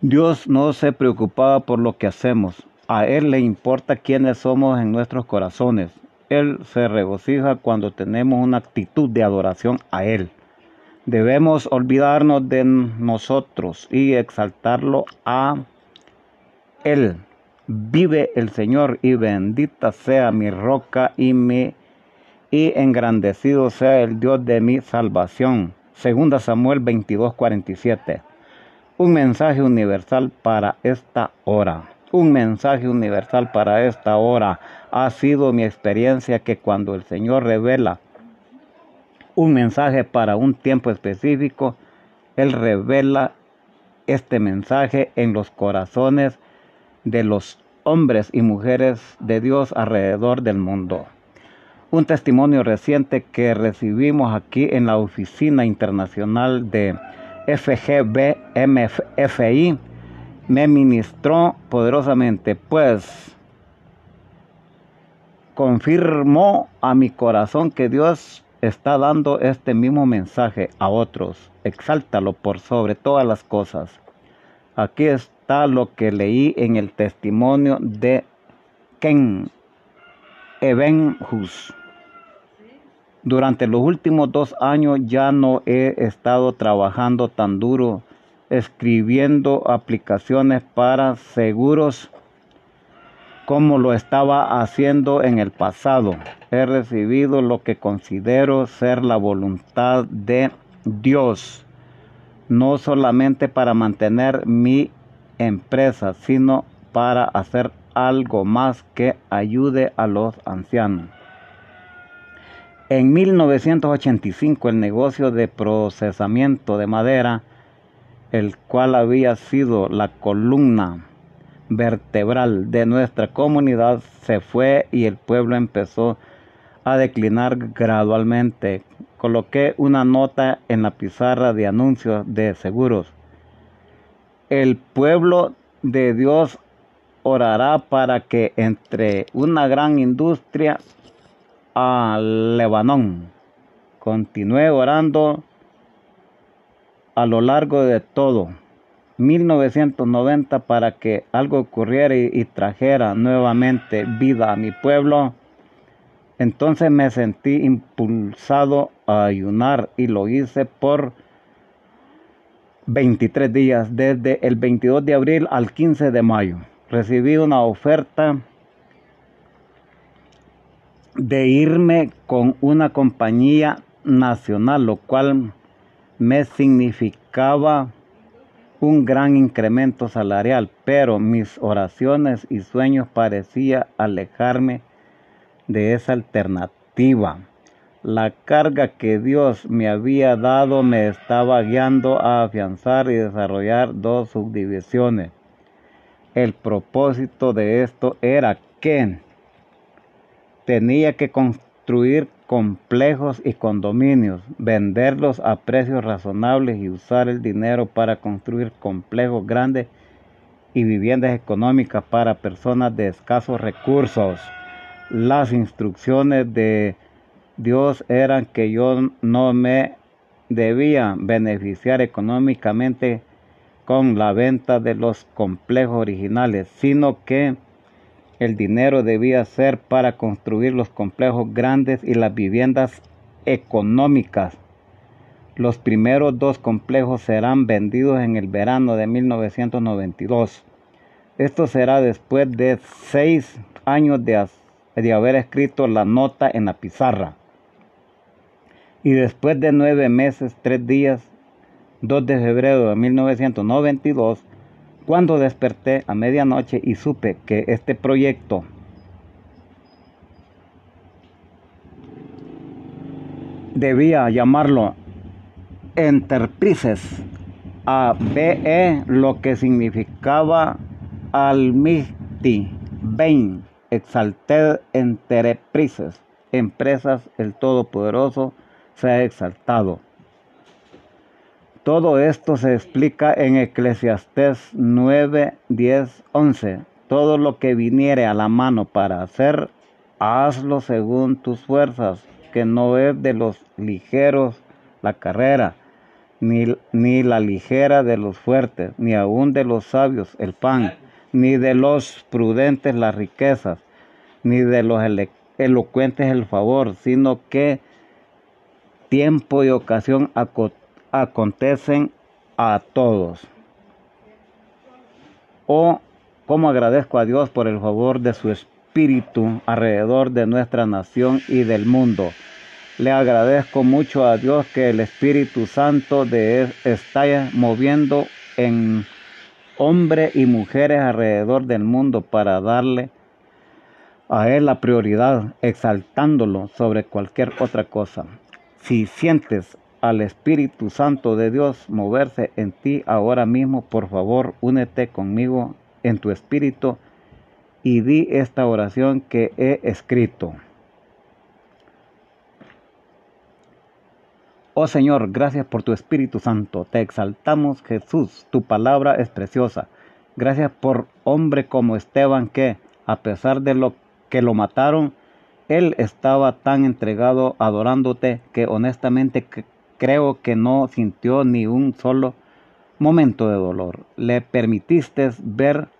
Dios no se preocupaba por lo que hacemos. A Él le importa quiénes somos en nuestros corazones. Él se regocija cuando tenemos una actitud de adoración a Él. Debemos olvidarnos de nosotros y exaltarlo a Él. Vive el Señor y bendita sea mi roca y mi y engrandecido sea el Dios de mi salvación. Segunda Samuel 22:47. Un mensaje universal para esta hora. Un mensaje universal para esta hora ha sido mi experiencia que cuando el Señor revela un mensaje para un tiempo específico, Él revela este mensaje en los corazones de los hombres y mujeres de Dios alrededor del mundo. Un testimonio reciente que recibimos aquí en la Oficina Internacional de FGBMFI me ministró poderosamente, pues confirmó a mi corazón que Dios está dando este mismo mensaje a otros. Exáltalo por sobre todas las cosas. Aquí está lo que leí en el testimonio de Ken Ebenhus. Durante los últimos dos años ya no he estado trabajando tan duro escribiendo aplicaciones para seguros como lo estaba haciendo en el pasado. He recibido lo que considero ser la voluntad de Dios, no solamente para mantener mi empresa, sino para hacer algo más que ayude a los ancianos. En 1985 el negocio de procesamiento de madera, el cual había sido la columna vertebral de nuestra comunidad se fue y el pueblo empezó a declinar gradualmente. Coloqué una nota en la pizarra de anuncios de seguros. El pueblo de Dios orará para que entre una gran industria a Lebanón. Continúe orando a lo largo de todo 1990 para que algo ocurriera y, trajera nuevamente vida a mi pueblo. Entonces me sentí impulsado a ayunar y lo hice por 23 días, desde el 22 de abril al 15 de mayo. Recibí una oferta de irme con una compañía nacional, lo cual me significaba un gran incremento salarial, pero mis oraciones y sueños parecían alejarme de esa alternativa. La carga que Dios me había dado me estaba guiando a afianzar y desarrollar dos subdivisiones. El propósito de esto era que tenía que construir complejos y condominios, venderlos a precios razonables y usar el dinero para construir complejos grandes y viviendas económicas para personas de escasos recursos. Las instrucciones de Dios eran que yo no me debía beneficiar económicamente con la venta de los complejos originales, sino que el dinero debía ser para construir los complejos grandes y las viviendas económicas. Los primeros dos complejos serán vendidos en el verano de 1992. Esto será después de seis años de, haber escrito la nota en la pizarra. Y después de nueve meses, tres días, 2 de febrero de 1992, cuando desperté a medianoche y supe que este proyecto debía llamarlo Enterprises a BE, lo que significaba Almighty Bain, Exalted Enterprises, Empresas, el Todopoderoso se ha exaltado. Todo esto se explica en Eclesiastés 9, 10, 11. Todo lo que viniere a la mano para hacer, hazlo según tus fuerzas, que no es de los ligeros la carrera, ni, ni la ligera de los fuertes, ni aun de los sabios el pan, ni de los prudentes las riquezas, ni de los elocuentes el favor, sino que tiempo y ocasión acontecen a todos. Oh, cómo agradezco a Dios por el favor de su espíritu alrededor de nuestra nación y del mundo. Le agradezco mucho a Dios que el Espíritu Santo de él está moviendo en hombres y mujeres alrededor del mundo para darle a Él la prioridad, exaltándolo sobre cualquier otra cosa. Si sientes al Espíritu Santo de Dios moverse en ti ahora mismo, por favor, únete conmigo en tu espíritu y di esta oración que he escrito. Oh Señor, gracias por tu Espíritu Santo. Te exaltamos, Jesús. Tu palabra es preciosa. Gracias por hombre como Esteban que, a pesar de lo que lo mataron, él estaba tan entregado adorándote que honestamente creo que no sintió ni un solo momento de dolor. Le permitiste ver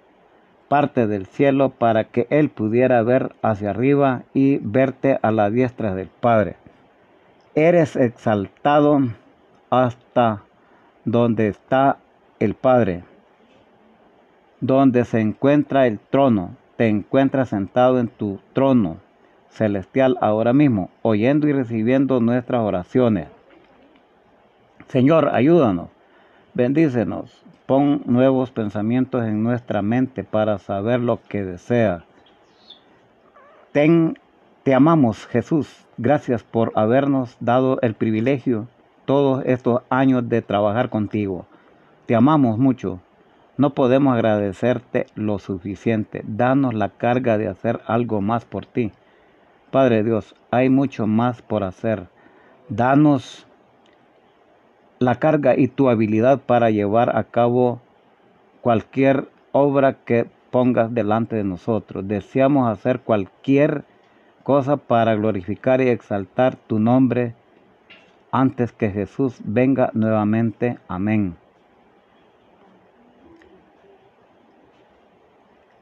parte del cielo para que él pudiera ver hacia arriba y verte a la diestra del Padre. Eres exaltado hasta donde está el Padre, donde se encuentra el trono. Te encuentras sentado en tu trono celestial ahora mismo, oyendo y recibiendo nuestras oraciones. Señor, ayúdanos, bendícenos, pon nuevos pensamientos en nuestra mente para saber lo que desea. Ten, te amamos, Jesús. Gracias por habernos dado el privilegio todos estos años de trabajar contigo. Te amamos mucho. No podemos agradecerte lo suficiente. Danos la carga de hacer algo más por ti. Padre Dios, hay mucho más por hacer. Danos la carga y tu habilidad para llevar a cabo cualquier obra que pongas delante de nosotros. Deseamos hacer cualquier cosa para glorificar y exaltar tu nombre antes que Jesús venga nuevamente. Amén.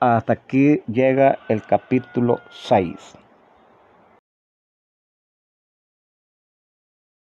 Hasta aquí llega el capítulo 6.